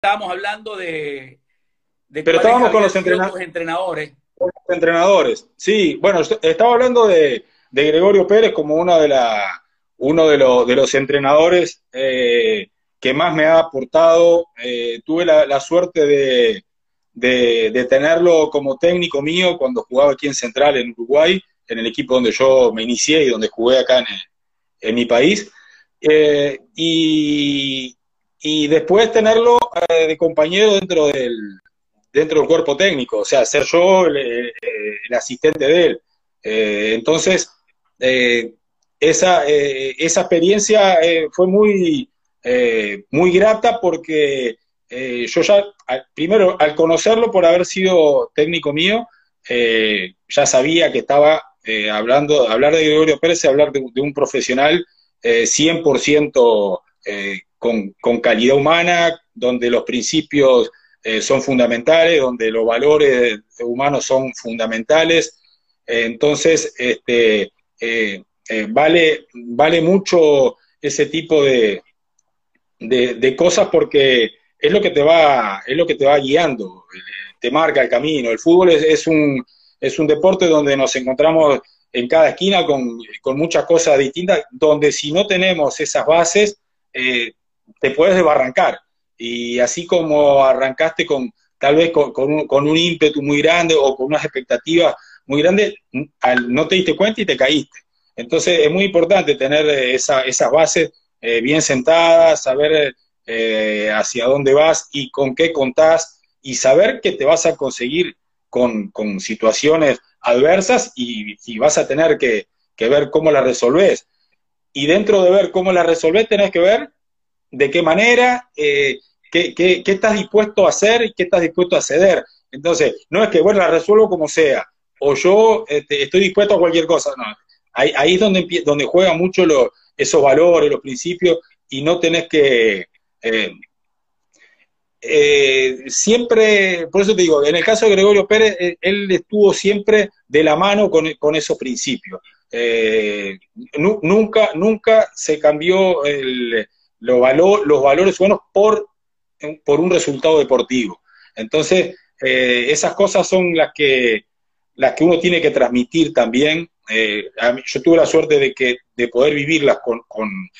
estábamos hablando de... de Pero estábamos con los entrenadores. Con los entrenadores, sí. Bueno, estaba hablando de, Gregorio Pérez como una de la, uno de, los, de los entrenadores eh, que más me ha aportado. Eh, tuve la, suerte de, de, tenerlo como técnico mío cuando jugaba aquí en Central, en Uruguay, en el equipo donde yo me inicié y donde jugué acá en, en mi país. Eh, y, y, después tenerlo eh, de compañero dentro del, dentro del cuerpo técnico, o sea, ser yo el, asistente de él. entonces, esa, esa experiencia fue muy, eh, muy grata porque eh, yo ya, primero, al conocerlo por haber sido técnico mío, eh, ya sabía que estaba hablando, hablar de Gregorio Pérez, hablar de, un profesional 100% con, con, calidad humana, donde los principios son fundamentales, donde los valores humanos son fundamentales. entonces, este, vale, vale mucho ese tipo de, de, cosas porque es lo que te va, es lo que te va guiando, te marca el camino. El fútbol es, un, es un deporte donde nos encontramos en cada esquina con, muchas cosas distintas, donde si no tenemos esas bases, eh, te puedes desbarrancar. Y así como arrancaste con tal vez con, un, ímpetu muy grande o con unas expectativas muy grandes, no te diste cuenta y te caíste. Entonces es muy importante tener esa, esas bases eh, bien sentada, saber eh, hacia dónde vas y con qué contás y saber que te vas a conseguir con, situaciones adversas y, vas a tener que, ver cómo las resolvés. Y dentro de ver cómo las resolvés tenés que ver de qué manera, eh, qué, qué, estás dispuesto a hacer y qué estás dispuesto a ceder. Entonces, no es que, bueno, la resuelvo como sea, o yo este, estoy dispuesto a cualquier cosa. Ahí, es donde, donde juega mucho esos valores, los principios, y no tenés que... Eh, eh, siempre, por eso te digo, en el caso de Gregorio Pérez, él estuvo siempre de la mano con, esos principios. nunca, nunca se cambió el, los valores buenos por, por un resultado deportivo. Entonces, esas cosas son las que, las que uno tiene que transmitir también eh, yo tuve la suerte de que de poder vivirlas con,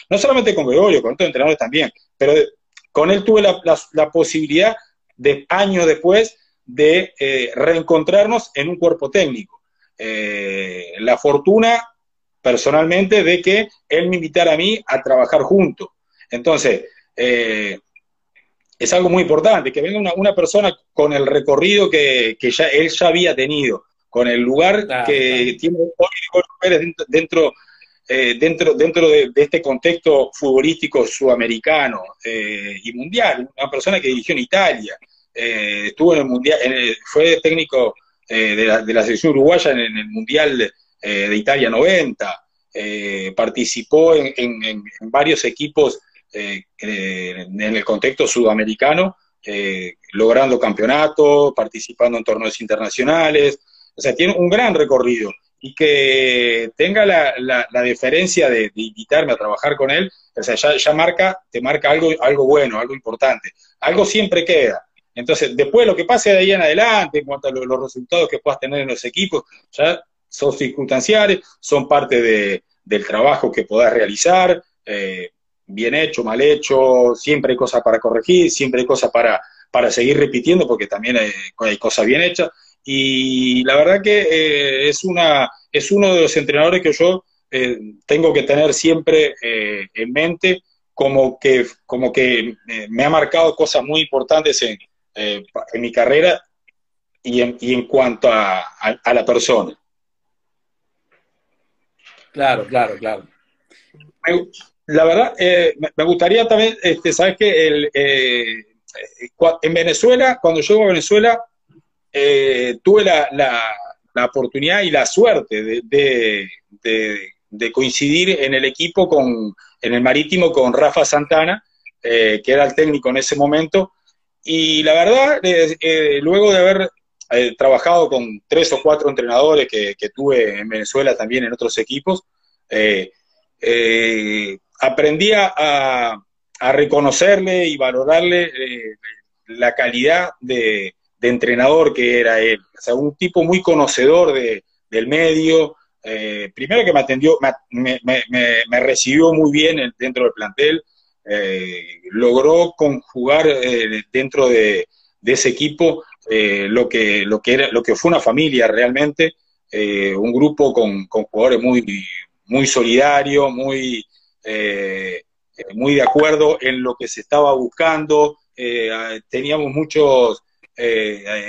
no solamente con Gregorio, con otros entrenadores también, pero con él tuve la, posibilidad de años después de eh, reencontrarnos en un cuerpo técnico. Eh, la fortuna, personalmente, de que él me invitara a mí a trabajar junto. Entonces, es algo muy importante, que venga una, persona con el recorrido que, que ya, él ya había tenido, con el lugar que tiene hoy Pérez dentro, eh, dentro, dentro de, este contexto futbolístico sudamericano eh, y mundial. Una persona que dirigió en Italia, eh, estuvo en el mundial, fue técnico de la, de, la, selección uruguaya en, el mundial de Italia 90, participó en, en, varios equipos en el contexto sudamericano. logrando campeonatos, participando en torneos internacionales, o sea, tiene un gran recorrido y que tenga la, la, deferencia de, invitarme a trabajar con él, o sea, ya, marca, te marca algo, algo bueno, algo importante. Algo siempre queda. Entonces, después lo que pase de ahí en adelante, en cuanto a los, resultados que puedas tener en los equipos, ya son circunstanciales, son parte de, del trabajo que puedas realizar, eh, bien hecho, mal hecho, siempre hay cosas para corregir, siempre hay cosas para, para seguir repitiendo, porque también hay cosas bien hechas, y la verdad que eh, es, una, es uno de los entrenadores que yo eh, tengo que tener siempre eh, en mente como que, como que me ha marcado cosas muy importantes en, en mi carrera y en, y en cuanto a, a, la persona. Claro, claro, claro. La verdad, me gustaría también, este, sabes que el, en Venezuela, cuando llego a Venezuela, eh, tuve la, la, oportunidad y la suerte de, de, coincidir en el equipo con, en el marítimo con Rafa Santana, eh, que era el técnico en ese momento, y la verdad, eh, luego de haber trabajado con tres o cuatro entrenadores que, tuve en Venezuela también en otros equipos, aprendí a, reconocerle y valorarle la calidad de, entrenador que era él. O sea, un tipo muy conocedor de, del medio. Eh, primero que me atendió, me, me, recibió muy bien dentro del plantel. Eh, logró conjugar eh, dentro de, ese equipo lo, que, lo, que era, lo que fue una familia realmente, un grupo con, con, jugadores muy, muy solidario, muy, muy de acuerdo en lo que se estaba buscando, teníamos muchos,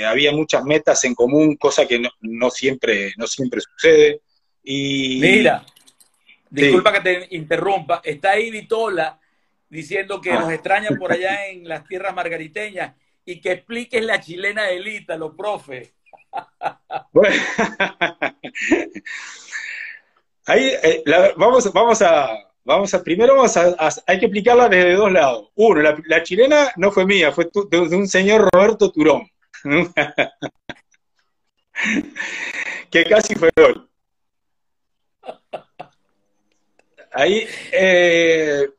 había muchas metas en común, cosa que no, siempre, no siempre sucede. Y, Mira, disculpa que te interrumpa, está ahí Vitola diciendo que nos extrañan por allá en las tierras margariteñas y que expliques la chilena del Ítalo, profe. ahí eh, vamos, vamos a, vamos a, primero vamos a, hay que explicarla desde dos lados. Uno, la, chilena no fue mía, fue de, un señor Roberto Turón, que casi fue gol. Ahí, eh,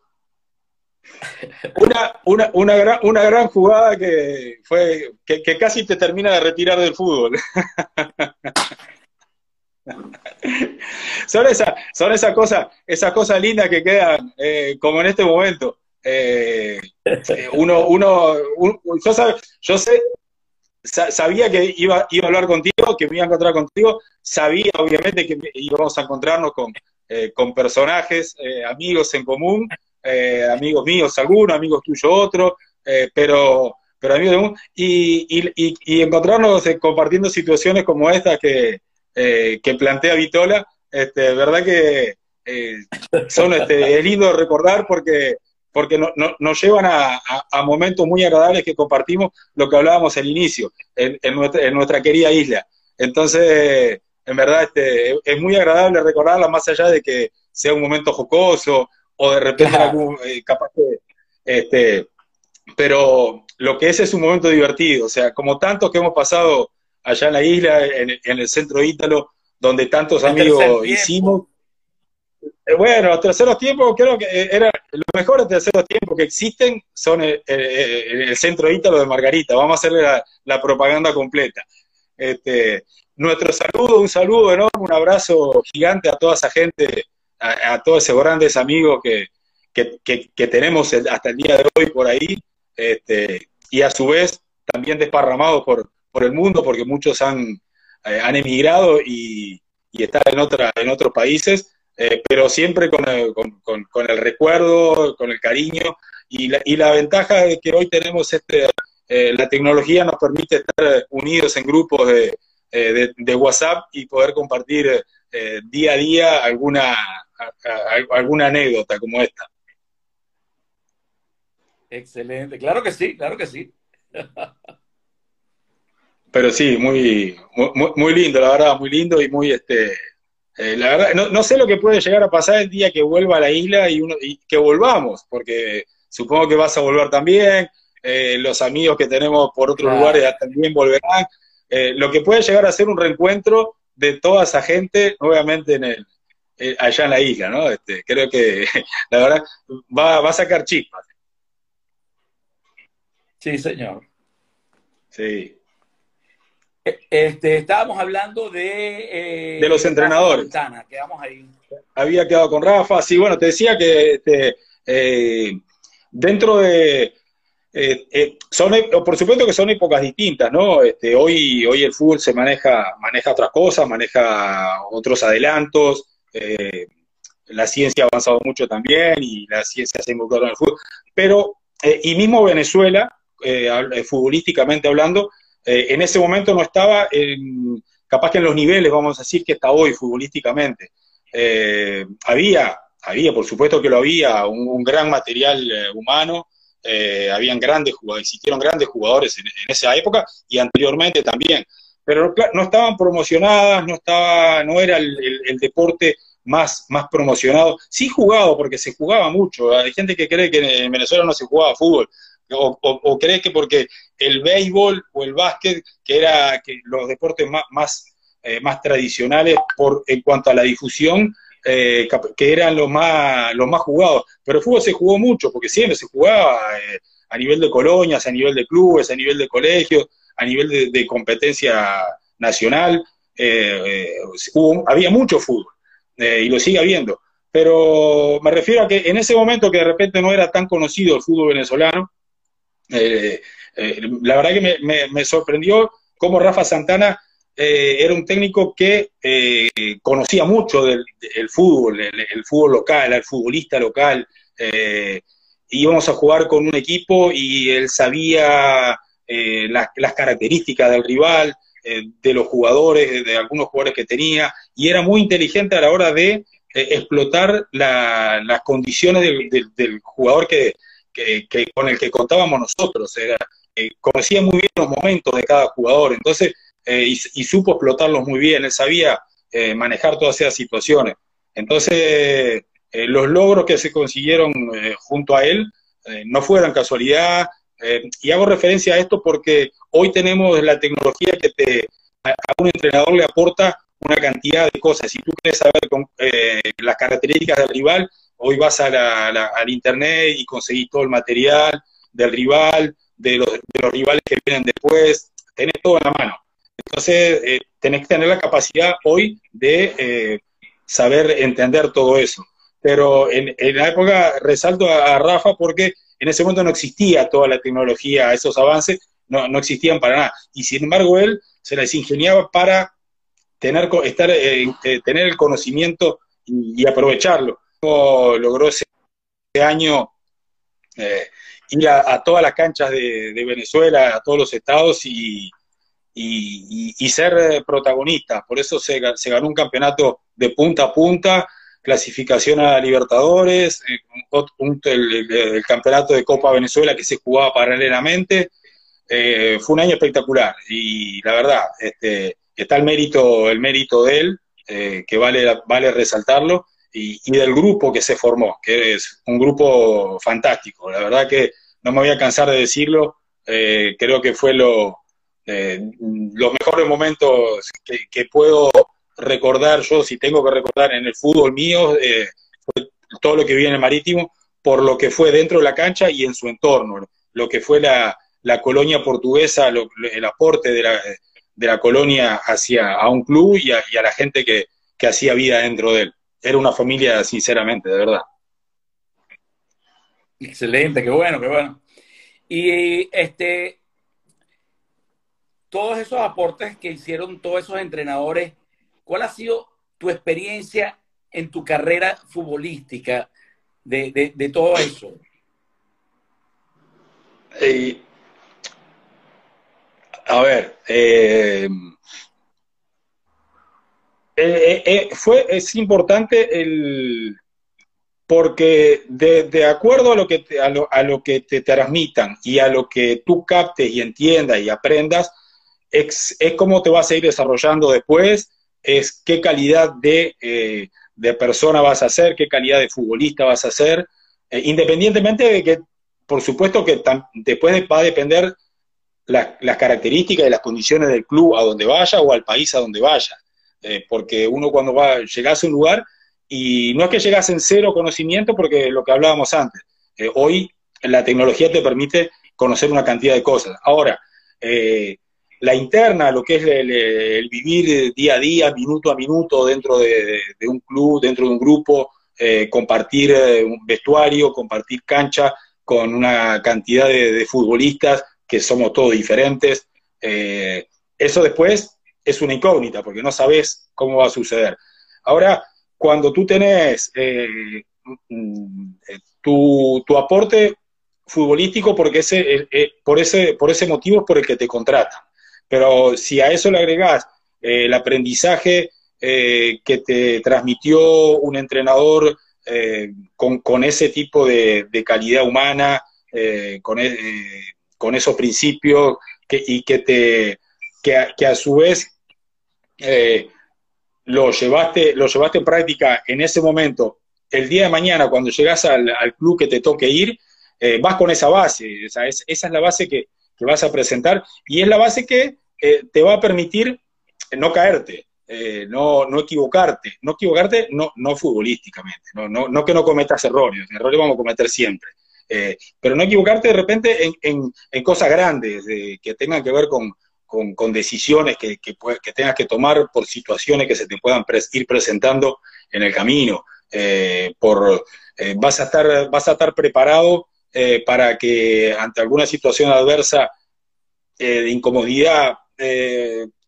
una, una, una, gran, una gran jugada que fue que, casi te termina de retirar del fútbol. son esas son esa cosas esa cosa lindas que quedan eh, como en este momento. Eh, uno, uno, yo, yo sé, sabía que iba, iba a hablar contigo, que me iba a encontrar contigo, sabía obviamente que íbamos a encontrarnos con, eh, con personajes, amigos en común, eh, amigos míos algunos, amigos tuyos otros, eh, pero, pero amigos de y, y, y, encontrarnos eh, compartiendo situaciones como esta que, que plantea Vitola, este, verdad que son este, es lindo recordar porque porque nos llevan a, a, momentos muy agradables que compartimos lo que hablábamos al inicio, en, en, nuestra, en nuestra, querida isla. Entonces, en verdad, este, es muy agradable recordarla, más allá de que sea un momento jocoso o de repente algún, eh, capaz que, este, pero lo que es es un momento divertido, o sea, como tantos que hemos pasado allá en la isla, en, el centro ítalo, donde tantos amigos hicimos. Eh, bueno, los terceros tiempos creo que eh, era los mejores terceros tiempos que existen son el, el, centro ítalo de Margarita. Vamos a hacerle la, la propaganda completa. Este, nuestro saludo, un saludo enorme, un abrazo gigante a toda esa gente a, todos esos grandes amigos que, que, tenemos hasta el día de hoy por ahí, este, y a su vez también desparramados por, por el mundo, porque muchos han, eh, han emigrado y, y, están en, otra, en otros países, eh, pero siempre con el, con, con, el, recuerdo, con el cariño, y la, y la ventaja de que hoy tenemos este, eh, la tecnología nos permite estar unidos en grupos de, de, de WhatsApp y poder compartir día a día alguna, alguna anécdota como esta. Excelente, claro que sí, claro que sí. Pero sí, muy, muy, lindo, la verdad, muy lindo y muy, este, eh, la verdad, no, sé lo que puede llegar a pasar el día que vuelva a la isla y, uno, y que volvamos, porque supongo que vas a volver también, eh, los amigos que tenemos por otros lugares también volverán. Eh, lo que puede llegar a ser un reencuentro de toda esa gente, nuevamente en el, allá en la isla, ¿no? Este, creo que la verdad va, va a sacar chispas. Sí, señor. Sí. Este, estábamos hablando de... Eh, de los entrenadores. quedamos ahí. Había quedado con Rafa, sí, bueno, te decía que este, eh, dentro de... son, por supuesto que son épocas distintas, ¿no? Este, hoy, hoy el fútbol se maneja, maneja otras cosas, maneja otros adelantos, eh, la ciencia ha avanzado mucho también y la ciencia se ha involucrado en el fútbol, pero, eh, y mismo Venezuela, eh, futbolísticamente hablando, en ese momento no estaba, en, capaz que en los niveles, vamos a decir, que está hoy futbolísticamente. había, había, por supuesto que lo había, un, gran material humano, habían grandes jugadores, existieron grandes jugadores en, esa época y anteriormente también. Pero no estaban promocionadas, no estaba, no era el, deporte más, más promocionado, sí jugado, porque se jugaba mucho, hay gente que cree que en Venezuela no se jugaba fútbol, o, cree que porque el béisbol o el básquet, que era que los deportes más, eh, tradicionales por, en cuanto a la difusión, eh, que eran los más, los más jugados, pero el fútbol se jugó mucho, porque siempre se jugaba, eh, a nivel de colonias, a nivel de clubes, a nivel de colegios, a nivel de, competencia nacional. Eh, había mucho fútbol y lo sigue habiendo. Pero me refiero a que en ese momento que de repente no era tan conocido el fútbol venezolano, la verdad que me, sorprendió cómo Rafa Santana era un técnico que conocía mucho del, fútbol, el, fútbol local, el futbolista local, eh, íbamos a jugar con un equipo y él sabía eh, las, características del rival, eh, de los jugadores, de, algunos jugadores que tenía, y era muy inteligente a la hora de explotar las condiciones del, jugador que, con el que contábamos nosotros. conocía muy bien los momentos de cada jugador, entonces, y, y, supo explotarlos muy bien, él sabía manejar todas esas situaciones. Entonces, eh, los logros que se consiguieron eh, junto a él eh, no fueron casualidad, y hago referencia a esto porque hoy tenemos la tecnología que te, a, un entrenador le aporta una cantidad de cosas. Si tú quieres saber con, las características del rival, hoy vas a al internet y conseguís todo el material del rival, de los, de los rivales que vienen después, tenés todo en la mano. Entonces, tenés que tener la capacidad hoy de saber entender todo eso pero en, la época resalto a, Rafa porque en ese momento no existía toda la tecnología, esos avances no, no existían para nada. Y sin embargo él se las ingeniaba para tener, estar, eh, eh, tener el conocimiento y, aprovecharlo. Logró ese año eh, ir a, todas las canchas de, Venezuela, a todos los estados y, y, ser protagonista. Por eso se, ganó un campeonato de punta a punta clasificación a Libertadores, eh, el, campeonato de Copa Venezuela que se jugaba paralelamente. Eh, fue un año espectacular y la verdad, este, está el mérito, el mérito de él, que vale, vale resaltarlo, y, del grupo que se formó, que es un grupo fantástico. La verdad que no me voy a cansar de decirlo, creo que fue lo, los mejores momentos que, puedo recordar yo, si tengo que recordar en el fútbol mío, eh, todo lo que vi en el Marítimo, por lo que fue dentro de la cancha y en su entorno, lo que fue la, colonia portuguesa, el aporte de la, de la, colonia hacia a un club y a, la gente que, que hacía vida dentro de él. Era una familia, sinceramente, de verdad. Excelente, qué bueno, qué bueno. Y este, todos esos aportes que hicieron todos esos entrenadores ¿Cuál ha sido tu experiencia en tu carrera futbolística de, todo eso? a ver, eh, eh, eh, fue, es importante el, porque de, acuerdo a lo, que te, a, lo, a lo que te transmitan y a lo que tú captes y entiendas y aprendas, es, es cómo te vas a ir desarrollando después es qué calidad eh, de, persona vas a ser, qué calidad de futbolista vas a ser, eh, independientemente de que, por supuesto que después va a depender las características y las condiciones del club a donde vaya o al país a donde vaya, eh, porque uno cuando va, llegas a un lugar y no es que llegas en cero conocimiento, porque lo que hablábamos antes, hoy la tecnología te permite conocer una cantidad de cosas. Ahora, la interna, lo que es el, vivir día a día, minuto a minuto dentro de, un club, dentro de un grupo, eh, compartir eh, un vestuario, compartir cancha con una cantidad de, futbolistas que somos todos diferentes. Eh, eso después es una incógnita porque no sabes cómo va a suceder. Ahora, cuando tú tenés mm, tu, tu, aporte futbolístico, porque ese, por, ese, por ese motivo es por el que te contratan. Pero si a eso le agregás eh, el aprendizaje eh, que te transmitió un entrenador eh, con, ese tipo de, calidad humana, con, con, esos principios, y que, te, que, a, su vez lo, llevaste, lo llevaste en práctica en ese momento, el día de mañana, cuando llegas al, club que te toque ir, vas con esa base, esa es la base que, que vas a presentar y es la base que eh, te va a permitir no caerte, eh, no, no equivocarte, no equivocarte no, no futbolísticamente, no, no, no que no cometas errores, errores vamos a cometer siempre, Eh, pero no equivocarte de repente en, cosas grandes, que tengan que ver con, decisiones que, que, tengas que tomar por situaciones que se te puedan ir presentando en el camino. Eh, por, eh, vas, a estar, vas a estar preparado para que ante alguna situación adversa de incomodidad,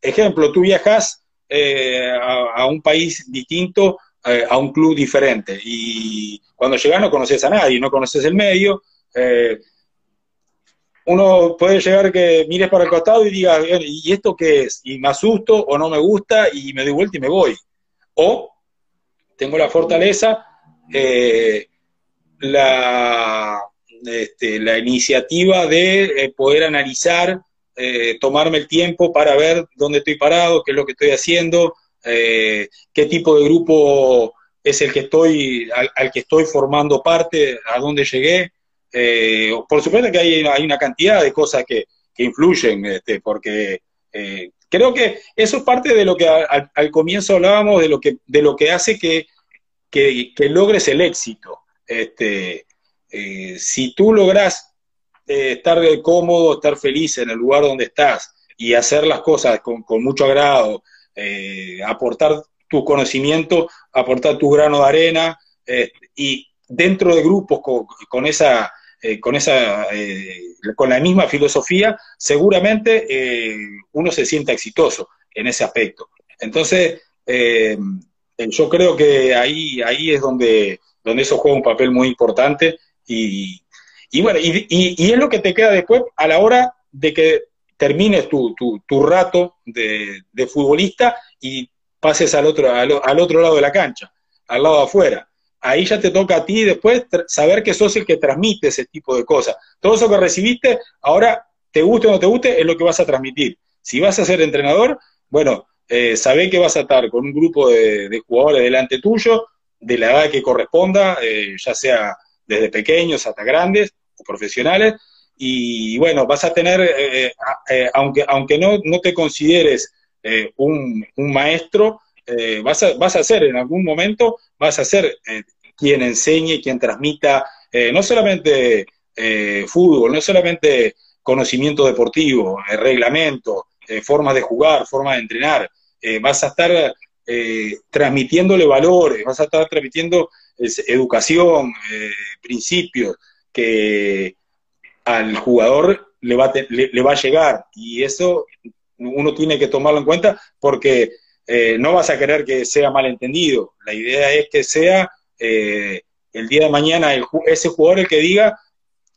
ejemplo, tú viajas a, un país distinto eh, a un club diferente. Y cuando llegas no conoces a nadie, no conoces el medio. Eh, uno puede llegar que mires para el costado y digas, ¿y esto qué es? Y me asusto o no me gusta y me doy vuelta y me voy. O tengo la fortaleza, eh, la, este, la iniciativa de poder analizar, tomarme el tiempo para ver dónde estoy parado, qué es lo que estoy haciendo, eh, qué tipo de grupo es el que estoy, al, que estoy formando parte, a dónde llegué. Eh, por supuesto que hay, una cantidad de cosas que, influyen, este, porque eh, creo que eso es parte de lo que al, comienzo hablábamos, de lo que, de lo que hace que, que, logres el éxito. Este, si tú logras estar cómodo, estar feliz en el lugar donde estás y hacer las cosas con, mucho agrado, eh, aportar tu conocimiento, aportar tu grano de arena eh, y dentro de grupos con, esa, eh, con, esa con la misma filosofía, seguramente uno se sienta exitoso en ese aspecto. Entonces, yo creo que ahí, ahí es donde, donde eso juega un papel muy importante y, bueno, y, es lo que te queda después a la hora de que termines tu, tu, rato de, futbolista y pases al otro, al, otro lado de la cancha, al lado de afuera. Ahí ya te toca a ti después saber que sos el que transmite ese tipo de cosas. Todo eso que recibiste, ahora, te guste o no te guste, es lo que vas a transmitir. Si vas a ser entrenador, bueno, eh, que vas a estar con un grupo de, jugadores delante tuyo, de la edad que corresponda, eh, ya sea desde pequeños hasta grandes o profesionales, y bueno, vas a tener, eh, eh, eh, aunque, aunque no, no te consideres un, maestro, vas, a, vas a ser en algún momento, vas a ser quien enseñe, quien transmita no solamente fútbol, no solamente conocimiento deportivo, reglamento, formas de jugar, formas de entrenar, vas a estar transmitiéndole valores, vas a estar transmitiendo educación, principios que al jugador le va, le, va a llegar. Y eso uno tiene que tomarlo en cuenta porque eh, no vas a querer que sea malentendido. La idea es que sea eh, el día de mañana ese jugador el que diga,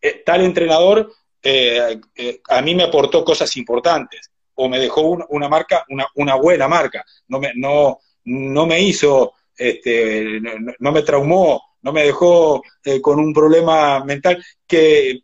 eh, tal entrenador a mí me aportó cosas importantes o me dejó una, marca, una, una, buena marca, no me, no, no me hizo, este, no, me traumó, no me dejó con un problema mental que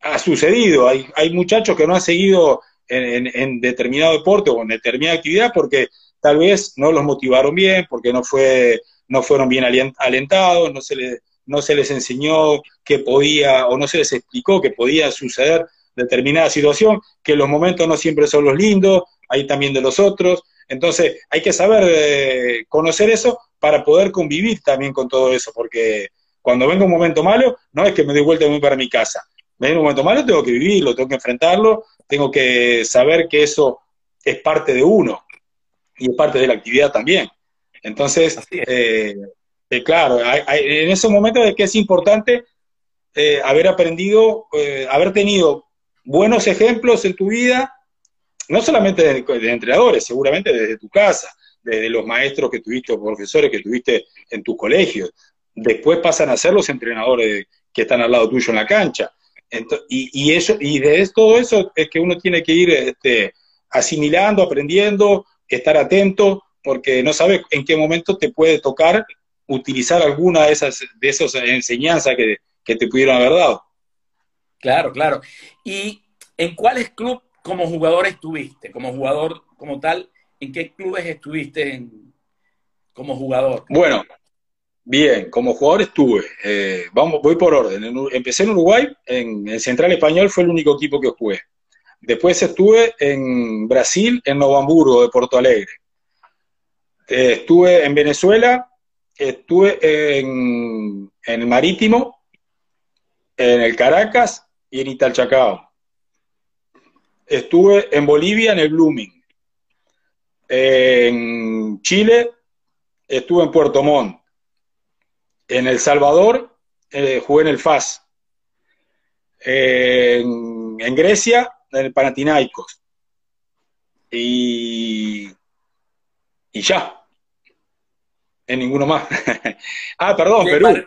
ha sucedido. Hay, hay muchachos que no han seguido en, determinado deporte o en determinada actividad porque tal vez no los motivaron bien, porque no, fue, no fueron bien alentados, no se, les, no se les enseñó que podía o no se les explicó que podía suceder determinada situación, que los momentos no siempre son los lindos, hay también de los otros. Entonces hay que saber eh, conocer eso para poder convivir también con todo eso, porque cuando venga un momento malo, no es que me dé vuelta y para mi casa, en un momento malo tengo que vivirlo, tengo que enfrentarlo, tengo que saber que eso es parte de uno y es parte de la actividad también. Entonces, eh, eh, claro, en esos momentos es que es importante eh, haber aprendido, haber tenido buenos ejemplos en tu vida, no solamente de, entrenadores, seguramente desde tu casa, desde los maestros que tuviste o profesores que tuviste en tus colegios. Después pasan a ser los entrenadores que están al lado tuyo en la cancha y, eso, y de todo eso es que uno tiene que ir este, asimilando, aprendiendo, estar atento, porque no sabes en qué momento te puede tocar utilizar alguna de esas, de esas enseñanzas que, te pudieron haber dado. Claro, claro. ¿Y en cuáles clubes como jugador estuviste? Como jugador como tal, ¿en qué clubes estuviste como jugador? Bueno, Bien, como jugador estuve, eh, vamos, voy por orden. empecé en Uruguay, en el Central Español fue el único equipo que jugué. Después estuve en Brasil, en Novo Hamburgo, de Porto Alegre. Eh, estuve en Venezuela, estuve en, el Marítimo, en el Caracas y en Italchacao. Estuve en Bolivia en el Blooming. En Chile estuve en Puerto Montt. En El Salvador eh, jugué en el FAS. En, Grecia, en el Panathinaikos. Y, y ya. En ninguno más. ah, perdón, Perú.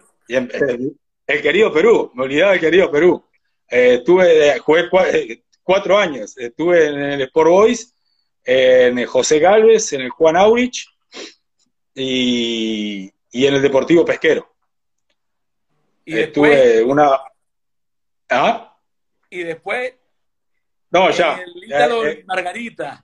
El querido Perú, me olvidaba del querido Perú. Eh, estuve, jugué eh, cuatro años. Estuve en el Sport Boys, en el José Galvez, en el Juan Aurich y, en el Deportivo Pesquero. ¿Y Estuve una. ¿Ah? Y después. No, ya. El Ítalo eh, Margarita.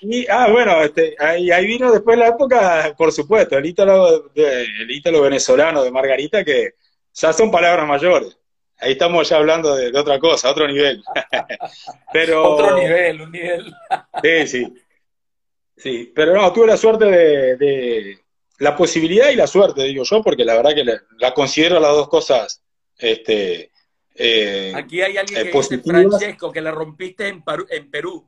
Y, ah, bueno, este, ahí, vino después la época, por supuesto, el Ítalo, el Ítalo venezolano de Margarita, que ya son palabras mayores. Ahí estamos ya hablando de, otra cosa, otro nivel. pero, otro nivel, un nivel. sí, sí. Sí, pero no, tuve la suerte de, la posibilidad y la suerte, digo yo, porque la verdad que la, considero las dos cosas este, eh, Aquí hay alguien que dice Francesco, que la rompiste en, en Perú.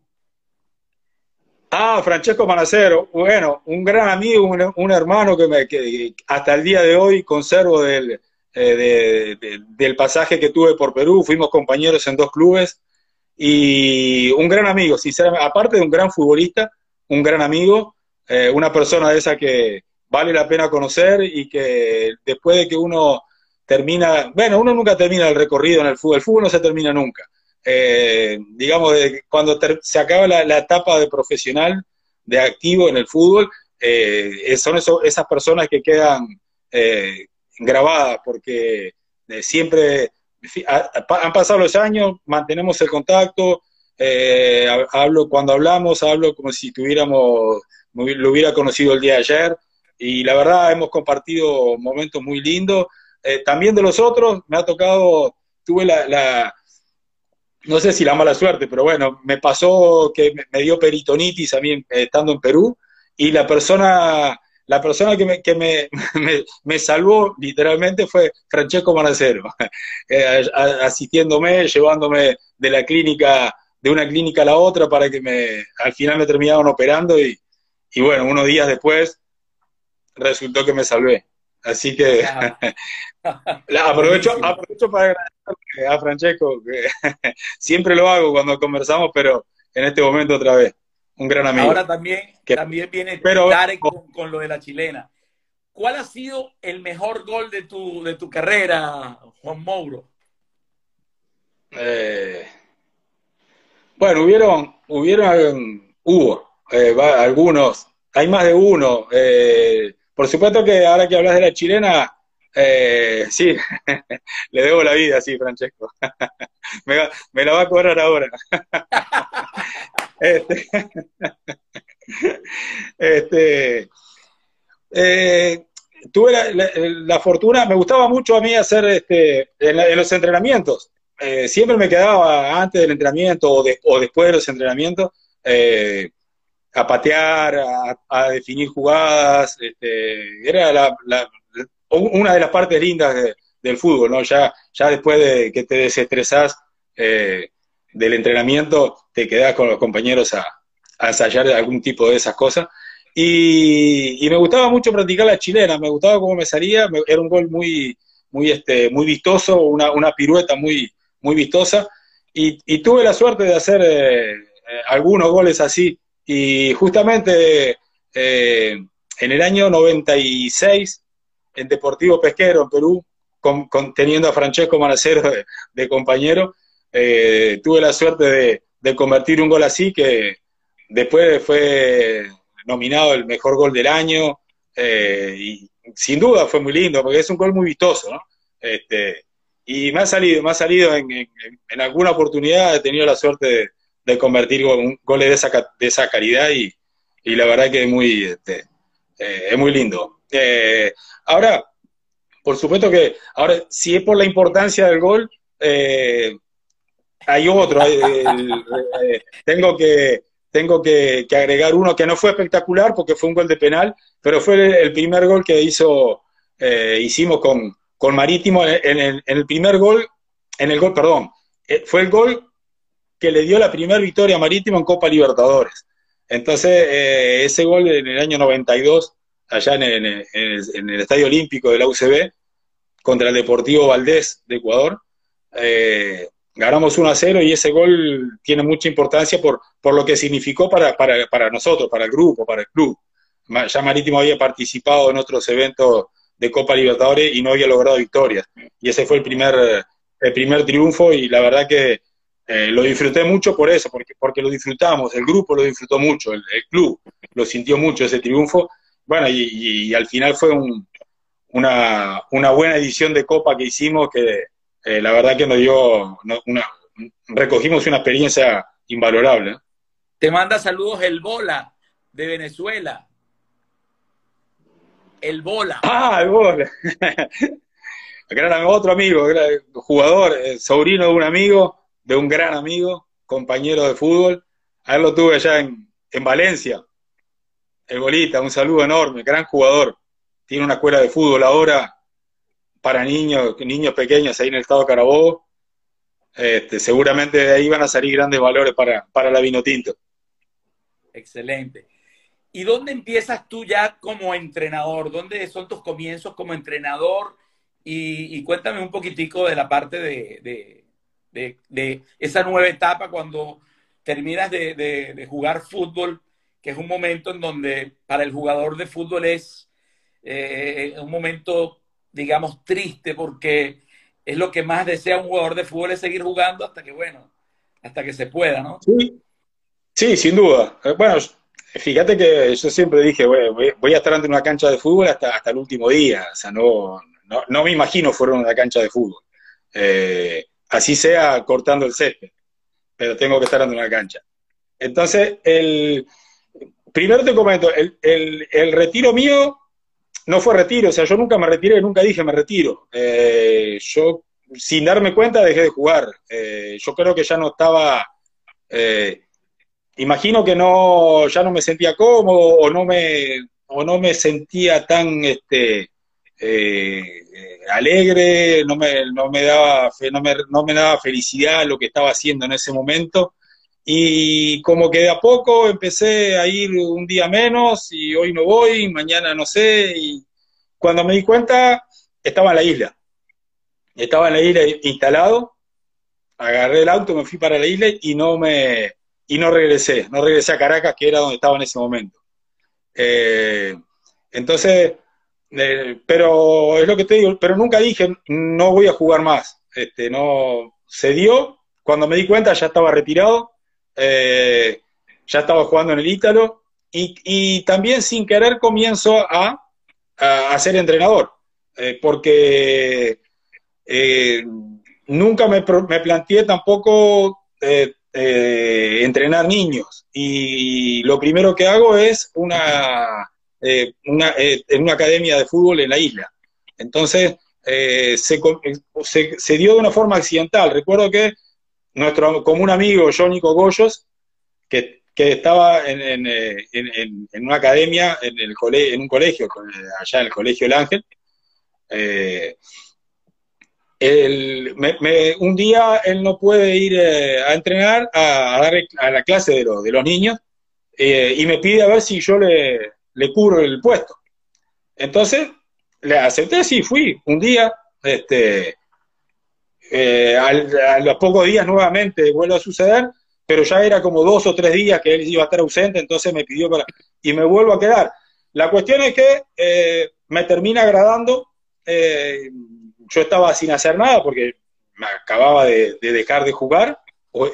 Ah, Francesco Manacero, bueno, un gran amigo, un, hermano que, me, que hasta el día de hoy conservo del, eh, del pasaje que tuve por Perú, fuimos compañeros en dos clubes. Y un gran amigo, sinceramente, aparte de un gran futbolista, un gran amigo, eh, una persona de esa que vale la pena conocer y que después de que uno termina, bueno, uno nunca termina el recorrido en el fútbol, el fútbol no se termina nunca. Eh, digamos, cuando se acaba la, etapa de profesional, de activo en el fútbol, son esas personas que quedan grabadas, porque eh, siempre han pasado los años, mantenemos el contacto, eh, hablo cuando hablamos, hablo como si tuviéramos, lo hubiera conocido el día de ayer, y la verdad hemos compartido momentos muy lindos. Eh, también de los otros, me ha tocado, tuve la, no sé si la mala suerte, pero bueno, me pasó que me, dio peritonitis a mí estando en Perú, y la persona la persona que me, que me, salvó literalmente fue Francesco Manacero, eh, asistiéndome, llevándome de la clínica, de una clínica a la otra para que me, al final me terminaban operando y, bueno, unos días después resultó que me salvé. Así que aprovecho, aprovecho para agradecerle a Francesco, que siempre lo hago cuando conversamos, pero en este momento otra vez un gran amigo. Ahora también, también viene pero, con, lo de la chilena. ¿Cuál ha sido el mejor gol de tu, de tu carrera, Juan Mauro? Eh, bueno, hubieron, hubieron, hubo eh, algunos, hay más de uno. Eh, por supuesto que ahora que hablas de la chilena, sí, le debo la vida, sí, Francesco. me, me, la va a cobrar ahora. Este, este eh, tuve la, fortuna, me gustaba mucho a mí hacer este, en, los entrenamientos. Eh, siempre me quedaba antes del entrenamiento o, después de los entrenamientos eh, a patear, a, definir jugadas. Este, era una de las partes lindas del fútbol, ¿no? Ya, después de que te desestresás, del entrenamiento te quedás con los compañeros a, ensayar algún tipo de esas cosas. Y, me gustaba mucho practicar la chilena, me gustaba cómo me salía, era un gol muy, muy, este, muy vistoso, una, una pirueta muy, muy vistosa. Y, tuve la suerte de hacer eh, eh, algunos goles así. Y justamente eh, en el año 96, en Deportivo Pesquero, en Perú, teniendo a Francesco Manacero de compañero, eh, tuve la suerte de, convertir un gol así que después fue nominado el mejor gol del año eh, y sin duda fue muy lindo porque es un gol muy vistoso, ¿no? Este, y me ha salido, me ha salido en, alguna oportunidad, he tenido la suerte de, convertir un goles de esa, de esa calidad y, la verdad que es muy, este, eh, es muy lindo. ahora, por supuesto que, ahora, si es por la importancia del gol, eh, hay otro. Eh, tengo que tengo que, agregar uno que no fue espectacular porque fue un gol de penal, pero fue el, primer gol que hizo, eh, hicimos con, con Marítimo. En, el, primer gol en el gol, perdón, eh, fue el gol que le dio la primera victoria marítima en Copa Libertadores. Entonces, eh, ese gol en el año 92, allá en el, en el, Estadio Olímpico de la UCB, contra el Deportivo Valdés de Ecuador, eh, ganamos 1 a 0 y ese gol tiene mucha importancia por, por lo que significó para, para, para nosotros, para el grupo, para el club. Ya Marítimo había participado en otros eventos de Copa Libertadores y no había logrado victorias. Y ese fue el primer, el primer triunfo y la verdad que eh, lo disfruté mucho por eso, porque, porque lo disfrutamos, el grupo lo disfrutó mucho, el, club lo sintió mucho ese triunfo. Bueno, y, al final fue una, una buena edición de Copa que hicimos que eh, la verdad que nos dio una, recogimos una experiencia invalorable. Te manda saludos el Bola de Venezuela. El Bola. Ah, el Bola. gran, otro amigo, jugador, eh, sobrino de un amigo, de un gran amigo, compañero de fútbol. A lo tuve allá en, en Valencia. El Bolita, un saludo enorme, gran jugador. Tiene una escuela de fútbol ahora para niños, niños pequeños ahí en el estado de Carabobo. Este, seguramente de ahí van a salir grandes valores para, para la vino tinto. Excelente. ¿Y dónde empiezas tú ya como entrenador? ¿Dónde son tus comienzos como entrenador? Y, cuéntame un poquitico de la parte de, esa nueva etapa cuando terminas de, jugar fútbol, que es un momento en donde para el jugador de fútbol es eh, un momento, digamos, triste porque es lo que más desea un jugador de fútbol es seguir jugando hasta que, bueno, hasta que se pueda, ¿no? Sí, sí sin duda. Eh, bueno, fíjate que yo siempre dije, voy, a estar ante una cancha de fútbol hasta, hasta el último día, o sea, no, no, me imagino fuera una cancha de fútbol. Eh, así sea cortando el césped, pero tengo que estar ante una cancha. Entonces, el, primero te comento, el, retiro mío no fue retiro, o sea, yo nunca me retiré, nunca dije me retiro. Eh, yo, sin darme cuenta, dejé de jugar. Eh, yo creo que ya no estaba imagino que no, ya no me sentía cómodo o no me, o no me sentía tan este, eh, alegre, no me, no, me daba, no, me, no me daba felicidad lo que estaba haciendo en ese momento. Y como que de a poco empecé a ir un día menos y hoy no voy, mañana no sé. Y cuando me di cuenta, estaba en la isla. Estaba en la isla instalado, agarré el auto, me fui para la isla y no me, y no regresé, no regresé a Caracas, que era donde estaba en ese momento. Eh, entonces, eh, pero es lo que te digo, pero nunca dije, no voy a jugar más. Este, no, se dio, cuando me di cuenta ya estaba retirado, eh, ya estaba jugando en el Ítalo, y, también sin querer comienzo a, a, ser entrenador, porque nunca me, me, planteé tampoco eh, entrenar niños. Y lo primero que hago es una, eh, eh, en una academia de fútbol en la isla. Entonces, se, se, dio de una forma accidental. Recuerdo que nuestro común amigo Johnny Cogollos, que, estaba en, una academia, en, el en un colegio, allá en el Colegio El Ángel, el, un día él no puede ir eh, a entrenar, a, dar a la clase de, de los niños, eh, y me pide a ver si yo le, le cubro el puesto. Entonces, le acepté, sí, fui un día, este, eh, a los pocos días nuevamente vuelve a suceder, pero ya era como dos o tres días que él iba a estar ausente, entonces me pidió para... y me vuelvo a quedar. La cuestión es que me termina agradando, yo estaba sin hacer nada porque me acababa de, dejar de jugar,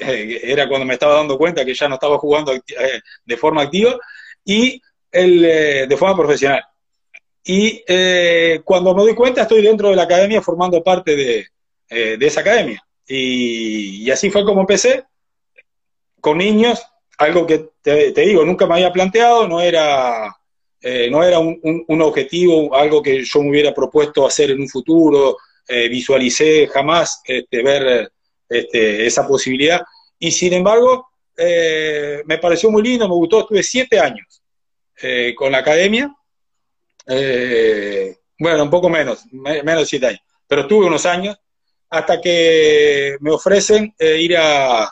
eh, era cuando me estaba dando cuenta que ya no estaba jugando eh, de forma activa, y el, eh, de forma profesional. Y cuando me doy cuenta estoy dentro de la academia formando parte de, esa academia. Y, así fue como empecé, con niños, algo que te, te digo, nunca me había planteado, no era eh, no era un, objetivo, algo que yo me hubiera propuesto hacer en un futuro, eh, visualicé jamás este, ver este, esa posibilidad. Y sin embargo, eh, me pareció muy lindo, me gustó, estuve siete años con la academia, bueno, un poco menos, menos de años, pero estuve unos años hasta que me ofrecen eh, ir a,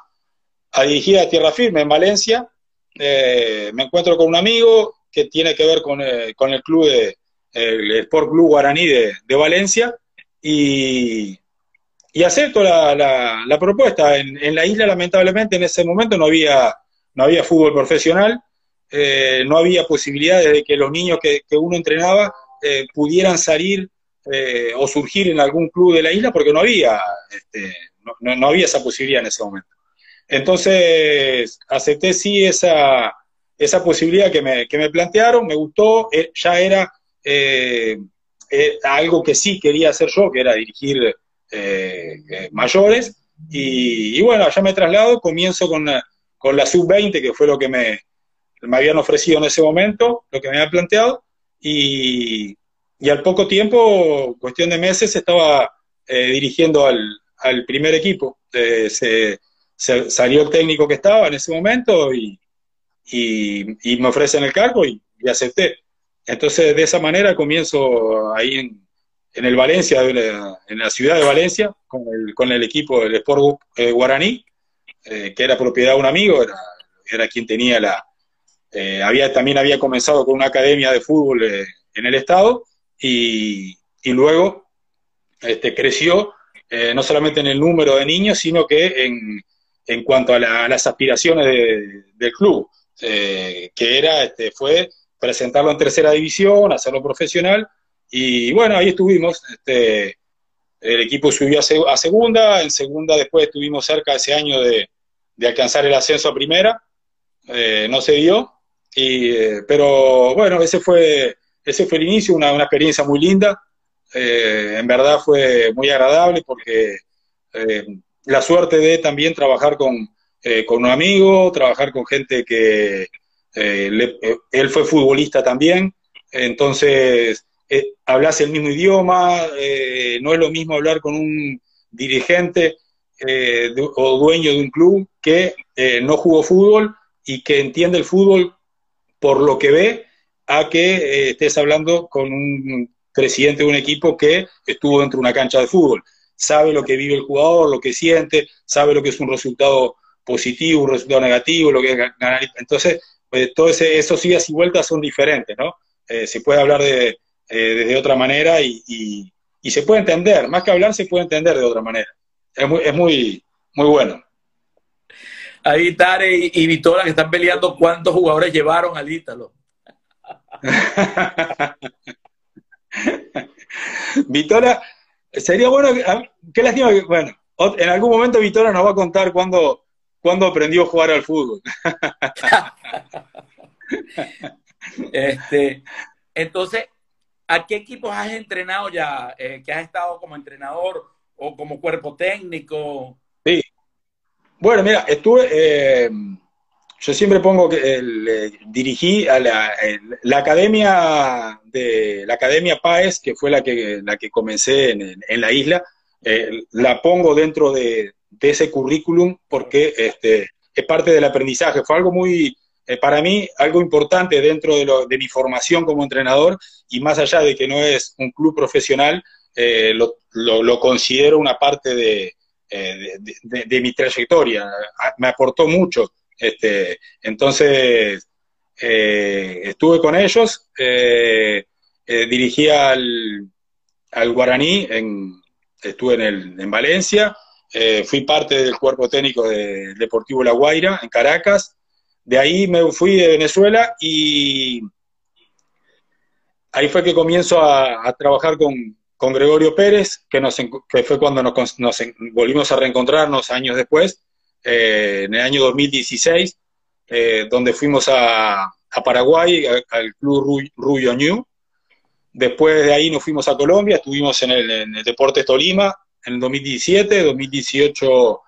dirigir a Tierra Firme en Valencia. Eh, me encuentro con un amigo que tiene que ver con, eh, el club de, el Sport Club Guaraní de, Valencia y, acepto la, propuesta. En, la isla, lamentablemente, en ese momento no había, no había fútbol profesional, no había posibilidades de que los niños que, uno entrenaba pudieran salir eh, o surgir en algún club de la isla porque no había, este, no, había esa posibilidad en ese momento. Entonces, acepté sí esa, esa posibilidad que me, que me plantearon, me gustó, eh, ya era eh, algo que sí quería hacer yo, que era dirigir mayores, y, bueno, ya me traslado, comienzo con, con la sub-20, que fue lo que me, me habían ofrecido en ese momento, lo que me habían planteado, y, y al poco tiempo, cuestión de meses, estaba eh, dirigiendo al, primer equipo. Eh, se, salió el técnico que estaba en ese momento y, y, me ofrecen el cargo y, acepté. Entonces, de esa manera comienzo ahí en, en el Valencia, en la ciudad de Valencia, con el, con el equipo del Sport eh, Guaraní, que era propiedad de un amigo, era, era quien tenía la... había, también había comenzado con una academia de fútbol en el estado y, luego este, creció eh, no solamente en el número de niños, sino que en, en cuanto a, las aspiraciones del club, eh, que era, este, fue presentarlo en tercera división, hacerlo profesional, y bueno, ahí estuvimos, este, el equipo subió a, segunda, en segunda después estuvimos cerca ese año de, alcanzar el ascenso a primera, eh, no se dio, y, pero bueno, ese fue ese fue el inicio, una, experiencia muy linda. Eh, en verdad fue muy agradable porque eh, la suerte de también trabajar con, eh, con un amigo, trabajar con gente que él fue futbolista también, entonces hablas el mismo idioma, no es lo mismo hablar con un dirigente o dueño de un club que no jugó fútbol y que entiende el fútbol por lo que ve a que eh, estés hablando con un presidente de un equipo que estuvo dentro de una cancha de fútbol. Sabe lo que vive el jugador, lo que siente, sabe lo que es un resultado positivo, un resultado negativo, lo que es ganar. Entonces, pues, todos esos idas y vueltas son diferentes, ¿no? Eh, se puede hablar de, eh, desde otra manera y, se puede entender, más que hablar, se puede entender de otra manera. Es muy, es muy, muy bueno. Ahí Tare y, y Vitola que están peleando cuántos jugadores llevaron al Ítalo. Vitora, sería bueno, ah, qué lástima que, bueno, en algún momento Vitora nos va a contar cuándo, cuándo aprendió a jugar al fútbol. este, entonces, ¿a qué equipos has entrenado ya? Eh, ¿Que has estado como entrenador o como cuerpo técnico? Sí. Bueno, mira, estuve, eh, yo siempre pongo que eh, dirigí a la, academia de la academia Paes, que fue la que la que comencé en, la isla, eh, la pongo dentro de, ese currículum porque este, es parte del aprendizaje. Fue algo muy, eh, para mí, algo importante dentro de, lo, de, mi formación como entrenador y más allá de que no es un club profesional, lo, lo, considero una parte de, de mi trayectoria. Me aportó mucho este, entonces, eh, estuve con ellos, eh, eh, dirigí al, al Guaraní, estuve en, el, en Valencia, fui parte del cuerpo técnico del Deportivo La Guaira, en Caracas, de ahí me fui de Venezuela y ahí fue que comienzo a, trabajar con, Gregorio Pérez, que, nos, fue cuando nos, nos, volvimos a reencontrarnos años después, eh, en el año 2016, eh, donde fuimos a, Paraguay, al club Rubio New. Después de ahí nos fuimos a Colombia, estuvimos en el, Deportes Tolima en el 2017, 2018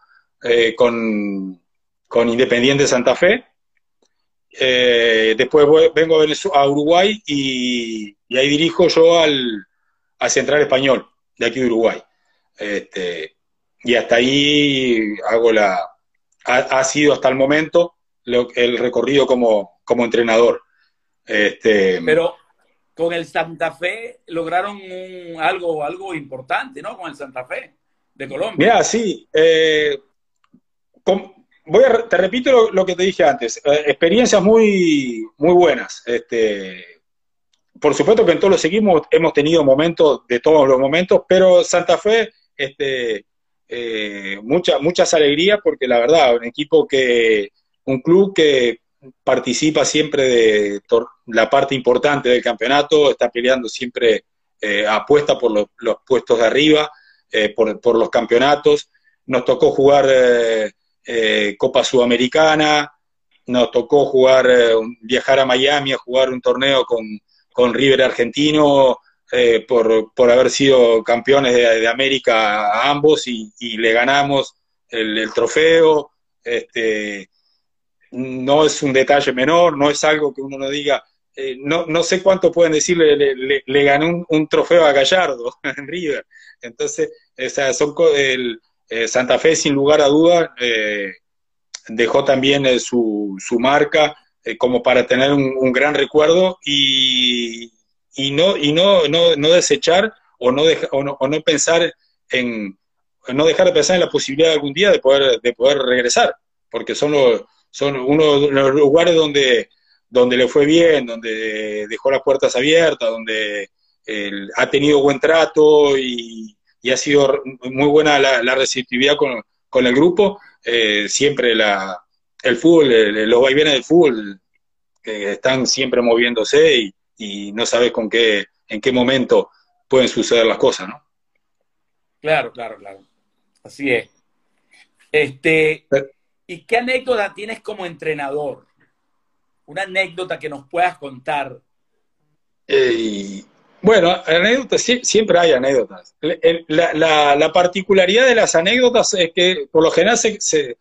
eh, con, con, Independiente Santa Fe. después vengo a, Uruguay y, ahí dirijo yo al, Central Español de aquí de Uruguay. Este, y hasta ahí hago la, ha, sido hasta el momento el recorrido como, como entrenador. Este, Pero con el Santa Fe lograron algo, algo importante, ¿no? Con el Santa Fe. de Colombia. Mira, sí. Eh, voy a, te repito lo, que te dije antes. Eh, experiencias muy, muy buenas. Este, por supuesto que en todos los seguimos hemos tenido momentos de todos los momentos, pero Santa Fe, este, eh, muchas alegrías porque la verdad, un equipo que, un club que participa siempre de la parte importante del campeonato, está peleando siempre, eh, apuesta por los, puestos de arriba, eh, por, los campeonatos. Nos tocó jugar eh, Copa Sudamericana, nos tocó jugar, viajar a Miami a jugar un torneo con, con River Argentino, por, por, haber sido campeones de, América a ambos y, le ganamos el, trofeo. Este, no es un detalle menor, no es algo que uno no diga, eh, no, no sé cuánto pueden decirle, le, le, gané un, trofeo a Gallardo en River. Entonces, o sea, son, el, eh, Santa Fe, sin lugar a dudas, eh, dejó también su, su marca como para tener un, gran recuerdo y, y, no, y no, no, no desechar o no, o no, o no pensar en, no dejar de pensar en la posibilidad algún día de poder, de poder regresar, porque son los, son uno de los lugares donde, donde le fue bien, donde dejó las puertas abiertas, donde ha tenido buen trato y, ha sido muy buena la, receptividad con, el grupo. Eh, siempre la, el fútbol, los vaivenes del fútbol que están siempre moviéndose y, no sabes con qué, en qué momento pueden suceder las cosas, ¿no? Claro, claro, claro. Así es. Este, ¿Y qué anécdota tienes como entrenador? Una anécdota que nos puedas contar. Eh, bueno, anécdotas, siempre hay anécdotas. La, particularidad de las anécdotas es que por lo general se, se,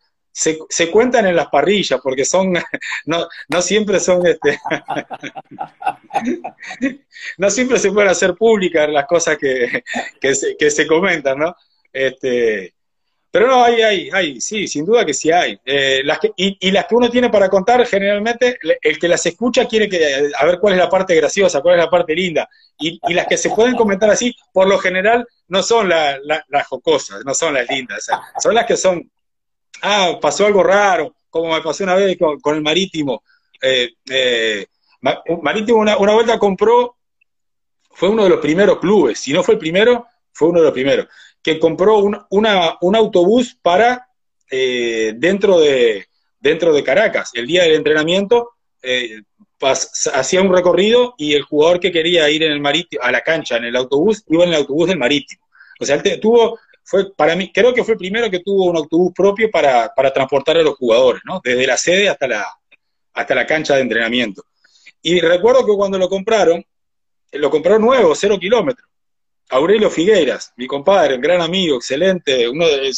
cuentan en las parrillas, porque son, no, no siempre son, este, no siempre se pueden hacer públicas las cosas que, que, se, que se comentan, ¿no? Este, pero no, hay, hay, hay, sí, sin duda que sí hay. Eh, las y, las que uno tiene para contar, generalmente, el que las escucha quiere que, a ver cuál es la parte graciosa, cuál es la parte linda. Y, las que se pueden comentar así, por lo general, no son las jocosas, no son las lindas. son las que son, ah, pasó algo raro, como me pasó una vez con, el Marítimo. Eh, eh, Marítimo una, una vuelta compró, fue uno de los primeros clubes, si no fue el primero, fue uno de los primeros que compró un, un autobús para eh, dentro, de, dentro de Caracas. El día del entrenamiento eh, hacía un recorrido y el jugador que quería ir en el marítimo, a la cancha en el autobús, iba en el autobús del marítimo. O sea, él tuvo, fue para mí, creo que fue el primero que tuvo un autobús propio para, para transportar a los jugadores, ¿no? Desde la sede hasta la, hasta la cancha de entrenamiento. Y recuerdo que cuando lo compraron, lo compraron nuevo, cero kilómetros. Aurelio Figueiras, mi compadre, un gran amigo, excelente, uno de,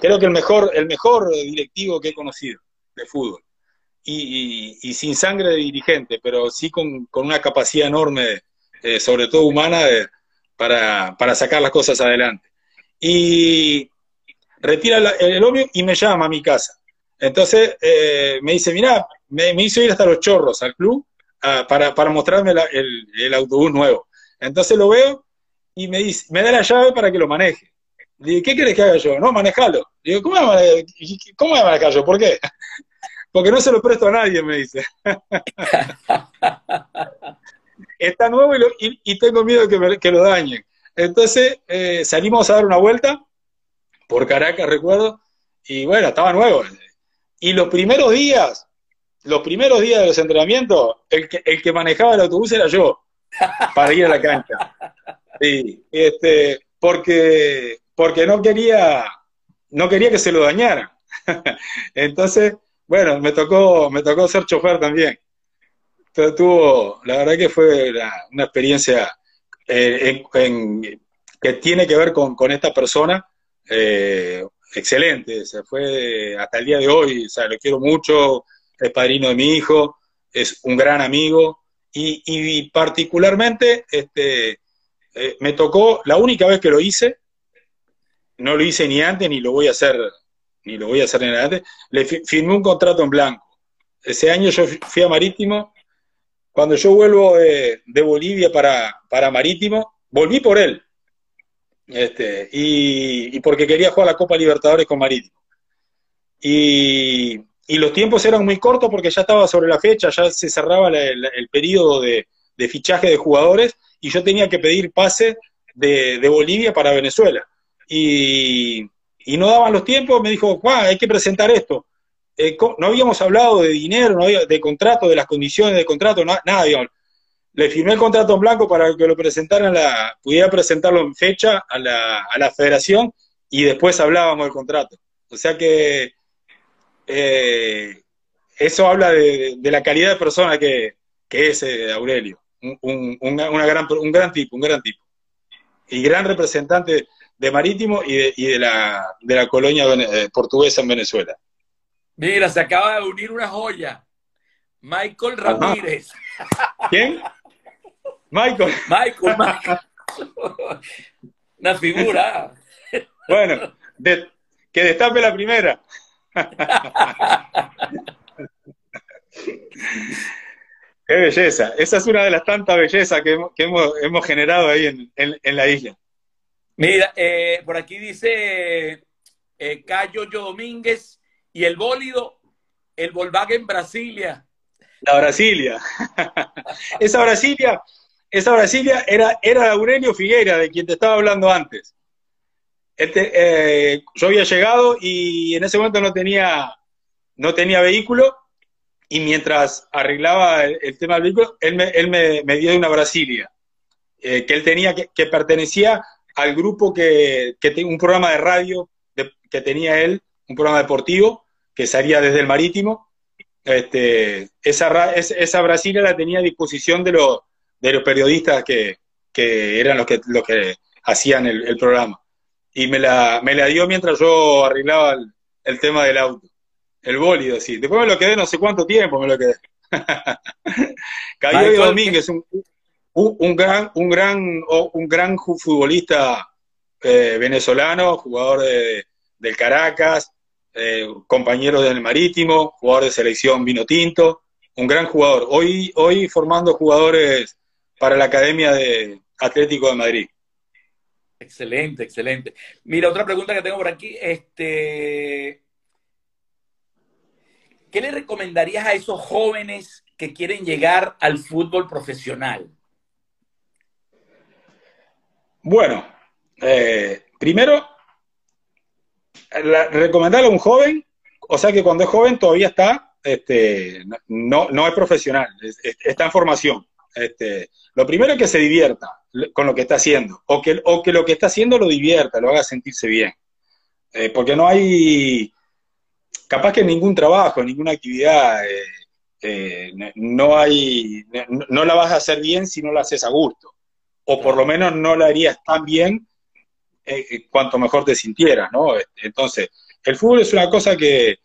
creo que el mejor, el mejor directivo que he conocido de fútbol. Y, sin sangre de dirigente, pero sí con, una capacidad enorme, eh, sobre todo humana, para, sacar las cosas adelante. Y retira el, obvio y me llama a mi casa. Entonces eh, me dice, mira, me, hizo ir hasta los chorros al club ah, para, mostrarme el, el autobús nuevo. Entonces lo veo y me dice, me da la llave para que lo maneje. Le digo, ¿qué quieres que haga yo? No, manejalo. Le digo, ¿cómo voy a, ¿cómo manejar yo? ¿Por qué? Porque no se lo presto a nadie, me dice. Está nuevo y, tengo miedo que, que lo dañen. Entonces eh, salimos a dar una vuelta por Caracas, recuerdo, y bueno, estaba nuevo. Y los primeros días, los primeros días de los entrenamientos, el que, el que manejaba el autobús era yo, para ir a la cancha. Sí, este, porque, porque no quería, no quería que se lo dañara. Entonces, bueno, me tocó, me tocó ser chofer también. Pero tuvo, la verdad que fue una experiencia eh, que tiene que ver con, esta persona eh, excelente. Se fue hasta el día de hoy, lo quiero mucho, es padrino de mi hijo, es un gran amigo y, y particularmente este, eh, me tocó, la única vez que lo hice, no lo hice ni antes ni lo voy a hacer, ni lo voy a hacer ni antes, le firmé un contrato en blanco. Ese año yo fui a Marítimo, cuando yo vuelvo de, Bolivia para, para Marítimo, volví por él. Este, y, porque quería jugar la Copa Libertadores con Marítimo. Y, los tiempos eran muy cortos porque ya estaba sobre la fecha, ya se cerraba el periodo de, fichaje de jugadores y yo tenía que pedir pase de, Bolivia para Venezuela. Y, no daban los tiempos, me dijo, Juan, hay que presentar esto. Eh, no habíamos hablado de dinero, no había, de contrato, de las condiciones de contrato, nada, digamos le firmé el contrato en blanco para que lo presentaran, la, pudiera presentarlo en fecha a la, a la federación y después hablábamos del contrato. O sea que eh, eso habla de, la calidad de persona que, es eh, Aurelio. Un, una gran, un gran tipo, un gran tipo. Y gran representante de Marítimo y de, y de, la, de la colonia eh, portuguesa en Venezuela. Mira, se acaba de unir una joya. Michael Ramírez. ¿Quién? Michael. Michael, Michael. Una figura. Bueno, que destape la primera. Qué belleza. Esa es una de las tantas bellezas que, hemos, generado ahí en, la isla. Mira, eh, por aquí dice eh, Cayo Yo Domínguez y el bólido, el Volkswagen Brasilia. La Brasilia. Esa Brasilia esa Brasilia era, era Aurelio Figueira, de quien te estaba hablando antes. Este, eh, yo había llegado y en ese momento no tenía, no tenía vehículo y mientras arreglaba el, tema del vehículo, él me, él me, dio una Brasilia, eh, que él tenía, que, pertenecía al grupo que, que un programa de radio que tenía él, un programa deportivo que salía desde el marítimo. Este, esa, esa Brasilia la tenía a disposición de los de los periodistas que, eran los que, los que hacían el, programa. Y me la, me la dio mientras yo arreglaba el, tema del auto. El bólido, sí. Después me lo quedé no sé cuánto tiempo, me lo quedé. Cayo Domínguez, un, un, gran, un gran, un gran futbolista eh, venezolano, jugador de, del Caracas, eh, compañero del Marítimo, jugador de selección vino tinto, un gran jugador. Hoy, hoy formando jugadores para la Academia de Atlético de Madrid. Excelente, excelente. Mira, otra pregunta que tengo por aquí, este, ¿qué le recomendarías a esos jóvenes que quieren llegar al fútbol profesional? Bueno, eh, primero, recomendarle a un joven, o sea que cuando es joven todavía está, este, no, no es profesional, está en formación. Este, lo primero es que se divierta con lo que está haciendo, o que, o que lo que está haciendo lo divierta, lo haga sentirse bien. Eh, porque no hay, capaz que ningún trabajo, ninguna actividad, eh, eh, no hay, no, la vas a hacer bien si no la haces a gusto. O por lo menos no la harías tan bien cuanto mejor te sintieras, ¿no? Entonces, el fútbol es una cosa que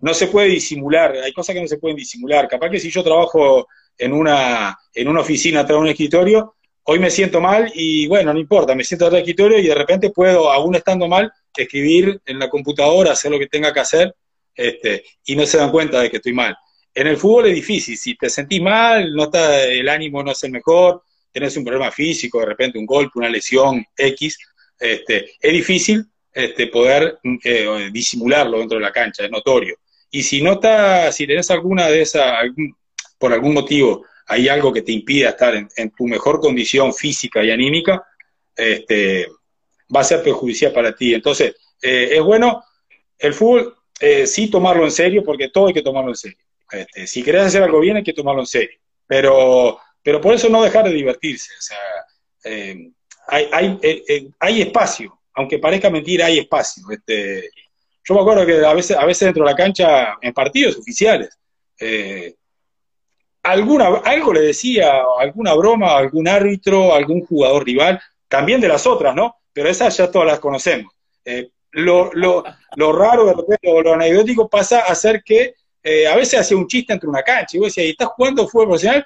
no se puede disimular, hay cosas que no se pueden disimular. Capaz que si yo trabajo en una, en una oficina de un escritorio, hoy me siento mal y bueno, no importa, me siento atrás del escritorio y de repente puedo, aún estando mal, escribir en la computadora, hacer lo que tenga que hacer este, y no se dan cuenta de que estoy mal. En el fútbol es difícil, si te sentís mal, no está, el ánimo no es el mejor, tenés un problema físico, de repente un golpe, una lesión X, este, es difícil este, poder eh, disimularlo dentro de la cancha, es notorio. Y si no está, si tenés alguna de esas, por algún motivo hay algo que te impida estar en, tu mejor condición física y anímica, este, va a ser perjudicial para ti. Entonces, eh, es bueno el fútbol eh, sí tomarlo en serio, porque todo hay que tomarlo en serio. Este, si querés hacer algo bien, hay que tomarlo en serio. Pero, pero por eso no dejar de divertirse. O sea, eh, hay, hay, hay, espacio, aunque parezca mentira, hay espacio. Este, yo me acuerdo que a veces, a veces dentro de la cancha, en partidos oficiales, alguna, algo le decía, alguna broma algún árbitro, algún jugador rival, también de las otras, ¿no? Pero esas ya todas las conocemos. Eh, lo, lo, lo, raro, de lo anecdótico pasa a ser que eh, a veces hacía un chiste entre una cancha y vos decías, ¿estás jugando fútbol profesional?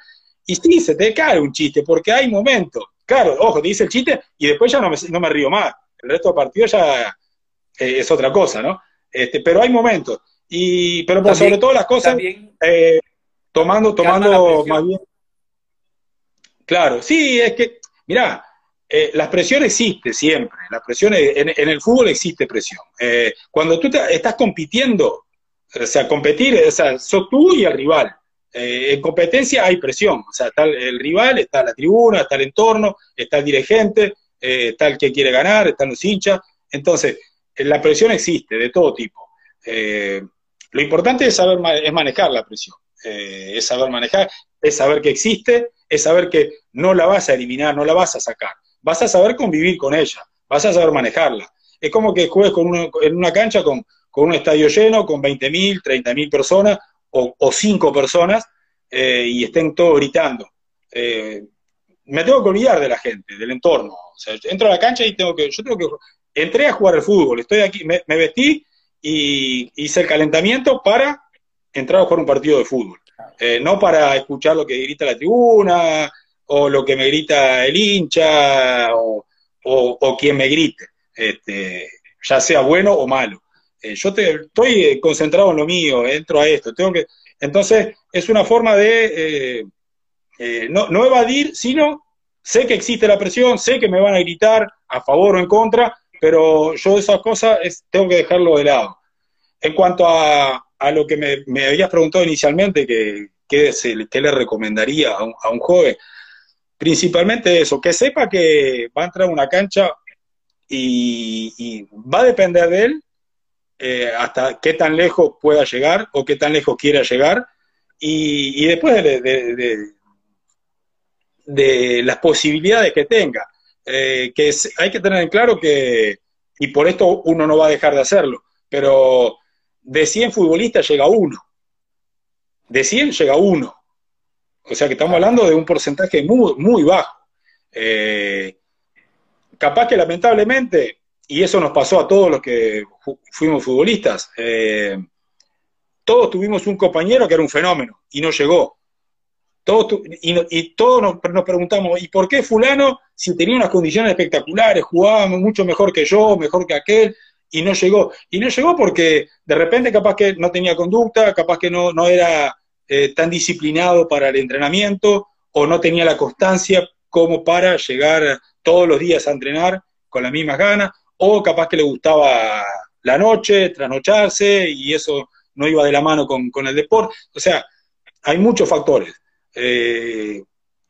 Y sí, se te cae un chiste, porque hay momentos. Claro, ojo, te dice el chiste y después ya no me, no me río más. El resto del partido ya eh, es otra cosa, ¿no? Este, pero hay momentos. Y, pero por sobre todo las cosas, Tomando, tomando más bien. Claro, sí, es que, mirá, eh, la presión existe siempre, la presión en, el fútbol existe presión. Eh, cuando tú estás compitiendo, o sea, competir, o sea, sos tú y el rival. Eh, en competencia hay presión, o sea, está el, rival, está la tribuna, está el entorno, está el dirigente, está el que quiere ganar, están los hinchas. Entonces, la presión existe de todo tipo. lo importante es saber es manejar la presión, es saber manejar, es saber que existe, es saber que no la vas a eliminar, no la vas a sacar vas a saber convivir con ella, vas a saber manejarla. Es como que juegues con en una cancha con, un estadio lleno, con 20.000, 30.000 personas o, o 5 personas eh, y estén todos gritando. Eh, me tengo que olvidar de la gente, del entorno. O sea, entro a la cancha y tengo que, yo tengo que, entré a jugar al fútbol, estoy aquí, me, vestí y hice el calentamiento para entrar a jugar un partido de fútbol. Eh, no para escuchar lo que grita la tribuna, o lo que me grita el hincha o, o, quien me grite, este, ya sea bueno o malo. Eh, yo te, estoy eh, concentrado en lo mío, entro a esto, tengo que... Entonces, es una forma de eh, no, no evadir, sino sé que existe la presión, sé que me van a gritar a favor o en contra, pero yo esas cosas tengo que dejarlo de lado. En cuanto a, a lo que me, me, habías preguntado inicialmente, que, qué le recomendaría a un, a un joven, principalmente eso, que sepa que va a entrar a una cancha y, va a depender de él eh, hasta qué tan lejos pueda llegar o qué tan lejos quiera llegar y, después de, de, las posibilidades que tenga. Eh, que hay que tener en claro que, y por esto uno no va a dejar de hacerlo, pero de 100 futbolistas llega uno. De 100 llega uno. O sea que estamos hablando de un porcentaje muy, muy bajo. Eh, capaz que lamentablemente, y eso nos pasó a todos los que fuimos futbolistas, eh, todos tuvimos un compañero que era un fenómeno y no llegó. Todos y, todos nos, preguntamos, ¿y por qué fulano, si tenía unas condiciones espectaculares, jugaba mucho mejor que yo, mejor que aquel, y no llegó? Y no llegó porque de repente capaz que no tenía conducta, capaz que no, no era eh, tan disciplinado para el entrenamiento o no tenía la constancia como para llegar todos los días a entrenar con las mismas ganas, o capaz que le gustaba la noche, trasnocharse, y eso no iba de la mano con, el deporte. O sea, hay muchos factores. Eh,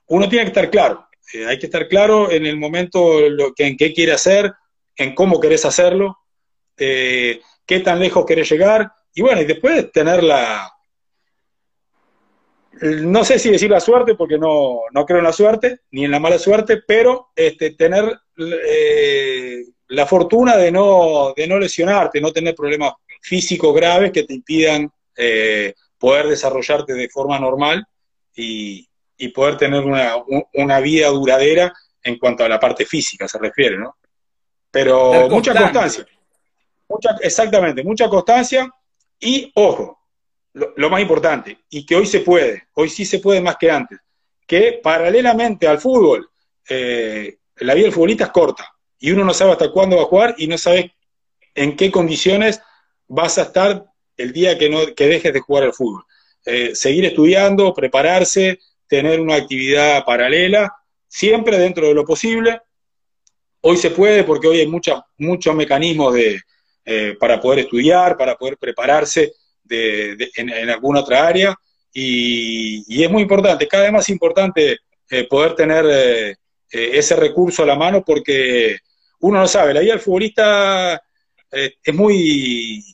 uno tiene que estar claro, eh, hay que estar claro en el momento en qué quiere hacer, en cómo querés hacerlo, qué tan lejos querés llegar, y bueno, y después tener la, no sé si decir la suerte, porque no, creo en la suerte, ni en la mala suerte, pero este, tener eh, la fortuna de no, de no lesionarte, no tener problemas físicos graves que te impidan eh, poder desarrollarte de forma normal y, poder tener una, vida duradera en cuanto a la parte física se refiere, ¿no? Pero mucha constancia. Mucha, exactamente, mucha constancia y, ojo, lo, más importante, y que hoy se puede, hoy sí se puede más que antes, que paralelamente al fútbol, eh, la vida del futbolista es corta, y uno no sabe hasta cuándo va a jugar y no sabe en qué condiciones vas a estar el día que, no, que dejes de jugar al fútbol. Eh, seguir estudiando, prepararse, tener una actividad paralela, siempre dentro de lo posible. Hoy se puede porque hoy hay muchos mecanismos de, eh, para poder estudiar, para poder prepararse en, alguna otra área y, es muy importante, cada vez más importante eh, poder tener ese recurso a la mano porque uno no sabe, la vida del futbolista es muy,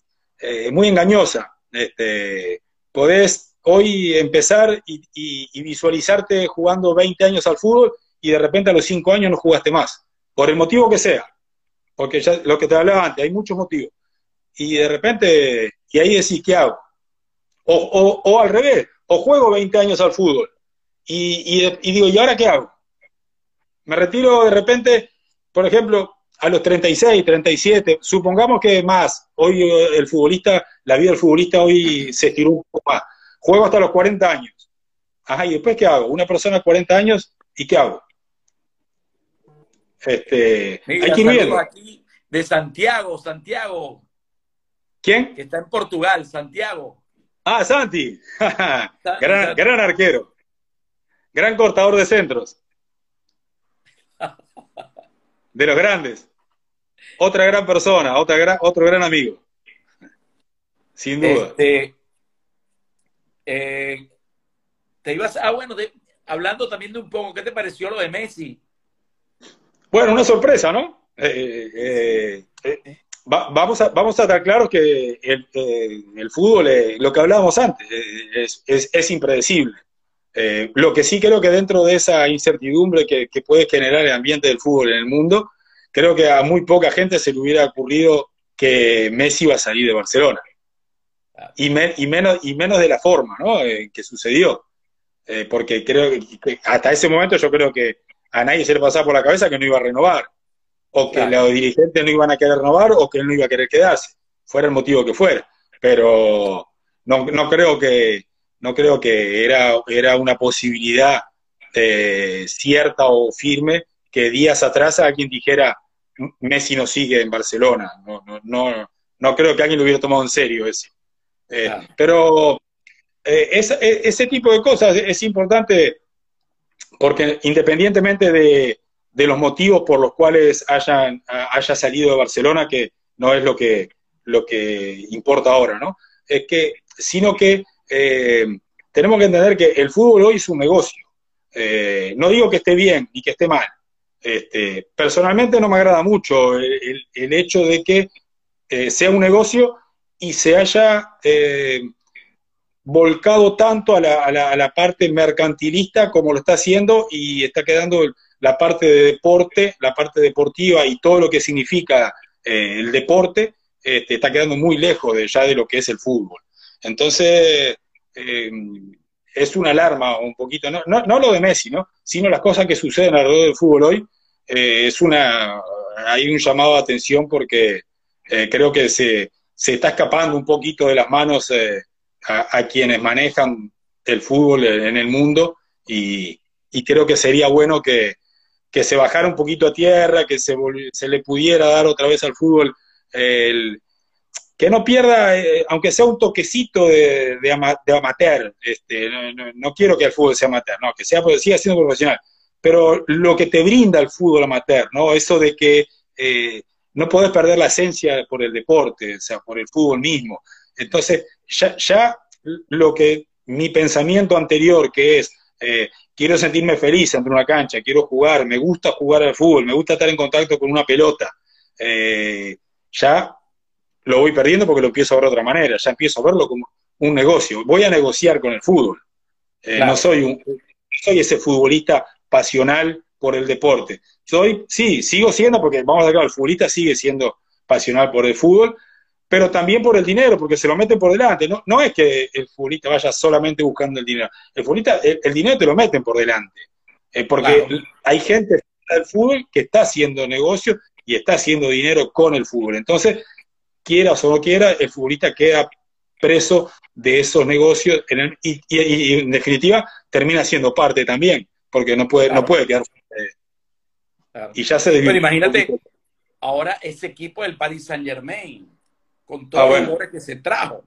muy engañosa. Este, podés hoy empezar y, visualizarte jugando 20 años al fútbol y de repente a los 5 años no jugaste más, por el motivo que sea, porque ya lo que te hablaba antes, hay muchos motivos. Y de repente y ahí decís, ¿qué hago? O, al revés, o juego 20 años al fútbol y, digo, ¿y ahora qué hago? Me retiro de repente, por ejemplo, a los 36, 37, supongamos que más, hoy eh, el futbolista, la vida del futbolista hoy se estiró un poco más. Juego hasta los 40 años. Ajá, ¿y después qué hago? Una persona de 40 años, ¿y qué hago? Este, hay que ir Aquí de Santiago, Santiago, ¿Quién? Que está en Portugal, Santiago. Ah, Santi. gran, arquero. Gran cortador de centros. De los grandes. Otra gran persona, otra gran, otro gran amigo. Sin duda. Este, eh, te ibas, ah, bueno, hablando también de un poco, ¿qué te pareció lo de Messi? Bueno, una sorpresa, ¿no? Eh, eh, vamos, a, vamos a estar claros que el, fútbol, lo que hablábamos antes, es, impredecible. Lo que sí creo que dentro de esa incertidumbre que, puede generar el ambiente del fútbol en el mundo, creo que a muy poca gente se le hubiera ocurrido que Messi iba a salir de Barcelona. Y, y, menos, y menos de la forma ¿no? que sucedió. Eh, porque creo que, hasta ese momento yo creo que a nadie se le pasaba por la cabeza que no iba a renovar, o que los dirigentes no iban a querer renovar, o que él no iba a querer quedarse, fuera el motivo que fuera. Pero no, no creo que no creo que era, era una posibilidad eh, cierta o firme que días atrás alguien dijera Messi no sigue en Barcelona. No, no, no, no creo que alguien lo hubiera tomado en serio eso. Eh, pero eh, e, ese tipo de cosas es importante porque independientemente de, los motivos por los cuales hayan, haya salido de Barcelona, que no es lo que, lo que importa ahora, ¿no? Es que, sino que eh, tenemos que entender que el fútbol hoy es un negocio. Eh, no digo que esté bien ni que esté mal. Este, personalmente no me agrada mucho el, hecho de que sea un negocio y se haya volcado tanto a la, parte mercantilista como lo está haciendo y está quedando la parte de deporte, la parte deportiva y todo lo que significa eh, el deporte, este, está quedando muy lejos de, ya de lo que es el fútbol. Entonces, eh, es una alarma un poquito, no, no, lo de Messi, ¿no? sino las cosas que suceden alrededor del fútbol hoy. Eh, es una, hay un llamado de atención porque creo que se, se está escapando un poquito de las manos a, quienes manejan el fútbol en el mundo y, creo que sería bueno que, se bajara un poquito a tierra, que se, se le pudiera dar otra vez al fútbol el, que no pierda, eh, aunque sea un toquecito de, de, amateur, este, no, quiero que el fútbol sea amateur, no, que sea, siga siendo profesional, pero lo que te brinda el fútbol amateur, ¿no? Eso de que eh, no puedes perder la esencia por el deporte, o sea, por el fútbol mismo. Entonces, ya, lo que mi pensamiento anterior, que es, eh, quiero sentirme feliz entre una cancha, quiero jugar, me gusta jugar al fútbol, me gusta estar en contacto con una pelota, ya lo voy perdiendo porque lo empiezo a ver de otra manera, ya empiezo a verlo como un negocio. Voy a negociar con el fútbol. Eh, no soy un, soy ese futbolista pasional por el deporte. Soy, sí, sigo siendo, porque vamos a ver, el futbolista sigue siendo pasional por el fútbol, pero también por el dinero, porque se lo meten por delante. No, no es que el futbolista vaya solamente buscando el dinero. El futbolista, el, dinero te lo meten por delante. Eh, porque hay gente del fútbol que está haciendo negocio y está haciendo dinero con el fútbol. Entonces, quiera o no quiera, el futbolista queda preso de esos negocios y, en definitiva termina siendo parte también, porque no puede, no puede quedar. Y ya se Pero imagínate, ahora ese equipo del Paris Saint Germain, con todos los jugadores que se trajo.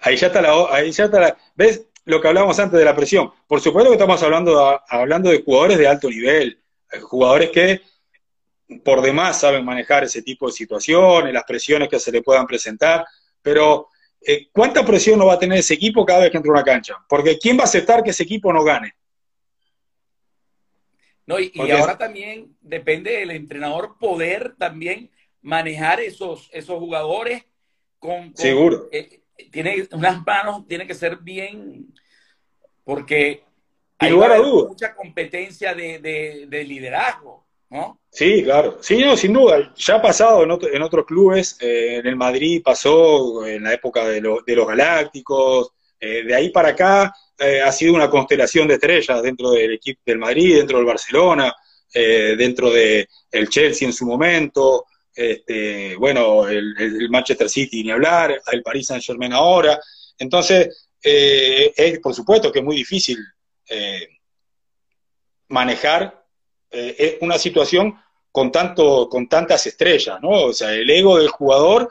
ahí ya está la, ahí ya está la, ¿ves? Lo que hablábamos antes de la presión. Por supuesto que estamos hablando, hablando de jugadores de alto nivel, eh, jugadores que por demás saben manejar ese tipo de situaciones, las presiones que se le puedan presentar, pero eh, ¿cuánta presión no va a tener ese equipo cada vez que entra a una cancha? Porque ¿quién va a aceptar que ese equipo no gane? No, y, y ahora también depende del entrenador poder también manejar esos, esos jugadores con... Seguro. Eh, tiene unas manos, tiene que ser bien, porque hay mucha competencia de, liderazgo, Sí, claro. Sí, no, sin duda. Ya ha pasado en, en otros clubes. Eh, en el Madrid pasó en la época de, de los Galácticos. Eh, de ahí para acá ha sido una constelación de estrellas dentro del equipo del Madrid, dentro del Barcelona, dentro del el Chelsea en su momento este, bueno, el, Manchester City ni hablar, el Paris Saint Germain ahora. Entonces, eh, es por supuesto que es muy difícil eh, manejar eh, una situación con, tanto, con tantas estrellas, ¿no? O sea, el ego del jugador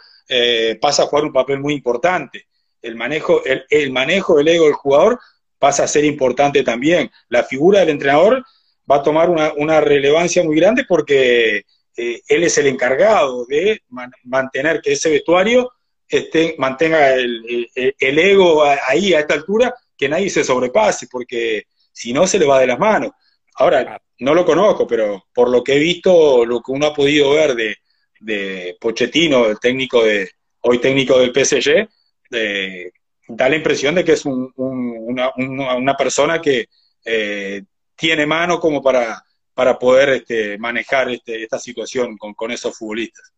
pasa a jugar un papel muy importante. El manejo, el, el manejo del ego del jugador pasa a ser importante también. La figura del entrenador va a tomar una, relevancia muy grande porque eh, él es el encargado de mantener que ese vestuario esté, mantenga el, ego ahí a esta altura, que nadie se sobrepase, porque si no se le va de las manos. Ahora, no lo conozco, pero por lo que he visto, lo que uno ha podido ver de, de Pochettino, el técnico de, hoy técnico del PSG, eh, da la impresión de que es una, persona que eh, tiene mano como para, para poder este, manejar este, esta situación con, esos futbolistas.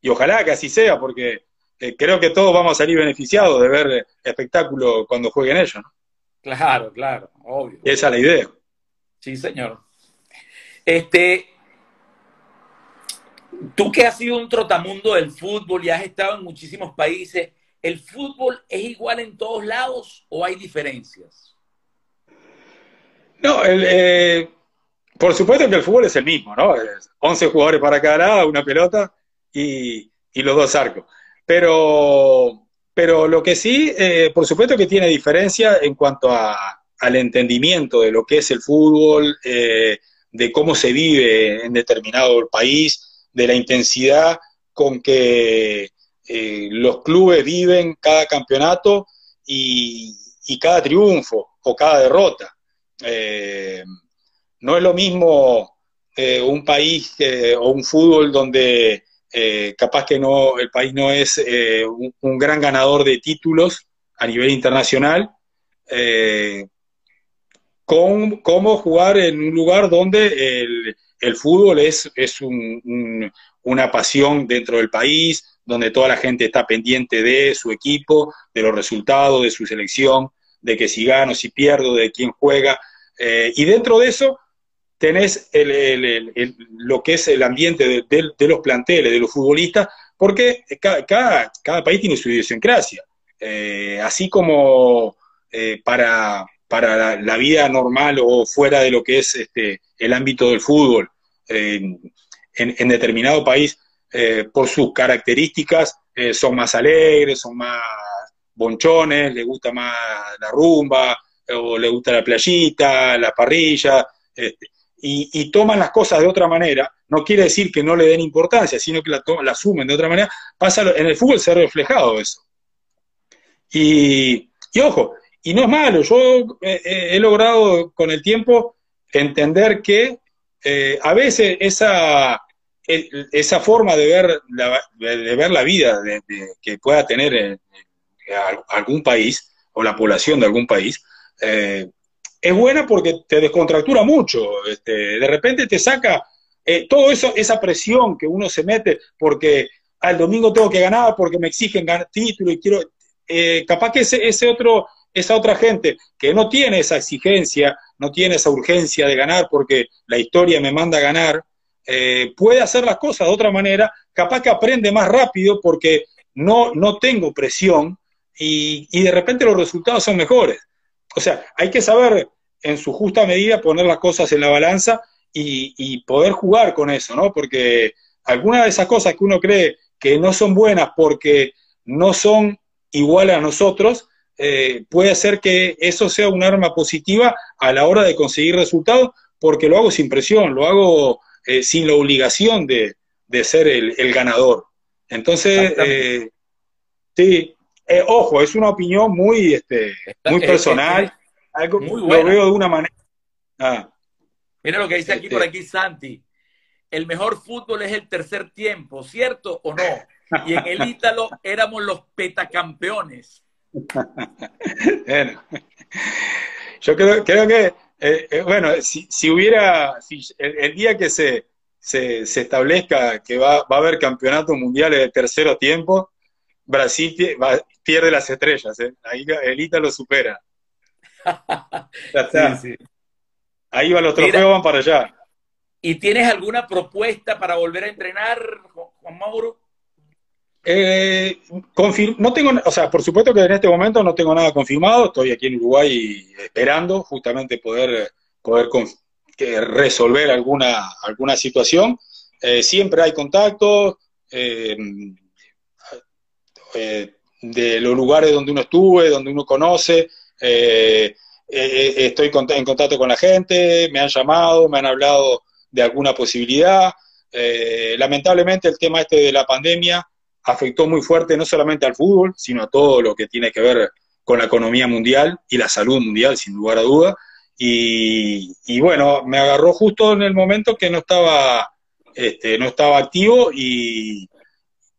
Y ojalá que así sea, porque eh, creo que todos vamos a salir beneficiados de ver espectáculo cuando jueguen ellos. Claro, claro, obvio. Esa es la idea. Sí, señor. Este, tú que has sido un trotamundo del fútbol y has estado en muchísimos países, ¿el fútbol es igual en todos lados o hay diferencias? No, eh, por supuesto que el fútbol es el mismo, ¿no? 11 jugadores para cada lado, una pelota y, los dos arcos. Pero, pero lo que sí, eh, por supuesto que tiene diferencia en cuanto al entendimiento de lo que es el fútbol, eh, de cómo se vive en determinado país, de la intensidad con que los clubes viven cada campeonato y, cada triunfo o cada derrota. Eh, no es lo mismo eh, un país o un fútbol donde eh, capaz que no el país no es un, gran ganador de títulos a nivel internacional, con, cómo jugar en un lugar donde el, fútbol es, es una pasión dentro del país, donde toda la gente está pendiente de su equipo, de los resultados, de su selección, de que si gano, si pierdo, de quién juega. Eh, y dentro de eso tenés lo que es el ambiente de, los planteles, de los futbolistas, porque cada, cada, país tiene su idiosincrasia. Eh, así como eh, para, para la, vida normal o fuera de lo que es este, el ámbito del fútbol, en, en, determinado país, por sus características, son más alegres, son más bonchones, les gusta más la rumba, o le gusta la playita, la parrilla, este, y, toman las cosas de otra manera, no quiere decir que no le den importancia, sino que la, la asumen de otra manera, pasa en el fútbol se ha reflejado eso. Y, ojo, y no es malo, yo he logrado con el tiempo entender que eh, a veces esa, esa forma de ver la, de ver la vida que pueda tener algún país o la población de algún país, eh, es buena porque te descontractura mucho. Este, de repente te saca eh, todo eso, esa presión que uno se mete porque al domingo tengo que ganar, porque me exigen ganar título y quiero. Eh, capaz que ese, ese otro, esa otra gente que no tiene esa exigencia, no tiene esa urgencia de ganar porque la historia me manda a ganar, puede hacer las cosas de otra manera, capaz que aprende más rápido porque no, no tengo presión y, y de repente los resultados son mejores. O sea, hay que saber en su justa medida poner las cosas en la balanza y, poder jugar con eso, ¿no? Porque algunas de esas cosas que uno cree que no son buenas porque no son iguales a nosotros, eh, puede hacer que eso sea un arma positiva a la hora de conseguir resultados, porque lo hago sin presión, lo hago eh, sin la obligación de, ser el, ganador. Entonces, eh, sí, eh, ojo, es una opinión muy, este, muy personal, algo muy lo veo de una manera. Ah. Mira lo que dice aquí por este. aquí Santi. El mejor fútbol es el tercer tiempo, ¿cierto o no? Y en el Ítalo éramos los petacampeones. Bueno, yo creo, creo que, eh, eh, bueno, si, si, hubiera, si el, día que se, se, se establezca que va, va, a haber campeonatos mundiales de tercero tiempo, Brasil pierde las estrellas, ¿eh? ahí el lo supera. ya está. Ahí va los trofeos, van para allá. ¿Y tienes alguna propuesta para volver a entrenar? Eh, no tengo, o sea, por supuesto que en este momento no tengo nada confirmado, estoy aquí en Uruguay esperando justamente poder, poder resolver alguna, alguna situación. Eh, siempre hay contactos, eh, eh, de los lugares donde uno estuve, donde uno conoce. Eh, estoy en contacto con la gente, me han llamado, me han hablado de alguna posibilidad. lamentablemente el tema este de la pandemia afectó muy fuerte no solamente al fútbol, sino a todo lo que tiene que ver con la economía mundial y la salud mundial, sin lugar a duda. Y, bueno, me agarró justo en el momento que no estaba, este, no estaba activo y,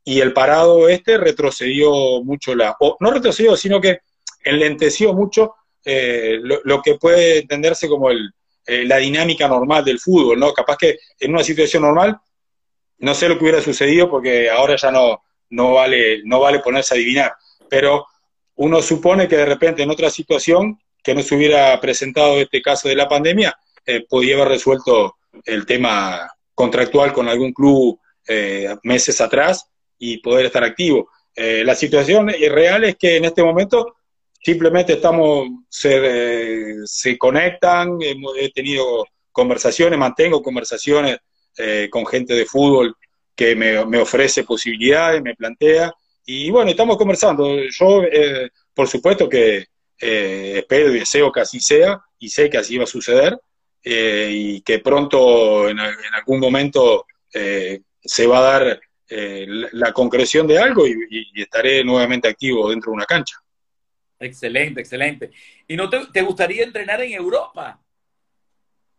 el parado este retrocedió mucho la, o no retrocedió, sino que enlenteció mucho eh, lo, que puede entenderse como el, eh, la dinámica normal del fútbol, ¿no? Capaz que en una situación normal, no sé lo que hubiera sucedido porque ahora ya no, no vale, no vale ponerse a adivinar, pero uno supone que de repente en otra situación que no se hubiera presentado este caso de la pandemia, eh, podía haber resuelto el tema contractual con algún club eh, meses atrás y poder estar activo. Eh, la situación real es que en este momento simplemente estamos, se, se conectan, he tenido conversaciones, mantengo conversaciones con gente de fútbol que me, me, ofrece posibilidades, me plantea, y bueno, estamos conversando. Yo, por supuesto que eh, espero y deseo que así sea, y sé que así va a suceder, eh, y que pronto, en, algún momento, eh, se va a dar la, concreción de algo y, estaré nuevamente activo dentro de una cancha. Excelente, excelente. ¿Y no te, gustaría entrenar en Europa?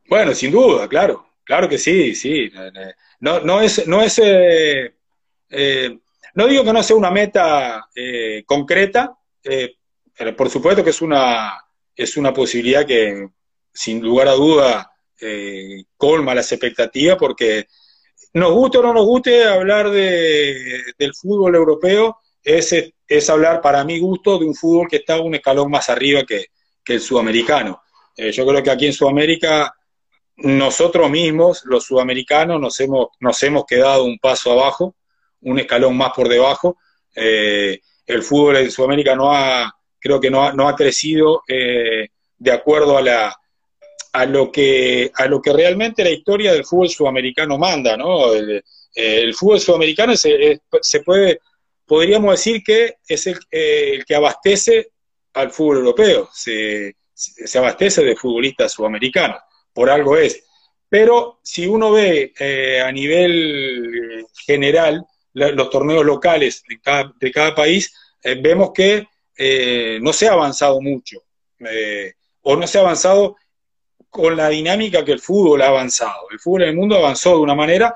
Bueno, sin duda, claro, claro que sí, sí. No, no es, no es, no digo que no sea una meta concreta, por supuesto que es una, es una posibilidad que, sin lugar a duda, eh, colma las expectativas porque nos guste o no nos guste hablar de, del fútbol europeo, es, es hablar para mi gusto de un fútbol que está un escalón más arriba que, el sudamericano. Eh, yo creo que aquí en Sudamérica nosotros mismos, los sudamericanos, nos hemos, nos hemos quedado un paso abajo, un escalón más por debajo. Eh, el fútbol en Sudamérica no ha, creo que no ha, no ha crecido eh, de acuerdo a, la, a, lo que, a lo que realmente la historia del fútbol sudamericano manda, ¿no? El, fútbol sudamericano se, se, puede, podríamos decir que es el, eh, el que abastece al fútbol europeo, se, se, abastece de futbolistas sudamericanos, por algo es. Pero si uno ve eh, a nivel general los torneos locales de cada, de cada país, vemos que eh, no se ha avanzado mucho, eh, o no se ha avanzado con la dinámica que el fútbol ha avanzado. El fútbol en el mundo avanzó de una manera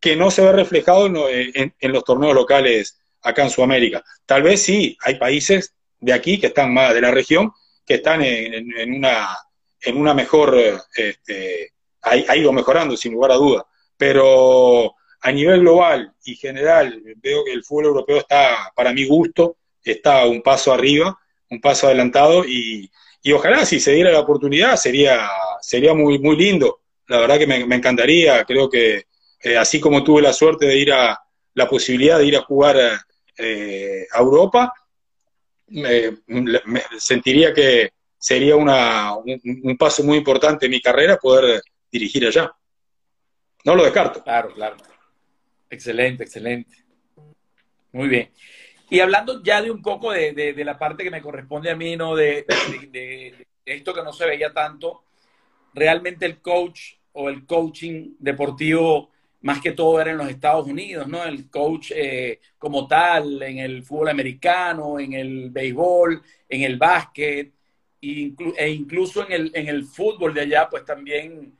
que no se ve reflejado en, los torneos locales acá en Sudamérica. Tal vez sí, hay países de aquí que están más de la región, que están en, una, en una mejor, este, ha, ido mejorando sin lugar a duda, pero a nivel global y general veo que el fútbol europeo está, para mi gusto, está un paso arriba, un paso adelantado y, ojalá si se diera la oportunidad sería, sería muy, muy lindo. La verdad que me, encantaría, creo que eh, así como tuve la suerte de ir a la posibilidad de ir a jugar eh, a Europa, me, sentiría que sería una, un, paso muy importante en mi carrera poder dirigir allá. No lo descarto. Claro, claro. Excelente, excelente. Muy bien. Y hablando ya de un poco de, la parte que me corresponde a mí, ¿no? De, esto que no se veía tanto, realmente el coach o el coaching deportivo más que todo era en los Estados Unidos, ¿no? El coach eh, como tal, en el fútbol americano, en el béisbol, en el básquet, e incluso en el, en el fútbol de allá, pues también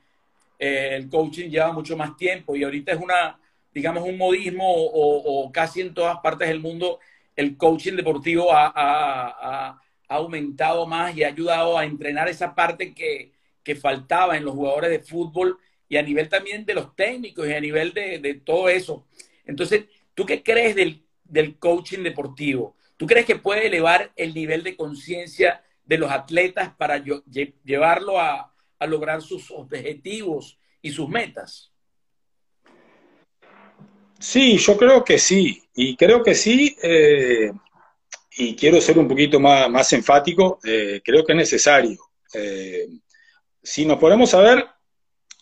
eh, el coaching lleva mucho más tiempo y ahorita es una, digamos, un modismo o casi en todas partes del mundo el coaching deportivo ha, aumentado más y ha ayudado a entrenar esa parte que, faltaba en los jugadores de fútbol y a nivel también de los técnicos y a nivel de, todo eso. Entonces, ¿tú qué crees del, coaching deportivo? ¿Tú crees que puede elevar el nivel de conciencia de los atletas para llevarlo a, lograr sus objetivos y sus metas? Sí, yo creo que sí, y creo que sí, eh, y quiero ser un poquito más, más enfático, eh, creo que es necesario. Eh, si nos ponemos a ver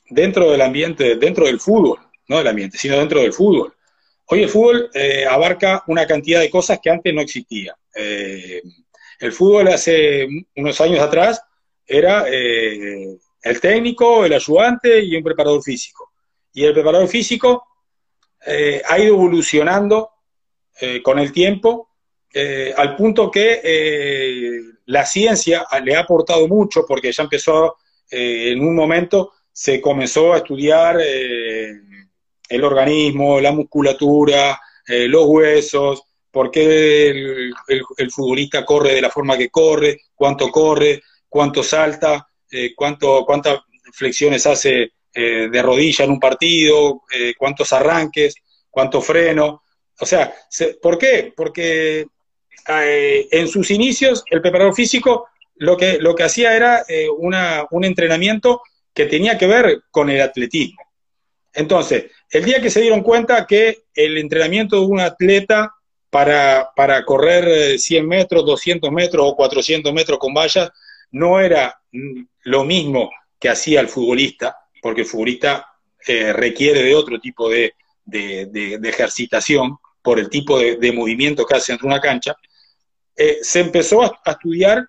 dentro del ambiente, dentro del fútbol, no del ambiente, sino dentro del fútbol, hoy el fútbol abarca una cantidad de cosas que antes no existía. El fútbol hace unos años atrás era eh, el técnico, el ayudante y un preparador físico. Y el preparador físico eh, ha ido evolucionando eh, con el tiempo al punto que la ciencia le ha aportado mucho porque ya empezó en un momento, se comenzó a estudiar el organismo, la musculatura, los huesos, por qué el, futbolista corre de la forma que corre, cuánto corre, cuánto salta, eh, cuánto, cuántas flexiones hace eh, de rodilla en un partido, eh, cuántos arranques, cuánto freno. O sea, ¿por qué? Porque en sus inicios el preparador físico lo que, lo que hacía era un entrenamiento que tenía que ver con el atletismo. Entonces, el día que se dieron cuenta que el entrenamiento de un atleta para, correr 100 eh, metros, 200 metros o 400 metros con vallas, no era mm, lo mismo que hacía el futbolista, porque el futbolista eh, requiere de otro tipo de, ejercitación por el tipo de, movimiento que hace dentro de una cancha, eh, se empezó a, estudiar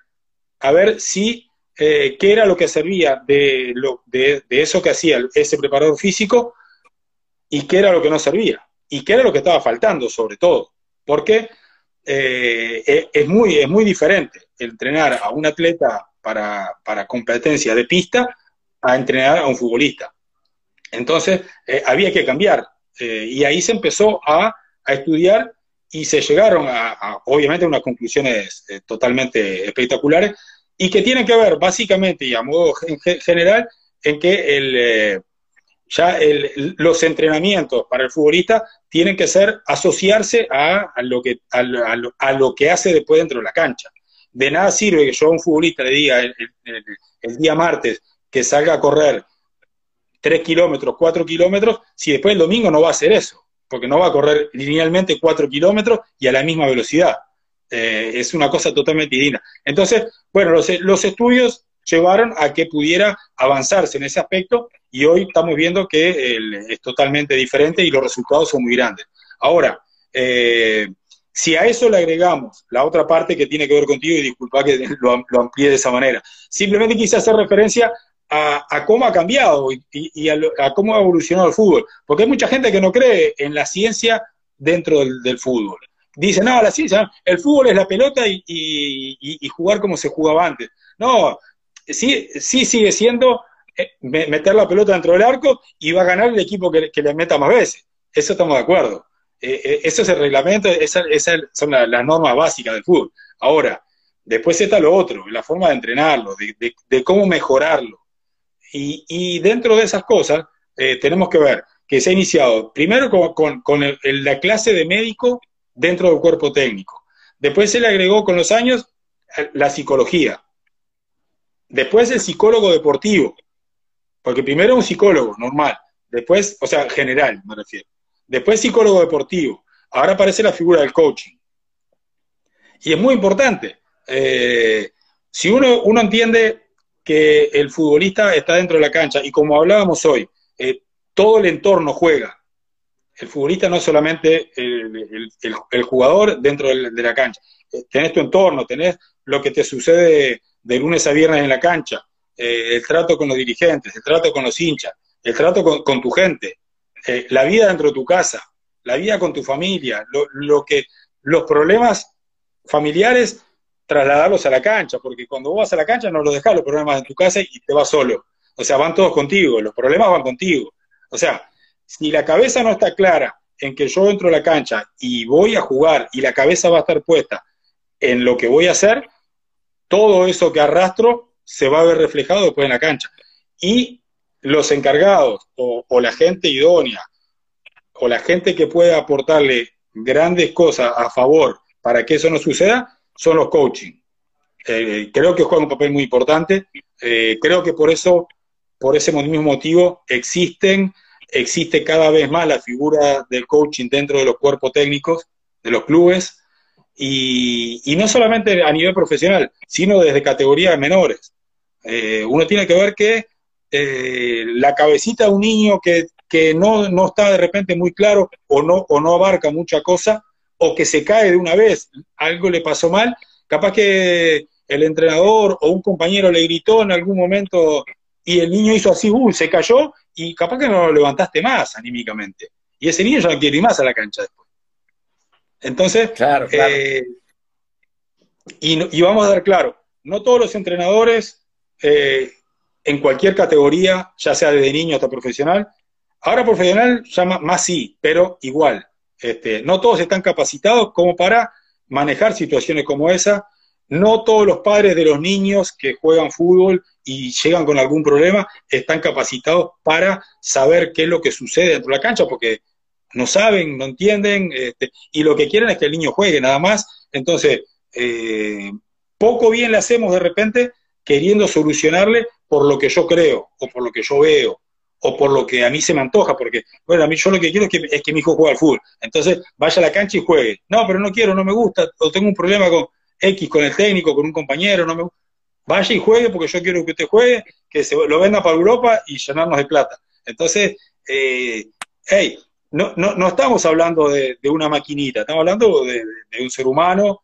a ver si qué era lo que servía de, lo, de, eso que hacía ese preparador físico y qué era lo que no servía, y qué era lo que estaba faltando sobre todo porque eh, e, es, muy, es muy diferente entrenar a un atleta para, para competencia de pista a entrenar a un futbolista. Entonces, eh, había que cambiar. Eh, y ahí se empezó a, estudiar y se llegaron a, obviamente, a unas conclusiones totalmente espectaculares y que tienen que ver, básicamente y a modo general, en que el, ya los entrenamientos para el futbolista tienen que ser asociarse a, lo que, a, lo, que hace después dentro de la cancha. De nada sirve que yo a un futbolista le diga el, día martes que salga a correr 3 kilómetros, 4 kilómetros, si después el domingo no va a hacer eso, porque no va a correr linealmente 4 kilómetros y a la misma velocidad. Eh, es una cosa totalmente distinta. Entonces, bueno, los, los estudios llevaron a que pudiera avanzarse en ese aspecto y hoy estamos viendo que es totalmente diferente y los resultados son muy grandes. Ahora, eh, si a eso le agregamos la otra parte que tiene que ver contigo, y disculpa que lo, lo amplié de esa manera, simplemente quise hacer referencia a, cómo ha cambiado y, a, cómo ha evolucionado el fútbol, porque hay mucha gente que no cree en la ciencia dentro del, fútbol. Dice, no, la ciencia, el fútbol es la pelota y, jugar como se jugaba antes. No, sí, sí sigue siendo meter la pelota dentro del arco y va a ganar el equipo que, le meta más veces. Eso estamos de acuerdo. Eh, eh, eso es el reglamento, esas son las normas básicas del fútbol. Ahora, después está lo otro, la forma de entrenarlo, de, cómo mejorarlo. Y, dentro de esas cosas tenemos que ver que se ha iniciado primero con, la clase de médico dentro del cuerpo técnico. Después se le agregó con los años la psicología. Después el psicólogo deportivo, porque primero un psicólogo normal, después, o sea, general me refiero. Después psicólogo deportivo. Ahora aparece la figura del coaching. Y es muy importante. Eh, si uno, uno entiende que el futbolista está dentro de la cancha y como hablábamos hoy, eh, todo el entorno juega. El futbolista no es solamente el, jugador dentro de la cancha. Eh, tenés tu entorno, tenés lo que te sucede de lunes a viernes en la cancha, eh, el trato con los dirigentes, el trato con los hinchas, el trato con, tu gente, eh, la vida dentro de tu casa, la vida con tu familia, lo, que, los problemas familiares, trasladarlos a la cancha, porque cuando vos vas a la cancha no los dejas los problemas en tu casa y te vas solo. O sea, van todos contigo, los problemas van contigo. O sea, si la cabeza no está clara en que yo entro a la cancha y voy a jugar y la cabeza va a estar puesta en lo que voy a hacer, todo eso que arrastro se va a ver reflejado después en la cancha. Y los encargados o, la gente idónea o la gente que puede aportarle grandes cosas a favor para que eso no suceda son los coaching. Eh, creo que juegan un papel muy importante. Eh, creo que por eso, por ese mismo motivo, existen, existe cada vez más la figura del coaching dentro de los cuerpos técnicos de los clubes y, no solamente a nivel profesional, sino desde categorías menores. Eh, uno tiene que ver que eh, la cabecita de un niño que, no, no, está de repente muy claro o no, o no abarca mucha cosa, o que se cae de una vez, algo le pasó mal, capaz que el entrenador o un compañero le gritó en algún momento y el niño hizo así, uh, se cayó y capaz que no lo levantaste más anímicamente. Y ese niño ya no quiere ir más a la cancha después. Entonces, claro, eh, y, vamos a dar claro, no todos los entrenadores eh, en cualquier categoría, ya sea desde niño hasta profesional, ahora profesional llama más sí, pero igual. Este, no todos están capacitados como para manejar situaciones como esa. No todos los padres de los niños que juegan fútbol y llegan con algún problema están capacitados para saber qué es lo que sucede dentro de la cancha, porque no saben, no entienden, este, y lo que quieren es que el niño juegue, nada más. Entonces, eh, poco bien le hacemos de repente queriendo solucionarle por lo que yo creo, o por lo que yo veo, o por lo que a mí se me antoja, porque, bueno, a mí yo lo que quiero es que, es que mi hijo juegue al fútbol. Entonces, vaya a la cancha y juegue. No, pero no quiero, no me gusta, o tengo un problema con X, con el técnico, con un compañero, no me Vaya y juegue porque yo quiero que usted juegue, que se lo venda para Europa y llenarnos de plata. Entonces, eh, hey, no, no, no estamos hablando de, una maquinita, estamos hablando de, un ser humano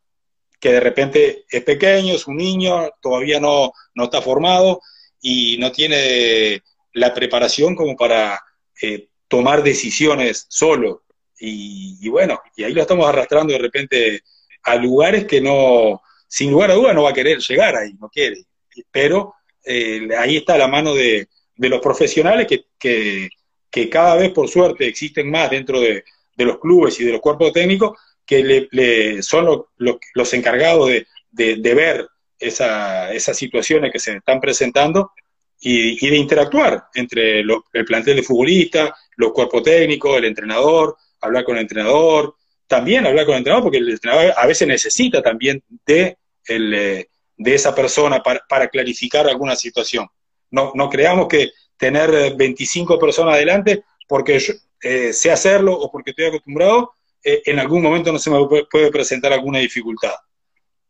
que de repente es pequeño, es un niño, todavía no, no está formado y no tiene la preparación como para eh, tomar decisiones solo. Y, bueno, y ahí lo estamos arrastrando de repente a lugares que no, sin lugar a duda no va a querer llegar ahí, no quiere. Pero eh, ahí está la mano de, de los profesionales que, que, que cada vez por suerte existen más dentro de, los clubes y de los cuerpos técnicos que le, son los encargados de, ver esas situaciones que se están presentando y, de interactuar entre el plantel de futbolistas, los cuerpos técnicos, el entrenador, hablar con el entrenador, también hablar con el entrenador, porque el entrenador a veces necesita también de, el, de esa persona para, clarificar alguna situación. No, no creamos que tener 25 personas adelante porque yo, eh, sé hacerlo o porque estoy acostumbrado, eh, en algún momento no se me puede presentar alguna dificultad.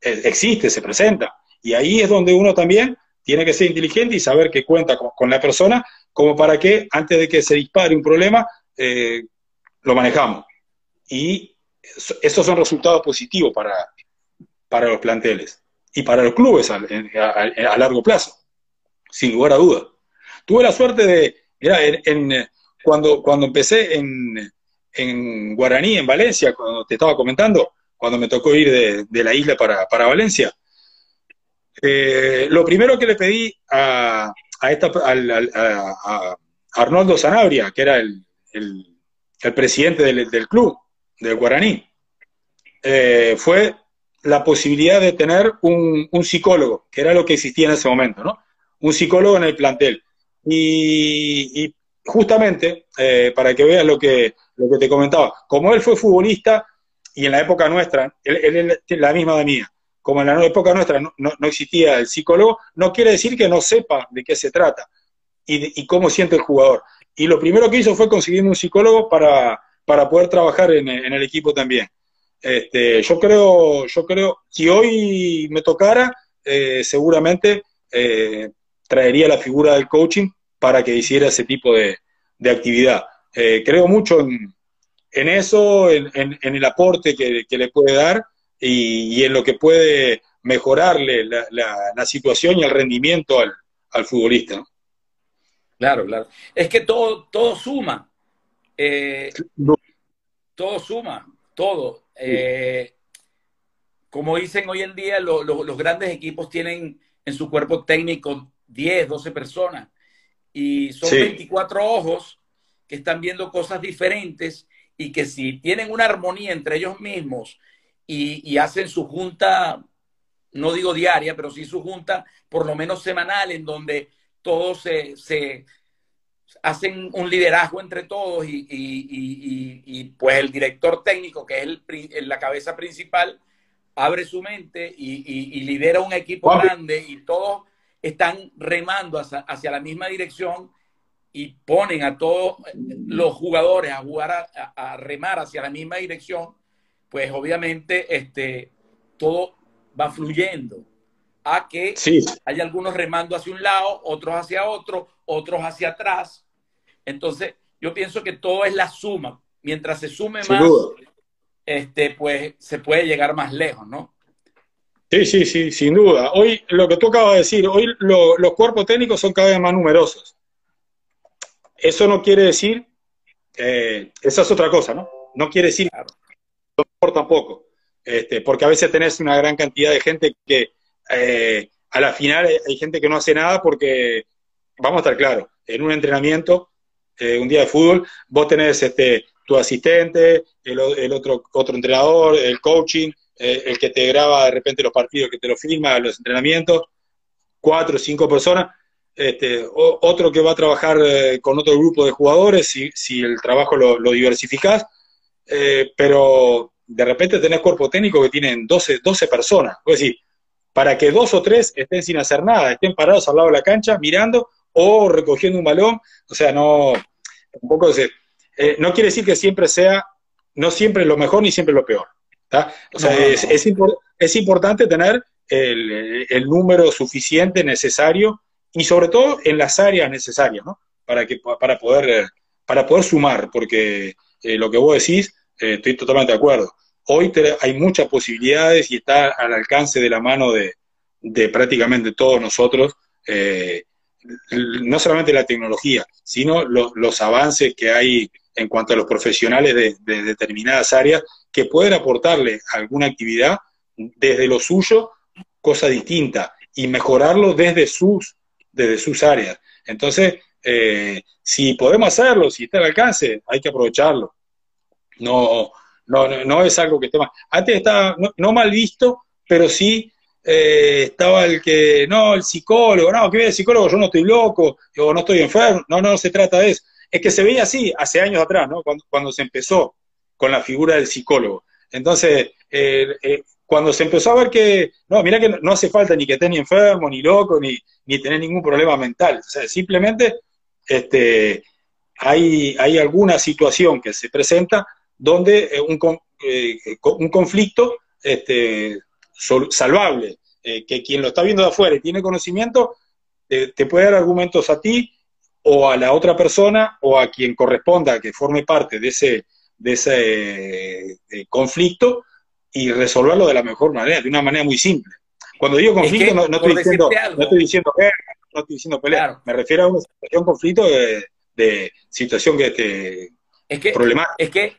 Eh, existe, se presenta. Y ahí es donde uno también tiene que ser inteligente y saber que cuenta con, la persona como para que antes de que se dispare un problema, lo manejamos. Y esos son resultados positivos para, para los planteles y para los clubes a, a largo plazo, sin lugar a dudas. Tuve la suerte de, mira, en, cuando, cuando empecé en, en Guaraní, en Valencia, cuando te estaba comentando, cuando me tocó ir de, la isla para, Valencia, eh, lo primero que le pedí a, a, esta, a, Arnoldo Sanabria, que era el, presidente del, club, del Guaraní, eh, fue la posibilidad de tener un, un, psicólogo, que era lo que existía en ese momento, ¿no? Un psicólogo en el plantel. Y, justamente, eh, para que veas lo que, lo que te comentaba, como él fue futbolista y en la época nuestra, él, es la misma de mía, como en la época nuestra no, existía el psicólogo, no quiere decir que no sepa de qué se trata y, cómo siente el jugador. Y lo primero que hizo fue conseguirme un psicólogo para, para poder trabajar en, el equipo también. Este, yo creo, yo creo, si hoy me tocara, eh, seguramente eh, traería la figura del coaching para que hiciera ese tipo de, actividad. Eh, creo mucho en, eso, en, el aporte que, le puede dar y, en lo que puede mejorarle la, situación y el rendimiento al, futbolista. Claro, claro. Es que todo, todo suma. Eh, todo suma, todo. Eh, como dicen hoy en día, los grandes equipos tienen en su cuerpo técnico 10, 12 personas. Y son 24 ojos que están viendo cosas diferentes y que si tienen una armonía entre ellos mismos y, hacen su junta, no digo diaria, pero sí su junta por lo menos semanal en donde todos se, hacen un liderazgo entre todos y, pues el director técnico, que es el, la cabeza principal, abre su mente y, lidera un equipo grande y todos están remando hacia, la misma dirección y ponen a todos los jugadores a jugar a, remar hacia la misma dirección, pues obviamente este, todo va fluyendo a que hay algunos remando hacia un lado, otros hacia otro, otros hacia atrás. Entonces, yo pienso que todo es la suma. Mientras se sume más, este, pues se puede llegar más lejos, ¿no? Sí, sí, sí, sin duda. Hoy, lo que tú acabas de decir, hoy los cuerpos técnicos son cada vez más numerosos. Eso no quiere decir, eh, esa es otra cosa, ¿no? No quiere decir por tampoco, este, porque a veces tenés una gran cantidad de gente que eh, a la final hay gente que no hace nada porque, vamos a estar claros, en un entrenamiento, eh, un día de fútbol, vos tenés este, tu asistente, el, el otro, otro entrenador, el coaching, eh, el que te graba de repente los partidos, que te lo filma, los entrenamientos, cuatro o cinco personas, este, otro que va a trabajar eh, con otro grupo de jugadores, si, si el trabajo lo, lo diversificás, eh, pero de repente tenés cuerpo técnico que tienen 12, 12 personas. Es decir, para que dos o tres estén sin hacer nada, estén parados al lado de la cancha mirando o recogiendo un balón, o sea, no, tampoco se, no quiere decir que siempre sea, no siempre lo mejor ni siempre lo peor. O sea, es, es, importante tener el, número suficiente necesario y sobre todo en las áreas necesarias, ¿no? Para, que, para, poder, para poder sumar, porque eh, lo que vos decís, eh, estoy totalmente de acuerdo. Hoy hay muchas posibilidades y está al alcance de la mano de, prácticamente todos nosotros, eh, no solamente la tecnología, sino los avances que hay en cuanto a los profesionales de determinadas áreas que pueden aportarle alguna actividad desde lo suyo, cosa distinta, y mejorarlo desde sus, desde sus áreas. Entonces, eh, si podemos hacerlo, si está al alcance, hay que aprovecharlo. No, no, no es algo que esté mal. Antes estaba no, mal visto, pero sí eh, estaba el que, no, el psicólogo, no, que viene el psicólogo, yo no estoy loco, o no estoy enfermo, no, no se trata de eso. Es que se veía así hace años atrás, ¿no? Cuando, cuando se empezó con la figura del psicólogo. Entonces, eh, eh, cuando se empezó a ver que, no, mira que no, hace falta ni que esté ni enfermo, ni loco, ni, ni tener ningún problema mental. O sea, simplemente este, hay, hay alguna situación que se presenta donde eh, un, un conflicto este, salvable, que quien lo está viendo de afuera y tiene conocimiento, te puede dar argumentos a ti o a la otra persona o a quien corresponda que forme parte de ese, de ese eh, conflicto y resolverlo de la mejor manera, de una manera muy simple. Cuando digo conflicto, no, estoy diciendo, no, estoy diciendo, no estoy diciendo pelea, me refiero a una situación, conflicto de, situación que te es que, problemática. Es que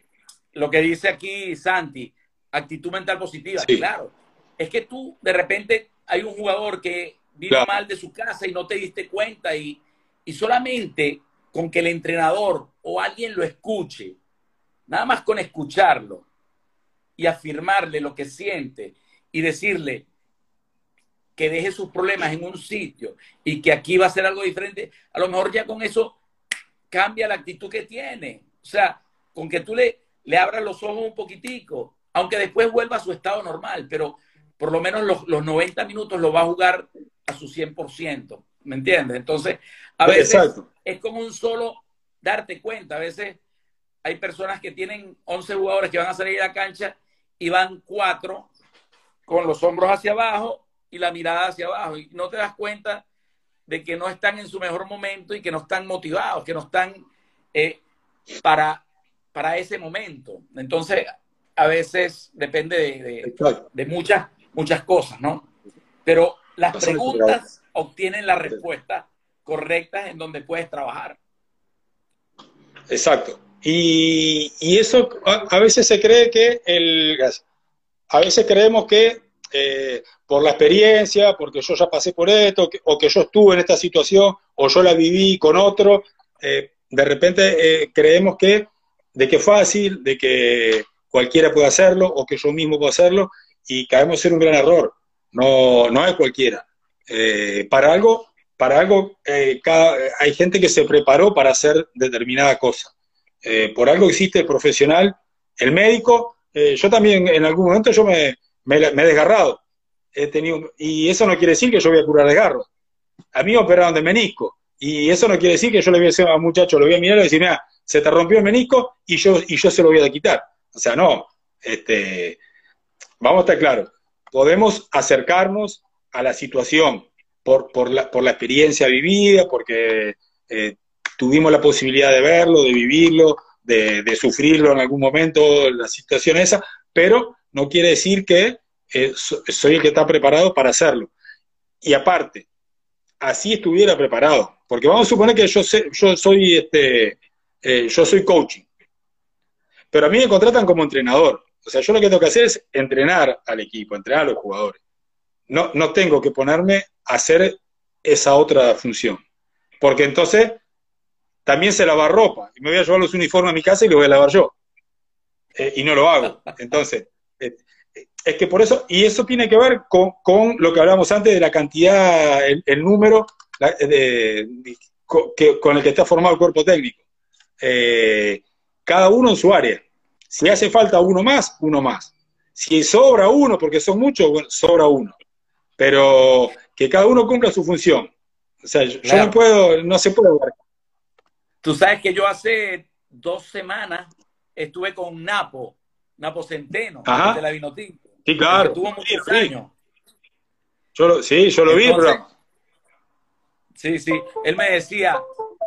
lo que dice aquí Santi, actitud mental positiva, claro. Es que tú, de repente, hay un jugador que vive mal de su casa y no te diste cuenta y, y solamente con que el entrenador o alguien lo escuche Nada más con escucharlo y afirmarle lo que siente y decirle que deje sus problemas en un sitio y que aquí va a ser algo diferente, a lo mejor ya con eso cambia la actitud que tiene. O sea, con que tú le, le abras los ojos un poquitico, aunque después vuelva a su estado normal, pero por lo menos los, los 90 minutos lo va a jugar a su 100%, ¿me entiendes? Entonces, a veces es como un solo darte cuenta, a veces hay personas que tienen 11 jugadores que van a salir a la cancha y van cuatro con los hombros hacia abajo y la mirada hacia abajo. Y no te das cuenta de que no están en su mejor momento y que no están motivados, que no están eh, para, para ese momento. Entonces, a veces depende de, de, muchas, muchas cosas, ¿no? Pero las preguntas obtienen las respuestas correctas en donde puedes trabajar. Exacto. Y, eso a, veces se cree que el a veces creemos que eh, por la experiencia, porque yo ya pasé por esto, o que yo estuve en esta situación, o yo la viví con otro, eh, de repente eh, creemos que de que fácil, de que cualquiera puede hacerlo, o que yo mismo puedo hacerlo, y caemos en un gran error. No, no es cualquiera. para algo, para algo hay gente que se preparó para hacer determinada cosa. Eh, por algo existe el profesional, el médico. Eh, yo también en algún momento yo me, me, he desgarrado. He tenido, y eso no quiere decir que yo voy a curar desgarro. A mí me operaron de menisco. Y eso no quiere decir que yo le voy a decir a un muchacho, lo voy a mirar y decir, mira, se te rompió el menisco y yo, y yo se lo voy a quitar. O sea, no. Este, vamos a estar claros. Podemos acercarnos a la situación por, por, la, por la experiencia vivida, porque eh, tuvimos la posibilidad de verlo, de vivirlo, de, sufrirlo en algún momento, la situación esa, pero no quiere decir que eh, soy el que está preparado para hacerlo. Y aparte, así estuviera preparado, porque vamos a suponer que yo, sé, yo soy este, eh, yo soy coaching, pero a mí me contratan como entrenador. O sea, yo lo que tengo que hacer es entrenar al equipo, entrenar a los jugadores. No, no tengo que ponerme a hacer esa otra función. Porque entonces también se lava ropa. Y me voy a llevar los uniformes a mi casa y los voy a lavar yo. Eh, y no lo hago. Entonces, eh, es que por eso, y eso tiene que ver con, lo que hablamos antes de la cantidad, el, número con el que está formado el cuerpo técnico. Eh, cada uno en su área. Si hace falta uno más, uno más. Si sobra uno, porque son muchos, bueno, sobra uno. Pero que cada uno cumpla su función. O sea, yo, no puedo, no se puede Tú sabes que yo hace dos semanas estuve con Napo, Napo Centeno, de la Vinotinto. Sí, claro. tuvo muchos años. Yo sí, yo lo vi, pero... Sí, sí. Él me decía,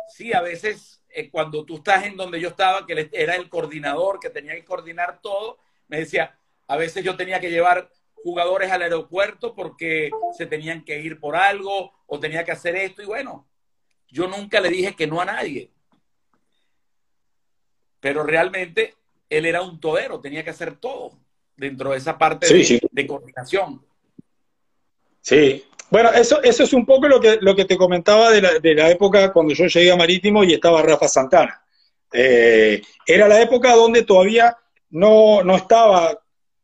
sí, a veces eh, cuando tú estás en donde yo estaba, que era el coordinador, que tenía que coordinar todo, me decía, a veces yo tenía que llevar jugadores al aeropuerto porque se tenían que ir por algo o tenía que hacer esto. Y bueno, yo nunca le dije que no a nadie. Pero realmente él era un todero, tenía que hacer todo dentro de esa parte de, coordinación. Sí, bueno, eso, eso es un poco lo que, lo que te comentaba de la, de la época cuando yo llegué a Marítimo y estaba Rafa Santana. Eh, era la época donde todavía no, no estaba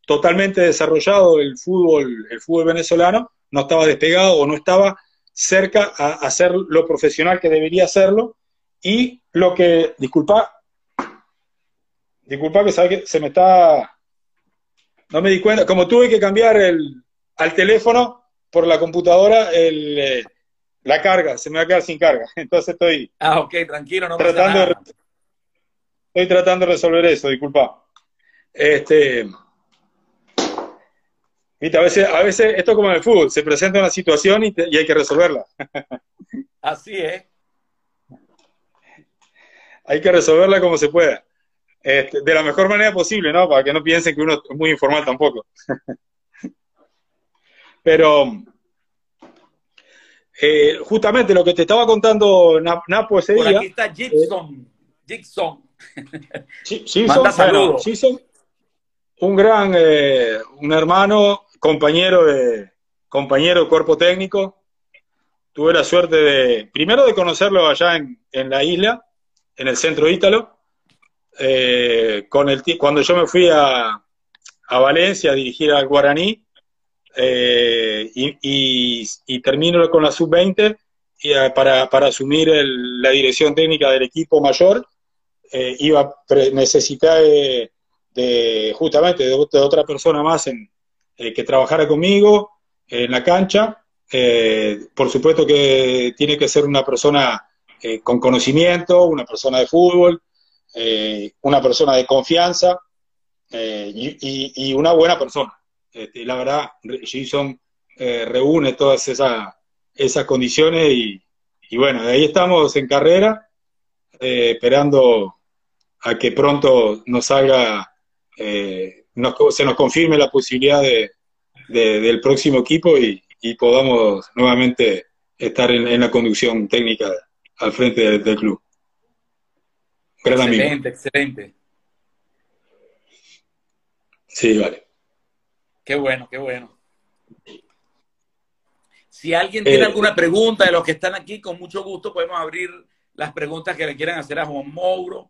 totalmente desarrollado el fútbol, el fútbol venezolano, no estaba despegado o no estaba cerca a, a ser lo profesional que debería serlo. Y lo que, disculpa, disculpa que sabe que se me está, no me di cuenta, como tuve que cambiar el, al teléfono por la computadora, el, eh, la carga, se me va a quedar sin carga. Entonces estoy. Ah, ok, tranquilo, no tratando pasa nada. estoy tratando de resolver eso, disculpa. Este, a veces, a veces esto es como en el fútbol, se presenta una situación y, hay que resolverla. Así es. Hay que resolverla como se pueda. Este, de la mejor manera posible, ¿no? Para que no piensen que uno es muy informal tampoco. Pero eh, justamente lo que te estaba contando Napo ese Por día. Aquí está Gibson. Gibson. Gibson, un gran, eh, un hermano compañero de, compañero de cuerpo técnico. Tuve la suerte de, primero de conocerlo allá en, en la isla, en el centro ítalo, eh, con el, cuando yo me fui a, a Valencia a dirigir al Guaraní, eh, y, y, termino con la sub-20 eh, para, para, asumir la dirección técnica del equipo mayor. iba a necesitar de, justamente de, otra persona más en, eh, que trabajara conmigo en la cancha. Eh, por supuesto que tiene que ser una persona eh, con conocimiento, una persona de fútbol, una persona de confianza y, una buena persona. Este, la verdad, Jason reúne todas esas, esas condiciones y, y, bueno, ahí estamos en carrera, esperando a que pronto nos salga se nos confirme la posibilidad de, del próximo equipo y, podamos nuevamente estar en, la conducción técnica al frente del, club. Excelente, excelente. Sí, vale. Qué bueno, qué bueno. Si alguien tiene eh, alguna pregunta de los que están aquí, con mucho gusto podemos abrir las preguntas que le quieran hacer a Juan Mouro.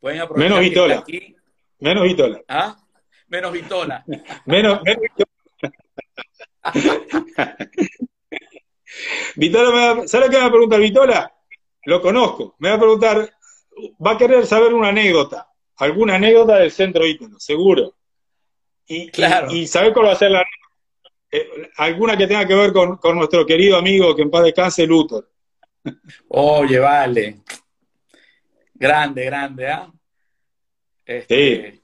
Pueden aprovechar menos Vitola. Menos Vitola. ¿Ah? menos Vitola. menos, Vitola, ¿sabe qué me va a preguntar Vitola? Lo conozco. Me va a preguntar, va a querer saber una anécdota, alguna anécdota del centro ícono, seguro. Y, claro. y, sabe cuál va a ser la eh, alguna que tenga que ver con, nuestro querido amigo que en paz descanse, Luthor. Oye, vale. Grande, grande, ¿ah? sí.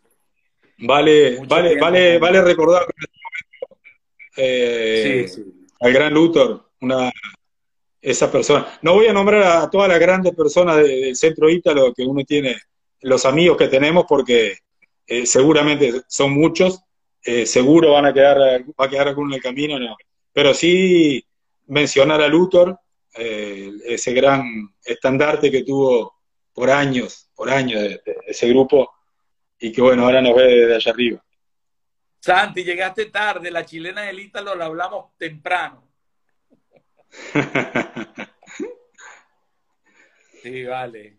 Vale, vale, vale, vale recordar eh, al gran Luthor, una, esa persona. No voy a nombrar a todas las grandes personas del centro ítalo que uno tiene, los amigos que tenemos, porque eh, seguramente son muchos, eh, seguro van a quedar, va a quedar alguno en el camino, no. Pero sí mencionar a Luthor, eh, ese gran estandarte que tuvo por años, por años de, ese grupo, y que bueno, ahora nos ve desde allá arriba. Santi, llegaste tarde, la chilena del Ítalo la hablamos temprano. Sí, vale.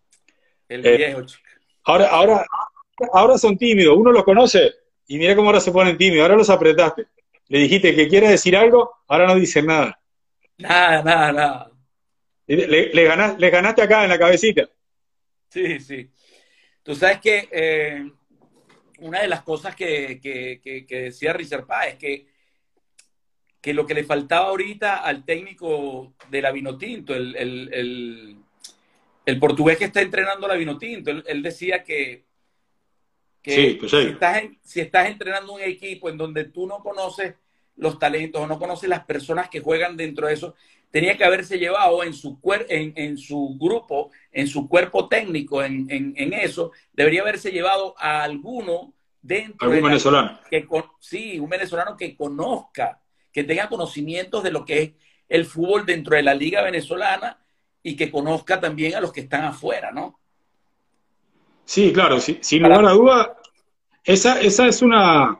El eh, viejo, chico. Ahora, ahora, ahora son tímidos, uno los conoce y mira cómo ahora se ponen tímidos, ahora los apretaste. Le dijiste que quiere decir algo, ahora no dicen nada. Nada, nada, nada. Le, le, ganaste acá en la cabecita. Sí, sí. Tú sabes que eh, una de las cosas que, que, que, decía Richard Paz es que, que lo que le faltaba ahorita al técnico de la Vinotinto, el, el, el, portugués que está entrenando la Vinotinto, él, él decía que, que pues si, estás si estás entrenando un equipo en donde tú no conoces los talentos o no conoces las personas que juegan dentro de eso, tenía que haberse llevado en su, en, en su grupo, en su cuerpo técnico, en, en, eso, debería haberse llevado a alguno dentro ¿Algún venezolano? Que, sí, un venezolano que conozca, que tenga conocimientos de lo que es el fútbol dentro de la liga venezolana y que conozca también a los que están afuera, ¿no? Sí, claro, sin lugar a duda, esa, esa es una,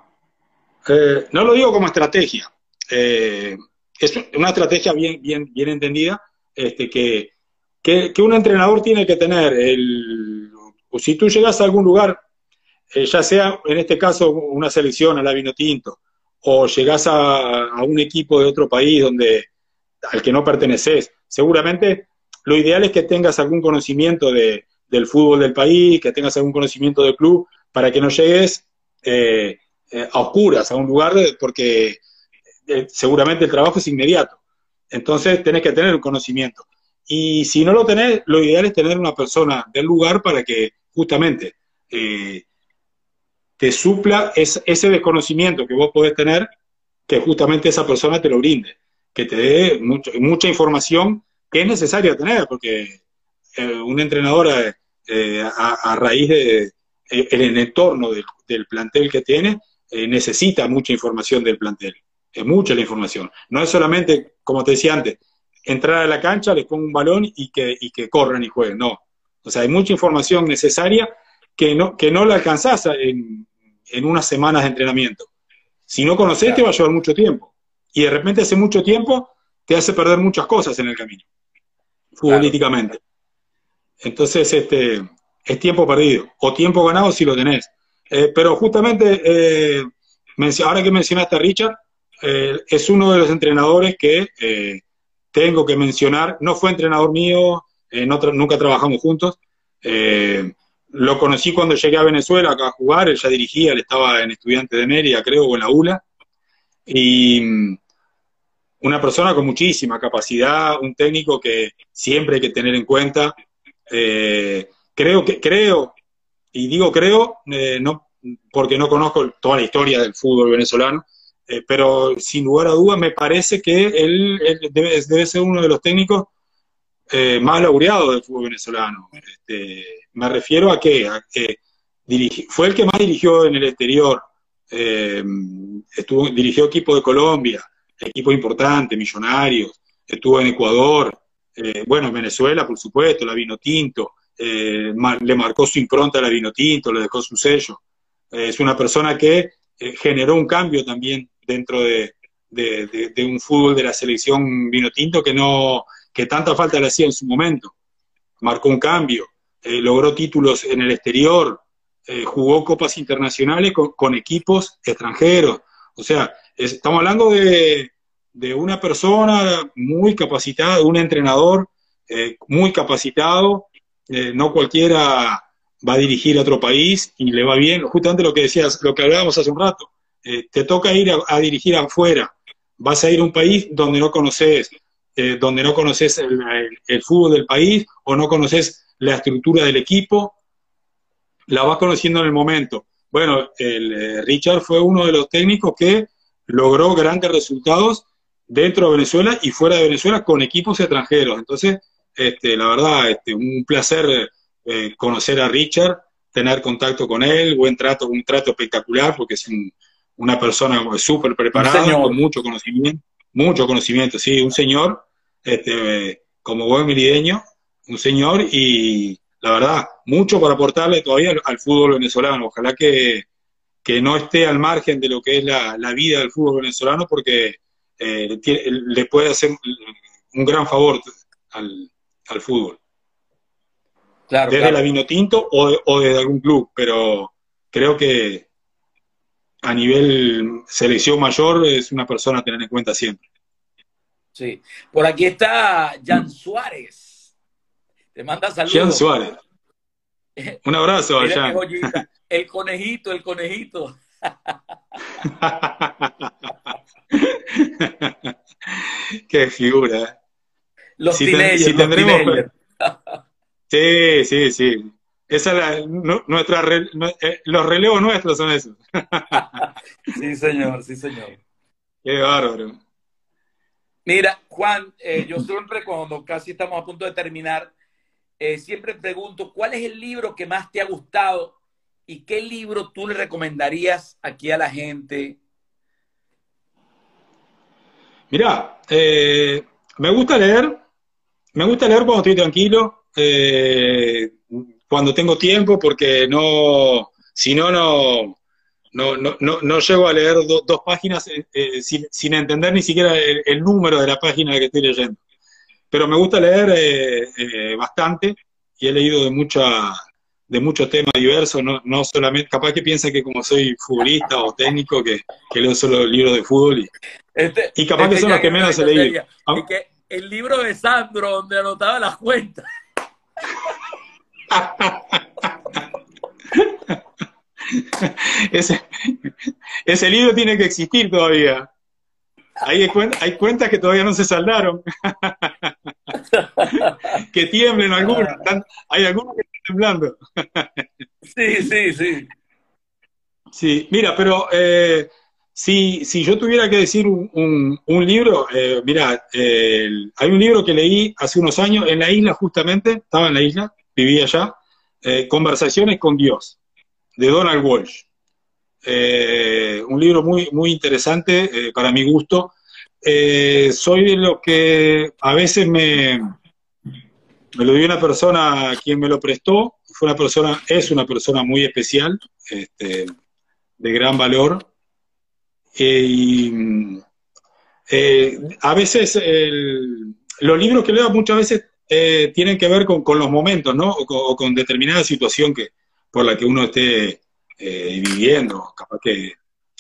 eh, no lo digo como estrategia, eh, es una estrategia bien, bien, bien entendida, este, que, que, un entrenador tiene que tener. El, si tú llegas a algún lugar, eh, ya sea en este caso una selección a la vino tinto, o llegas a, a, un equipo de otro país donde al que no perteneces, seguramente lo ideal es que tengas algún conocimiento de, del fútbol del país, que tengas algún conocimiento del club, para que no llegues eh, eh, a oscuras a un lugar, porque eh, seguramente el trabajo es inmediato. Entonces tenés que tener un conocimiento. Y si no lo tenés, lo ideal es tener una persona del lugar para que justamente eh, te supla ese desconocimiento que vos podés tener, que justamente esa persona te lo brinde, que te dé mucha información que es necesaria tener, porque eh, un entrenador a, raíz de el, entorno del, plantel que tiene necesita mucha información del plantel es mucha la información. No es solamente, como te decía antes, entrar a la cancha, les pongo un balón y que, y que corran y jueguen. No. O sea, hay mucha información necesaria que no, que no la alcanzás en, en unas semanas de entrenamiento. Si no conoces, te va a llevar mucho tiempo. Y de repente hace mucho tiempo te hace perder muchas cosas en el camino, futbolísticamente. Entonces, este, es tiempo perdido, o tiempo ganado si lo tenés. Eh, pero justamente, eh, ahora que mencionaste a Richard, eh, es uno de los entrenadores que tengo que mencionar. No fue entrenador mío, nunca trabajamos juntos. Lo conocí cuando llegué a Venezuela acá a jugar, él ya dirigía, él estaba en Estudiante de Mérida, creo, o en la ULA. Y mm, una persona con muchísima capacidad, un técnico que siempre hay que tener en cuenta. creo que, creo, y digo creo, no, porque no conozco toda la historia del fútbol venezolano, eh, pero sin lugar a dudas me parece que él, debe, ser uno de los técnicos eh, más laureados del fútbol venezolano. Este, me refiero a que, fue el que más dirigió en el exterior, eh, estuvo, dirigió equipo de Colombia, equipo importante, millonarios, estuvo en Ecuador, bueno, en Venezuela, por supuesto, la vino tinto, le marcó su impronta a la vino tinto, le dejó su sello. es una persona que generó un cambio también dentro de, un fútbol de la selección vino tinto que no que tanta falta le hacía en su momento. Marcó un cambio, eh, logró títulos en el exterior, eh, jugó copas internacionales con, equipos extranjeros. O sea, estamos hablando de, una persona muy capacitada, un entrenador eh, muy capacitado. no cualquiera va a dirigir a otro país y le va bien. Justamente lo que decías, lo que hablábamos hace un rato te toca ir a, dirigir afuera, vas a ir a un país donde no conoces, donde no conoces el, fútbol del país o no conoces la estructura del equipo, la vas conociendo en el momento. Bueno, el, eh, Richard fue uno de los técnicos que logró grandes resultados dentro de Venezuela y fuera de Venezuela con equipos extranjeros. Entonces, este, la verdad, este, un placer conocer a Richard, tener contacto con él, buen trato, un trato espectacular, porque es un, una persona súper preparada, con mucho conocimiento, mucho conocimiento, sí, un señor, este, como buen merideño, un señor y la verdad, mucho para aportarle todavía al, fútbol venezolano. Ojalá que, no esté al margen de lo que es la, vida del fútbol venezolano porque eh, le puede hacer un gran favor al, fútbol. Claro, desde la Vino Tinto o, o desde algún club, pero creo que a nivel selección mayor es una persona a tener en cuenta siempre. Sí. Por aquí está Jan Suárez. Te manda saludos. Jan Suárez. Un abrazo, Jan. El conejito, el conejito. Qué figura. Los si, si tendremos... Sí, sí, sí. Esa es nuestra, eh, los relevos nuestros son esos. sí, señor, sí, señor. Qué bárbaro. Mira, Juan, eh, yo siempre cuando casi estamos a punto de terminar, eh, siempre pregunto, ¿cuál es el libro que más te ha gustado y qué libro tú le recomendarías aquí a la gente? Mira, me gusta leer, me gusta leer cuando estoy tranquilo. Eh, cuando tengo tiempo, porque no, si no, no, no, no, no llego a leer dos páginas eh, eh, sin, entender ni siquiera el, número de la página que estoy leyendo. Pero me gusta leer eh, bastante y he leído de mucha de muchos temas diversos, no, no solamente, capaz que piensa que como soy futbolista o técnico, que, leo solo libros de fútbol y, este, y capaz que este son los que menos he leído. Y que el libro de Sandro, donde anotaba las cuentas. ese, ese libro tiene que existir todavía. Hay, hay cuentas que todavía no se saldaron. que tiemblen algunos. hay algunos que están temblando. sí, sí, sí. Sí, mira, pero eh, si, si, yo tuviera que decir un, un, libro, eh, mira, hay un libro que leí hace unos años en la isla justamente, estaba en la isla, vivía allá, eh, Conversaciones con Dios, de Donald Walsh. Eh, un libro muy, muy interesante para mi gusto. Soy de los que a veces me, me lo dio una persona quien me lo prestó, fue una persona, es una persona muy especial, este, de gran valor. y a veces los libros que leo muchas veces eh, tienen que ver con, los momentos, ¿no? O con, determinada situación que, por la que uno esté eh, viviendo, capaz que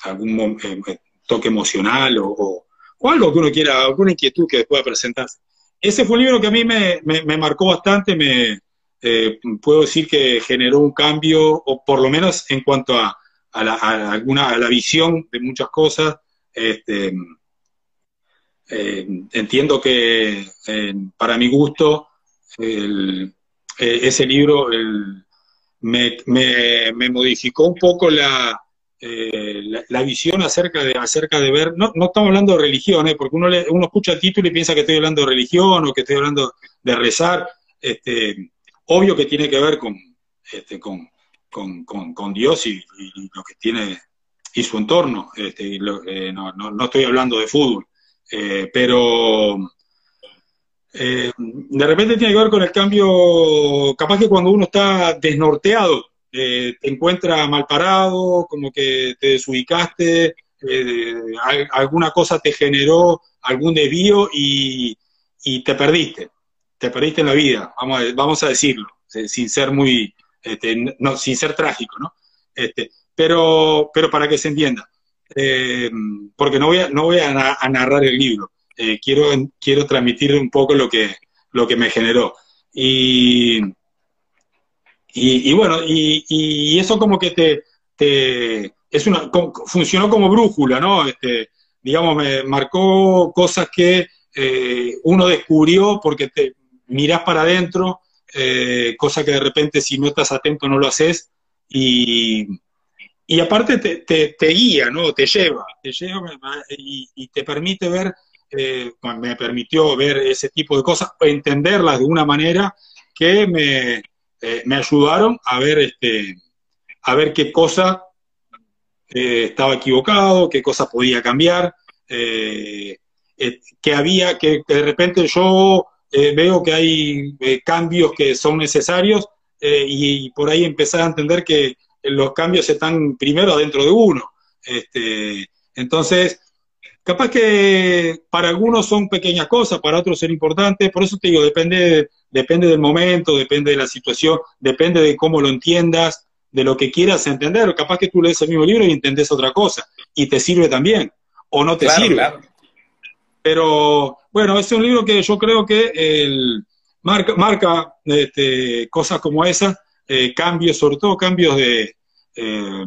algún eh, toque emocional o, algo que uno quiera, alguna inquietud que pueda presentarse. Ese fue un libro que a mí me, marcó bastante, me puedo decir que generó un cambio, o por lo menos en cuanto a, la, alguna, a la visión de muchas cosas. Este, eh, entiendo que para mi gusto eh, ese libro me, modificó un poco la, eh, la, visión acerca de, acerca de ver, no, no estamos hablando de religión, porque uno, uno escucha el título y piensa que estoy hablando de religión o que estoy hablando de rezar, este, obvio que tiene que ver con, este, con, con, Dios y, lo que tiene y su entorno, este, no, no, estoy hablando de fútbol. Eh, pero eh, de repente tiene que ver con el cambio, capaz que cuando uno está desnorteado, eh, te encuentra mal parado, como que te desubicaste, alguna cosa te generó algún desvío y, te perdiste, te perdiste en la vida, vamos a, vamos a decirlo, sin ser muy, este, no, sin ser trágico, ¿no? Este, pero, pero para que se entienda. Eh, porque no voy a, no voy a, narrar el libro, eh, quiero, quiero transmitir un poco lo que, lo que me generó. Y, y, bueno, y, eso como que te, te es una, funcionó como brújula, ¿no? Este, digamos, me marcó cosas que eh, uno descubrió porque te mirás para adentro, cosas que de repente si no estás atento no lo haces, y, y aparte te, te, guía, ¿no? Te lleva, te lleva y, te permite ver, eh, me permitió ver ese tipo de cosas, entenderlas de una manera que me, eh, me ayudaron a ver, este, a ver qué cosa eh, estaba equivocado, qué cosas podía cambiar, eh, que había, que, de repente yo veo que hay cambios que son necesarios y por ahí empezar a entender que los cambios están primero adentro de uno. Este, entonces, capaz que para algunos son pequeñas cosas, para otros son importantes, por eso te digo, depende, depende del momento, depende de la situación, depende de cómo lo entiendas, de lo que quieras entender. Capaz que tú lees el mismo libro y entendés otra cosa, y te sirve también, o no te sirve. Pero bueno, es un libro que yo creo que el, marca, marca este, cosas como esas, eh, cambios, sobre todo cambios de, eh,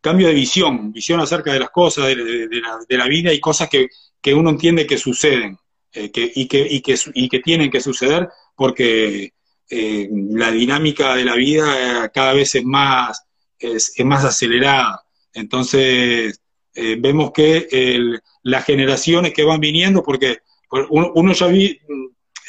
cambio de visión, visión acerca de las cosas, de, la, vida y cosas que, uno entiende que suceden eh, y, que, y, que, y que tienen que suceder porque eh, la dinámica de la vida cada vez es más, es, más acelerada. Entonces, eh, vemos que las generaciones que van viniendo, porque uno, ya vi,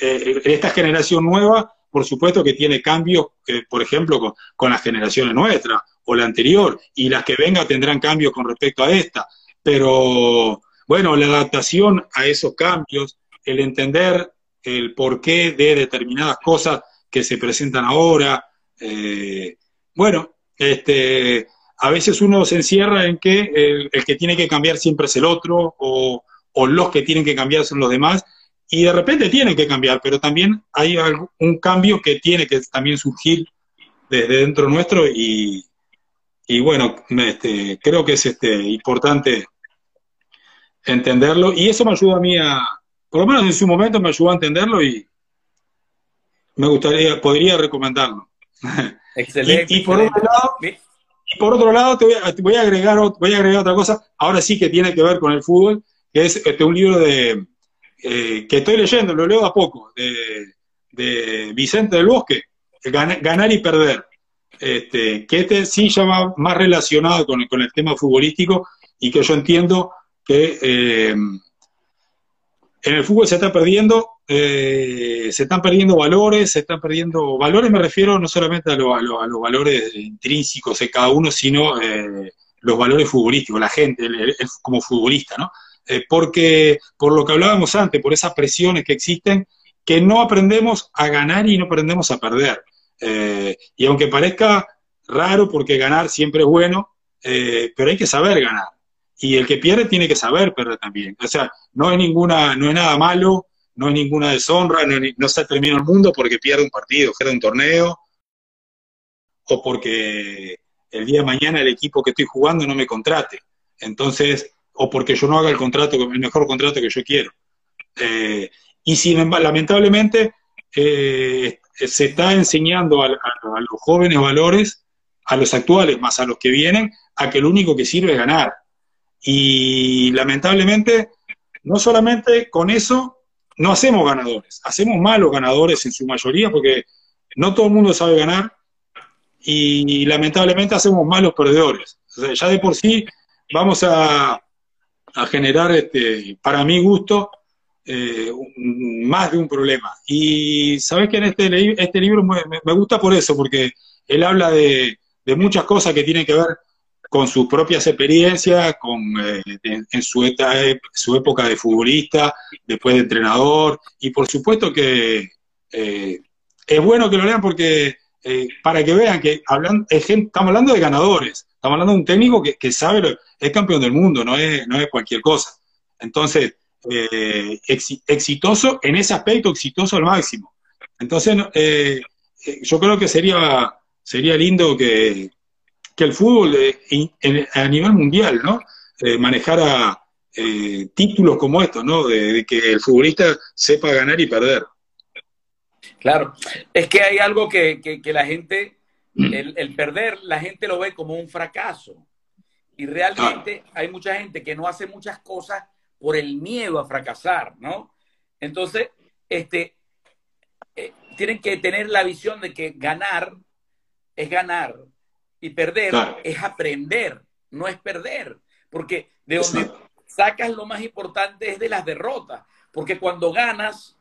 esta generación nueva, por supuesto que tiene cambios, por ejemplo, con, con las generaciones nuestras o la anterior, y las que vengan tendrán cambios con respecto a esta. Pero bueno, la adaptación a esos cambios, el entender el porqué de determinadas cosas que se presentan ahora, eh, bueno, este, a veces uno se encierra en que el, que tiene que cambiar siempre es el otro, o, los que tienen que cambiar son los demás, y de repente tienen que cambiar, pero también hay un cambio que tiene que también surgir desde dentro nuestro y, y bueno, este, creo que es este, importante entenderlo y eso me ayuda a mí a, por lo menos en su momento me ayudó a entenderlo y me gustaría, podría recomendarlo. Excelente. y, por otro lado, y por otro lado te voy, a, agregar, voy a agregar otra cosa, ahora sí que tiene que ver con el fútbol, que es este, un libro de eh, que estoy leyendo, lo leo a poco, de, Vicente del Bosque, Ganar y Perder este, que este sí ya va más relacionado con, con, el tema futbolístico y que yo entiendo que eh, en el fútbol se está perdiendo, eh, se están perdiendo valores, se están perdiendo valores, me refiero no solamente a, los valores intrínsecos de cada uno, sino eh, los valores futbolísticos, la gente, como futbolista, ¿no? Porque por lo que hablábamos antes, por esas presiones que existen, que no aprendemos a ganar y no aprendemos a perder. Eh, y aunque parezca raro, porque ganar siempre es bueno, eh, pero hay que saber ganar. Y el que pierde tiene que saber perder también. O sea, no es ninguna, no es nada malo, no es ninguna deshonra, no, se termina el mundo porque pierde un partido, pierde un torneo, o porque el día de mañana el equipo que estoy jugando no me contrate. Entonces, o porque yo no haga el contrato, el mejor contrato que yo quiero. Eh, y sin lamentablemente, eh, se está enseñando a, los jóvenes valores, a los actuales más a los que vienen, a que lo único que sirve es ganar. Y lamentablemente, no solamente con eso no hacemos ganadores, hacemos malos ganadores en su mayoría porque no todo el mundo sabe ganar y lamentablemente hacemos malos perdedores. ya de por sí vamos a, a generar, este, para mi gusto, eh, más de un problema. Y sabes que en este, este libro me, gusta por eso, porque él habla de, muchas cosas que tienen que ver con sus propias experiencias, con, eh, en, su, su, época de futbolista, después de entrenador, y por supuesto que eh, es bueno que lo lean porque para que vean que hablan, estamos hablando de ganadores, estamos hablando de un técnico que, que sabe, es campeón del mundo, no es, no es cualquier cosa. Entonces, eh, exitoso, en ese aspecto exitoso al máximo. Entonces, eh, eh, yo creo que sería, sería lindo que, el fútbol a nivel mundial, ¿no? manejara títulos como estos, ¿no? De, que el futbolista sepa ganar y perder. Claro, es que hay algo que, la gente, el, el, perder, la gente lo ve como un fracaso. Y realmente hay mucha gente que no hace muchas cosas por el miedo a fracasar, ¿no? Entonces, este, eh, tienen que tener la visión de que ganar es ganar y perder es aprender, no es perder, porque de donde sacas lo más importante es de las derrotas, porque cuando ganas,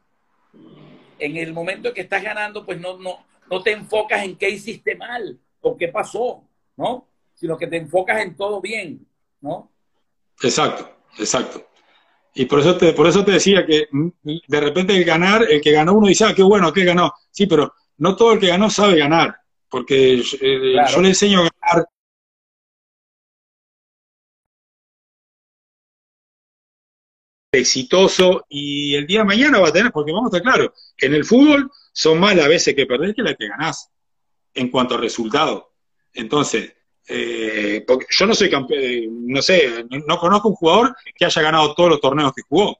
en el momento que estás ganando, pues no, no, no te enfocas en qué hiciste mal o qué pasó, ¿no? sino que te enfocas en todo bien, ¿no? Exacto, exacto. Y por eso te, por eso te decía que mm, de repente el ganar, el que ganó uno dice, ah, qué bueno, que ganó. Sí, pero no todo el que ganó sabe ganar, porque eh, yo le enseño a ganar exitoso y el día de mañana va a tener, porque vamos a estar claros, en el fútbol son más las veces que perdés que las que ganás en cuanto a resultado. Entonces, eh, porque yo no soy campeón, eh, no sé, no, conozco un jugador que haya ganado todos los torneos que jugó.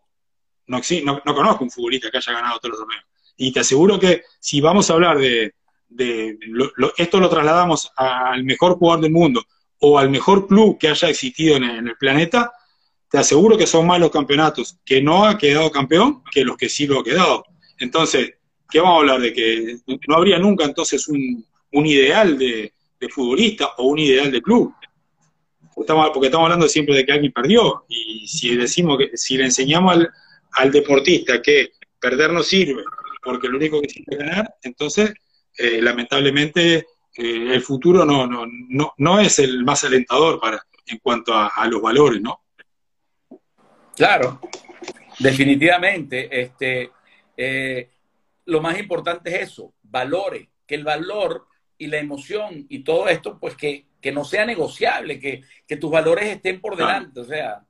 No, no, no, conozco un futbolista que haya ganado todos los torneos. Y te aseguro que si vamos a hablar de, esto lo trasladamos al mejor jugador del mundo o al mejor club que haya existido en el planeta, te aseguro que son más los campeonatos que no ha quedado campeón que los que sí lo ha quedado. Entonces, ¿qué vamos a hablar? De que no habría nunca entonces un, ideal de, futbolista o un ideal de club. Estamos, porque estamos hablando siempre de que alguien perdió. Y si decimos que si le enseñamos al, deportista que perder no sirve, porque lo único que sirve es ganar, entonces, eh, lamentablemente, eh, el futuro no, no, no, no es el más alentador para, en cuanto a los valores, ¿no? Claro, definitivamente. Este, eh, lo más importante es eso, valores, que el valor y la emoción y todo esto, pues que, no sea negociable, que, tus valores estén por delante. O sea,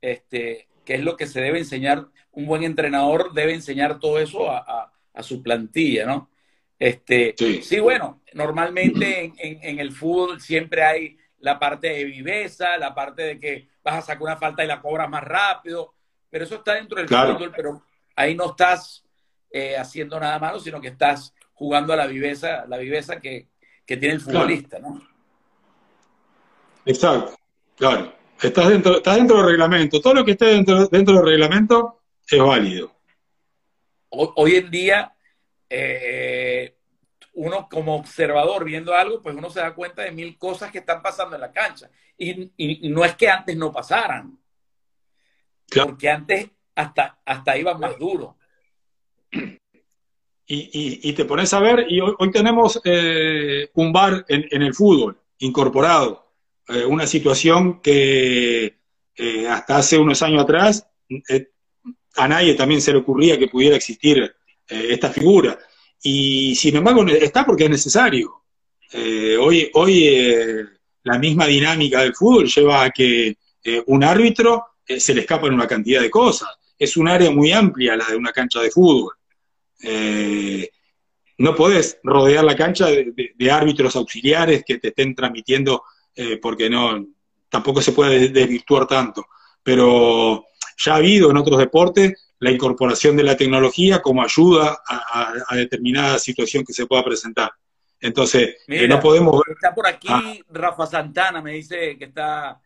este, que es lo que se debe enseñar. Un buen entrenador debe enseñar todo eso a, su plantilla, ¿no? Este, sí. bueno, normalmente en, en, el fútbol siempre hay la parte de viveza, la parte de que vas a sacar una falta y la cobras más rápido, pero eso está dentro del fútbol, pero ahí no estás eh, haciendo nada malo, sino que estás jugando a la viveza, la viveza que, tiene el futbolista, ¿no? Exacto, claro. Estás dentro, estás dentro del reglamento. Todo lo que esté dentro, dentro del reglamento es válido. Hoy en día, eh, uno como observador viendo algo, pues uno se da cuenta de mil cosas que están pasando en la cancha. Y, no es que antes no pasaran, porque antes hasta, hasta iban más duro. Y, te pones a ver, y hoy, tenemos eh, un bar en, el fútbol incorporado, eh, una situación que eh, hasta hace unos años atrás a nadie también se le ocurría que pudiera existir esta figura y sin embargo está porque es necesario. Eh, hoy hoy eh, la misma dinámica del fútbol lleva a que eh, un árbitro se le escapa en una cantidad de cosas. Es un área muy amplia la de una cancha de fútbol. no podés rodear la cancha de, árbitros auxiliares que te estén transmitiendo, porque no, tampoco se puede desvirtuar tanto. Pero ya ha habido en otros deportes la incorporación de la tecnología como ayuda a, determinada situación que se pueda presentar. Entonces, eh, no podemos Está por aquí ah. Rafa Santana, me dice que está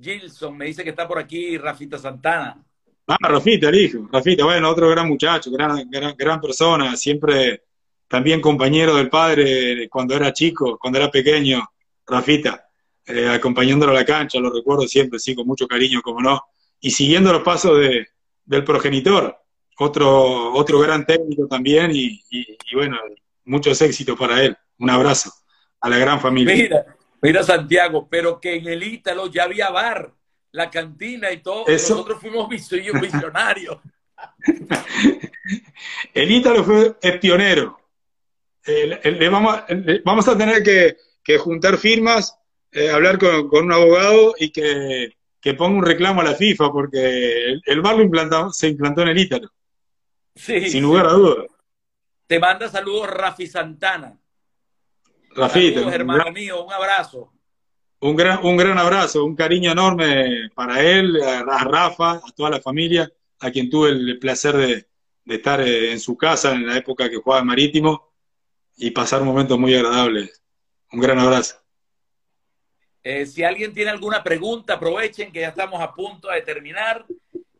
Gilson, me dice que está por aquí Rafita Santana. Ah, Rafita, el hijo. Rafita, bueno, otro gran muchacho, gran, gran, persona, siempre también compañero del padre cuando era chico, cuando era pequeño, Rafita, eh, acompañándolo a la cancha, lo recuerdo siempre, sí, con mucho cariño, como no, y siguiendo los pasos de, del progenitor, otro, otro gran técnico también y, bueno, muchos éxitos para él. Un abrazo a la gran familia. Mira, mira Santiago, pero que en el Ítalo ya había bar, la cantina y todo. Nosotros fuimos visionarios. el Ítalo fue es pionero. vamos, a tener que, juntar firmas, eh, hablar con, con, un abogado y que que ponga un reclamo a la FIFA porque el, bar lo se implantó en el Ítalo. Sí, Sin lugar a dudas. Te manda saludos Rafi Santana. Rafita. Saludos, hermano mío, un abrazo. Un gran, un gran abrazo, un cariño enorme para él, a, Rafa, a toda la familia, a quien tuve el placer de, estar eh, en su casa en la época que jugaba Marítimo y pasar momentos muy agradables. Un gran abrazo. Eh, si alguien tiene alguna pregunta, aprovechen que ya estamos a punto de terminar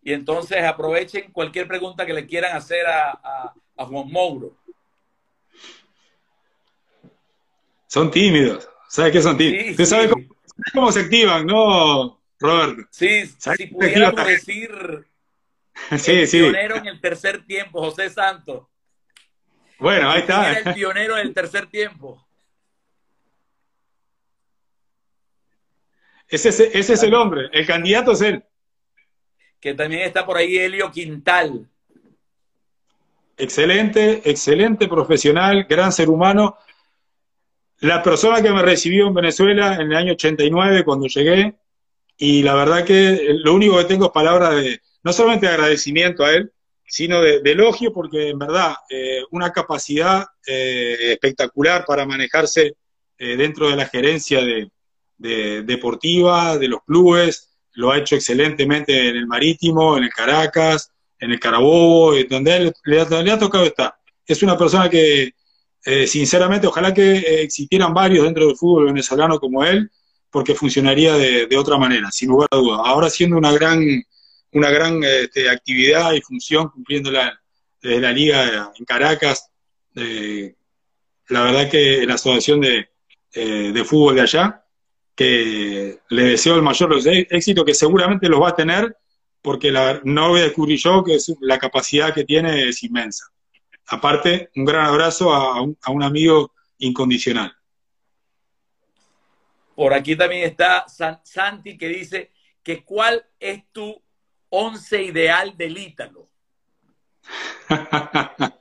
y entonces aprovechen cualquier pregunta que le quieran hacer a, Juan Mouro. Son tímidos. ¿Sabes qué son tímidos? ¿Usted sabe cómo, se activan, no, Roberto? Sí, si pudiéramos decir sí, el pionero en el tercer tiempo, José Santos. Bueno, ahí está. el pionero en el tercer tiempo. Ese, ese es el hombre, el candidato es él. Que también está por ahí Helio Quintal. Excelente, excelente profesional, gran ser humano. La persona que me recibió en Venezuela en el año 89 cuando llegué, y la verdad que lo único que tengo es palabras de, no solamente de agradecimiento a él, sino de, elogio, porque en verdad eh, una capacidad eh, espectacular para manejarse eh, dentro de la gerencia de, deportiva, de los clubes, lo ha hecho excelentemente en el Marítimo, en el Caracas, en el Carabobo, donde él le, ha tocado estar. Es una persona que, sinceramente, ojalá que existieran varios dentro del fútbol venezolano como él, porque funcionaría de, otra manera, sin lugar a dudas. Ahora siendo una gran, una gran este, actividad y función cumpliéndola desde la liga en Caracas, eh, la verdad que la asociación de, eh, de fútbol de allá, que le deseo el mayor éxito, que seguramente los va a tener, porque la, no voy a descubrir yo que la capacidad que tiene es inmensa. Aparte, un gran abrazo a un amigo incondicional. Por aquí también está Santi que dice que cuál es tu once ideal del Ítalo.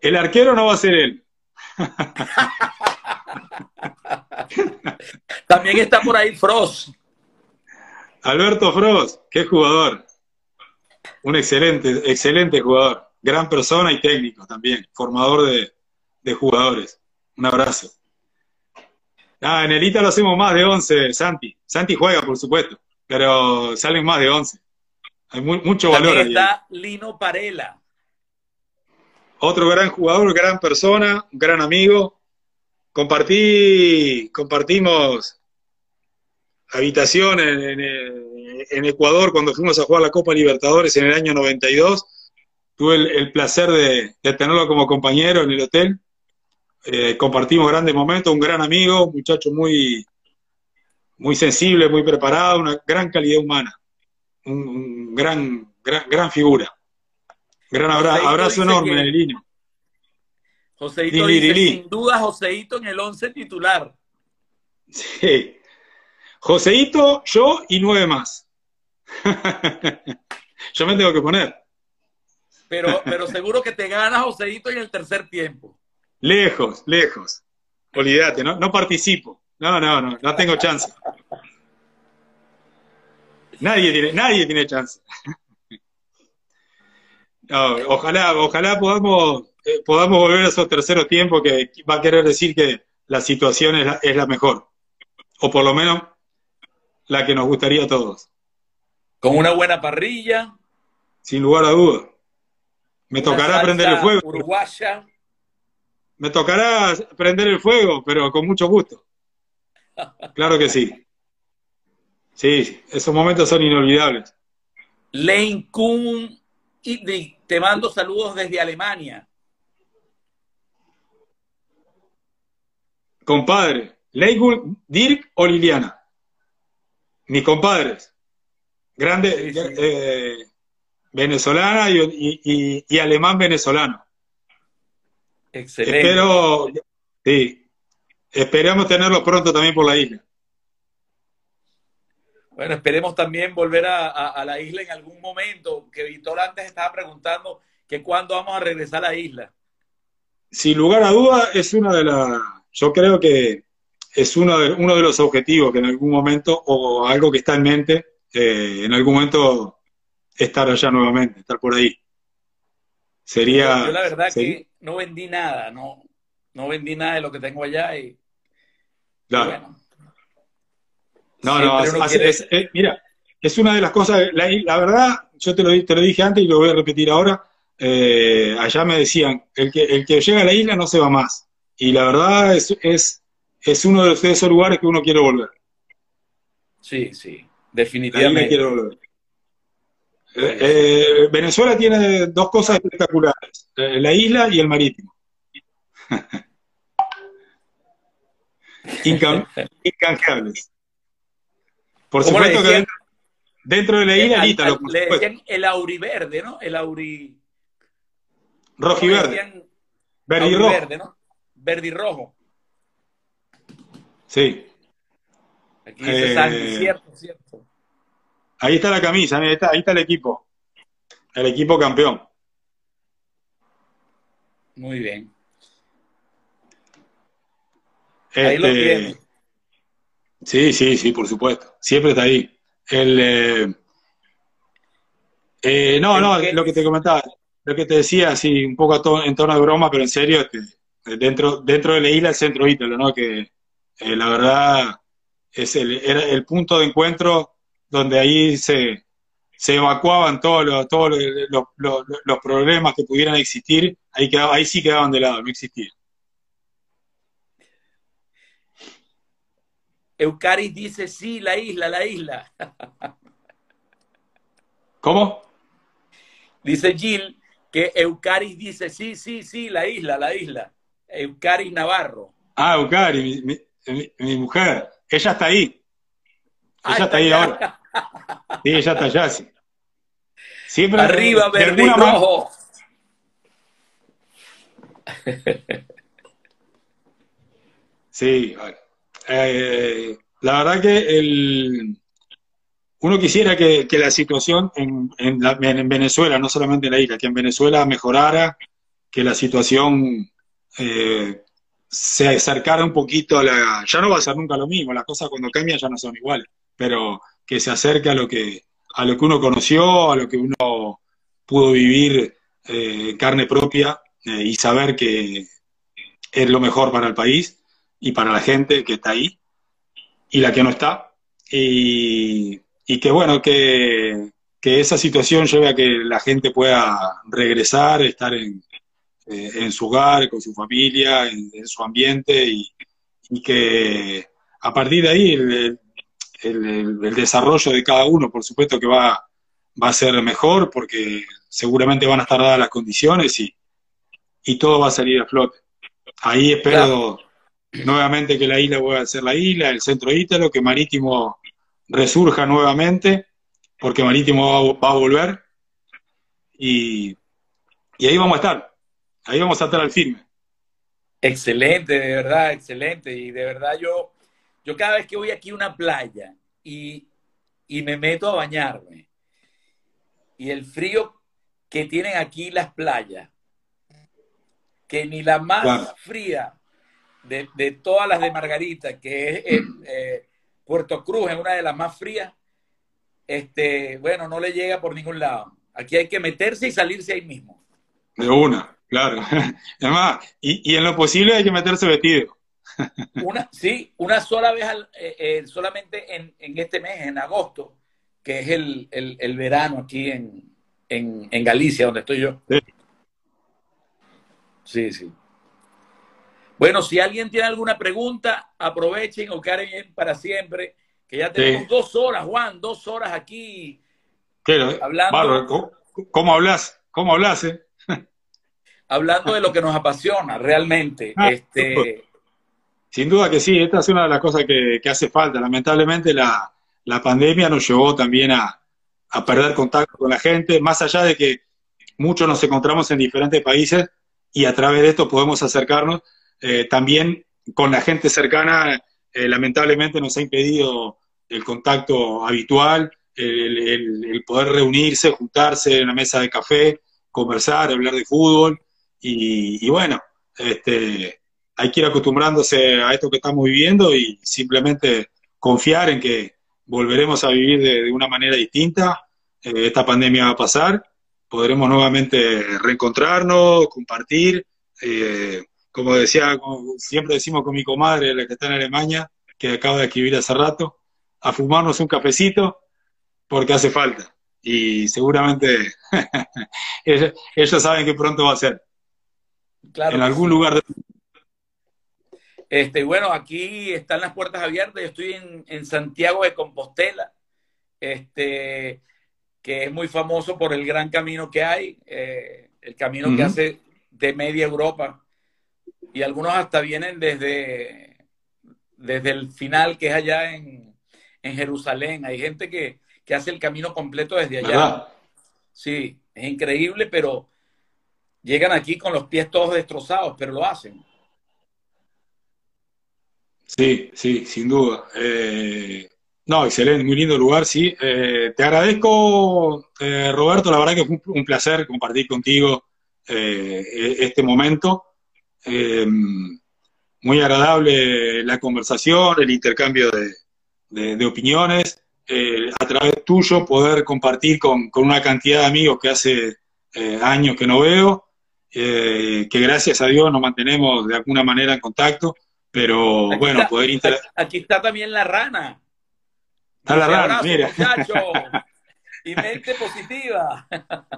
El arquero no va a ser él. También está por ahí Frost. Alberto Frost, qué jugador. Un excelente, excelente jugador. Gran persona y técnico también. Formador de, de jugadores. Un abrazo. Ah, en el ITA lo hacemos más de 11, Santi. Santi juega, por supuesto, pero salen más de 11. Hay mucho valor ahí. está Lino Parela. Otro gran jugador, gran persona, gran amigo. Compartí, compartimos habitación en, Ecuador cuando fuimos a jugar la Copa Libertadores en el año 92. Tuve el, placer de tenerlo como compañero en el hotel eh, compartimos grandes momentos, un gran amigo, un muchacho muy, muy sensible, muy preparado, una gran calidad humana, un, gran, gran, figura. Gran abrazo enorme, Lino. Joseito dice, sin duda, Joseito en el 11 titular. Sí. Joseito, yo y nueve más. yo me tengo que poner. Pero, pero seguro que te gana Joseito en el tercer tiempo. Lejos, lejos. Olvídate, no, no participo. No, no, no, no tengo chance. Nadie tiene, nadie tiene chance. Ojalá, ojalá podamos, eh, podamos volver a esos terceros tiempos que va a querer decir que la situación es la, es la mejor. O por lo menos la que nos gustaría a todos. Con una buena parrilla. Sin lugar a dudas. Me tocará prender el fuego. Uruguaya me tocará prender el fuego, pero con mucho gusto. Claro que sí. Sí, esos momentos son inolvidables. Lane Kuhn, te mando saludos desde Alemania. Compadre, Lane Dirk o Liliana. Mis compadres. Grande, eh, venezolana y alemán venezolano. Excelente. Espero, sí, esperamos tenerlos pronto también por la isla. Bueno, esperemos también volver a, la isla en algún momento, que Víctor antes estaba preguntando que cuándo vamos a regresar a la isla. Sin lugar a duda, es una de las, yo creo que es uno de, uno de los objetivos que en algún momento, o algo que está en mente, eh, en algún momento estar allá nuevamente, estar por ahí. Sería... Yo, la verdad que no vendí nada, no, no vendí nada de lo que tengo allá y, claro. No, no, eh, mira, es una de las cosas, la, verdad, yo te lo, te lo dije antes y lo voy a repetir ahora, eh, allá me decían, el que, el que llega a la isla no se va más. Y la verdad es, es, es uno de esos lugares que uno quiere volver. Sí, sí, definitivamente. quiero volver. Eh, Venezuela tiene dos cosas espectaculares, eh, la isla y el marítimo. incanjeables. Por supuesto que dentro, de la isla, el Ítalo. Le decían el auriverde, ¿no? El auri... Rojiverde. Verde y rojo. ¿no? Verde y rojo. Sí. Aquí dice eh, cierto, cierto. Ahí está la camisa, ahí está, ahí está el equipo. El equipo campeón. Muy bien. ahí lo este, Sí, sí, sí, por supuesto. Siempre está ahí. El, eh, eh, no, no, lo que te comentaba, lo que te decía, así un poco en tono de broma, pero en serio, este, dentro, dentro de la isla el centro Ítalo, ¿no? Que eh, la verdad es el, era el punto de encuentro donde ahí se, se evacuaban todos los, todos los, los, problemas que pudieran existir, ahí, quedaba, ahí sí quedaban de lado, no existían. Eucaris dice, sí, la isla, la isla. ¿Cómo? Dice Gil que Eucaris dice, sí, sí, sí, la isla, la isla. Eucaris Navarro. Ah, Eucaris, mi, mujer. Ella está ahí. Ah, ella está, ahí ahora. Sí, ella está allá, sí. Siempre Arriba, verde y rojo. Sí, vale. Eh, la verdad que el, uno quisiera que, la situación en, Venezuela, no solamente en la isla, que en Venezuela mejorara, que la situación eh, se acercara un poquito a la... Ya no va a ser nunca lo mismo, las cosas cuando cambian ya no son iguales, pero que se acerque a lo que, a lo que uno conoció, a lo que uno pudo vivir eh, carne propia eh, y saber que es lo mejor para el país y para la gente que está ahí y la que no está. Y, y que bueno, que, esa situación lleve a que la gente pueda regresar, estar en, eh, en su hogar, con su familia, en, su ambiente y, que a partir de ahí el, el, desarrollo de cada uno, por supuesto que va, va a ser mejor porque seguramente van a estar dadas las condiciones y, y todo va a salir a flote. Ahí espero nuevamente que la isla vuelva a ser la isla, el centro ítalo, que Marítimo resurja nuevamente, porque Marítimo va, a volver, y, ahí vamos a estar, ahí vamos a estar al firme. Excelente, de verdad, excelente, y de verdad yo, yo cada vez que voy aquí a una playa y, y me meto a bañarme, y el frío que tienen aquí las playas, que ni la más fría de, de, todas las de Margarita, que es eh, Puerto Cruz es una de las más frías, este, bueno, no le llega por ningún lado. Aquí hay que meterse y salirse ahí mismo. De una, claro. Además, y, y en lo posible hay que meterse vestido. Una, sí, una sola vez, eh, eh, solamente en, en, este mes, en agosto, que es el, el, el verano aquí en, en, en, Galicia, donde estoy yo. Sí. sí, sí. Bueno, si alguien tiene alguna pregunta, aprovechen o Karen para siempre, que ya tenemos dos horas, Juan, dos horas aquí hablando. ¿Cómo, hablas? ¿Cómo hablas? Eh? hablando de lo que nos apasiona realmente. Ah, este... Sin duda que sí, esta es una de las cosas que, hace falta. Lamentablemente la, pandemia nos llevó también a, a perder contacto con la gente, más allá de que muchos nos encontramos en diferentes países y a través de esto podemos acercarnos eh, también con la gente cercana, eh, lamentablemente nos ha impedido el contacto habitual, el, poder reunirse, juntarse en una mesa de café, conversar, hablar de fútbol. Y, bueno, este, hay que ir acostumbrándose a esto que estamos viviendo y simplemente confiar en que volveremos a vivir de, una manera distinta. Eh, esta pandemia va a pasar, podremos nuevamente reencontrarnos, compartir. Eh, como decía, siempre decimos con mi comadre, la que está en Alemania, que acaba de escribir hace rato, a fumarnos un cafecito porque hace falta. Y seguramente ellos, saben que pronto va a ser. Claro en algún lugar de... Este, bueno, aquí están las puertas abiertas. Yo estoy en, Santiago de Compostela, este, que es muy famoso por el gran camino que hay, eh, el camino que hace de media Europa y algunos hasta vienen desde, desde el final, que es allá en, en Jerusalén. Hay gente que, que, hace el camino completo desde allá. Sí, es increíble, pero llegan aquí con los pies todos destrozados, pero lo hacen. Sí, sí, sin duda. Eh, no, excelente, muy lindo lugar, sí. Eh, te agradezco, eh, Roberto, la verdad que fue un, placer compartir contigo e-, este momento. Muy agradable la conversación, el intercambio de, opiniones. a través tuyo poder compartir con, con, una cantidad de amigos que hace años que no veo, que gracias a Dios nos mantenemos de alguna manera en contacto. Pero bueno, poder interactuar. Aquí está también la rana. Está la rana, mira. y mente positiva.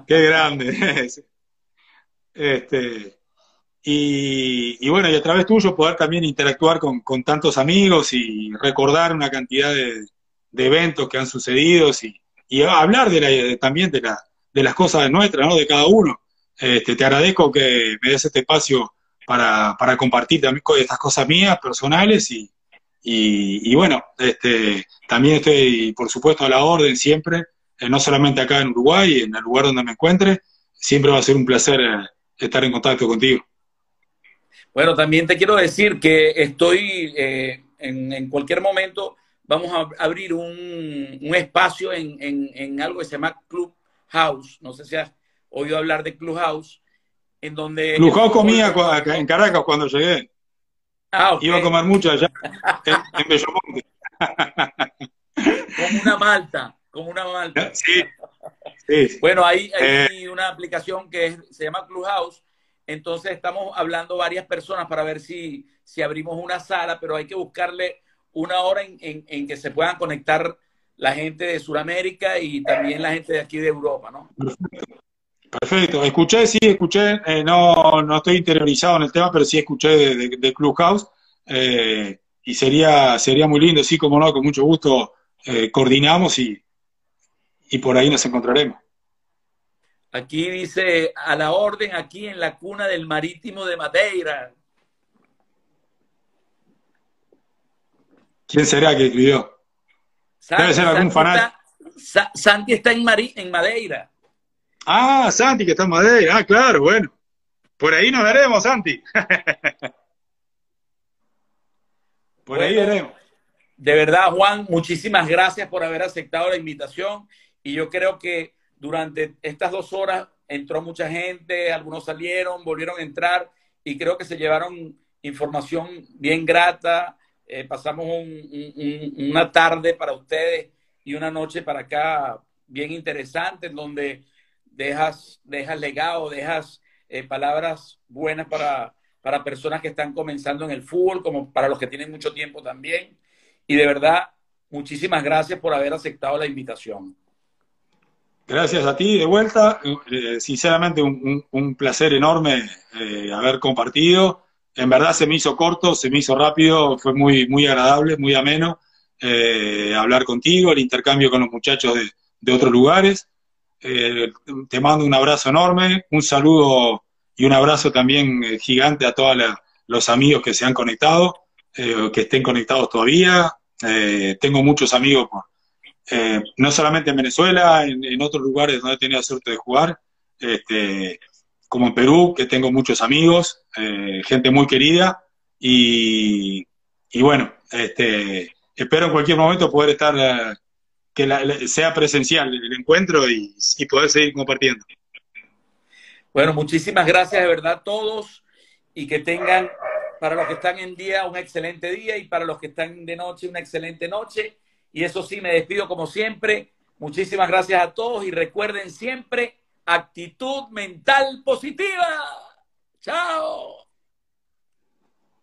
Qué grande. Este, y, bueno, y a través tuyo poder también interactuar con, tantos amigos y recordar una cantidad de, eventos que han sucedido y, hablar de también de, la, de las cosas nuestras, ¿no? de cada uno. Este, te agradezco que me des este espacio para, para compartir también estas cosas mías, personales, y, y, bueno, este, también estoy, por supuesto, a la orden siempre, eh, no solamente acá en Uruguay, en el lugar donde me encuentre, siempre va a ser un placer eh, estar en contacto contigo. Bueno, también te quiero decir que estoy eh, en, en, cualquier momento, vamos a abrir un, un espacio en, en, en, algo que se llama Club House. No sé si has oído hablar de Club House en donde... Lujao comía en Caracas cuando llegué. Ah, Iba a comer mucho allá, en, Bellomonte. como una malta, como una malta. Sí. sí. Bueno, hay, hay eh. una aplicación que se llama Clubhouse. Entonces estamos hablando varias personas para ver si, si abrimos una sala, pero hay que buscarle una hora en, en, que se puedan conectar la gente de Sudamérica y también la gente de aquí de Europa, ¿no? Perfecto. Perfecto, escuché, sí, escuché, eh, no, no estoy interiorizado en el tema, pero sí escuché de, Clubhouse eh, y sería, sería muy lindo, sí, como no, con mucho gusto eh, coordinamos y, y por ahí nos encontraremos. Aquí dice, a la orden aquí en la cuna del marítimo de Madeira. ¿Quién será que escribió? Debe ser algún fanático. Santi está en, en Madeira. Ah, Santi, que está en Madera. Ah, claro, bueno. Por ahí nos veremos, Santi. por ahí veremos. De verdad, Juan, muchísimas gracias por haber aceptado la invitación. Y yo creo que durante estas dos horas entró mucha gente, algunos salieron, volvieron a entrar y creo que se llevaron información bien grata. Eh, pasamos una tarde para ustedes y una noche para acá bien interesante, en donde dejas, dejas legado, dejas eh, palabras buenas para, para personas que están comenzando en el fútbol, como para los que tienen mucho tiempo también. Y de verdad, muchísimas gracias por haber aceptado la invitación. Gracias a ti de vuelta. Eh, sinceramente, un, placer enorme eh, haber compartido. En verdad se me hizo corto, se me hizo rápido, fue muy, muy agradable, muy ameno hablar contigo, el intercambio con los muchachos de, de otros lugares. Eh, te mando un abrazo enorme, un saludo y un abrazo también eh, gigante a todos los amigos que se han conectado, eh, que estén conectados todavía. tengo muchos amigos, no solamente en Venezuela, en, otros lugares donde he tenido la suerte de jugar, este, como en Perú, que tengo muchos amigos, gente muy querida, y, y bueno, este, espero en cualquier momento poder estar que sea presencial el encuentro y, poder seguir compartiendo. Bueno, muchísimas gracias de verdad a todos y que tengan para los que están en día un excelente día y para los que están de noche una excelente noche. Y eso sí, me despido como siempre. Muchísimas gracias a todos y recuerden siempre actitud mental positiva. Chao.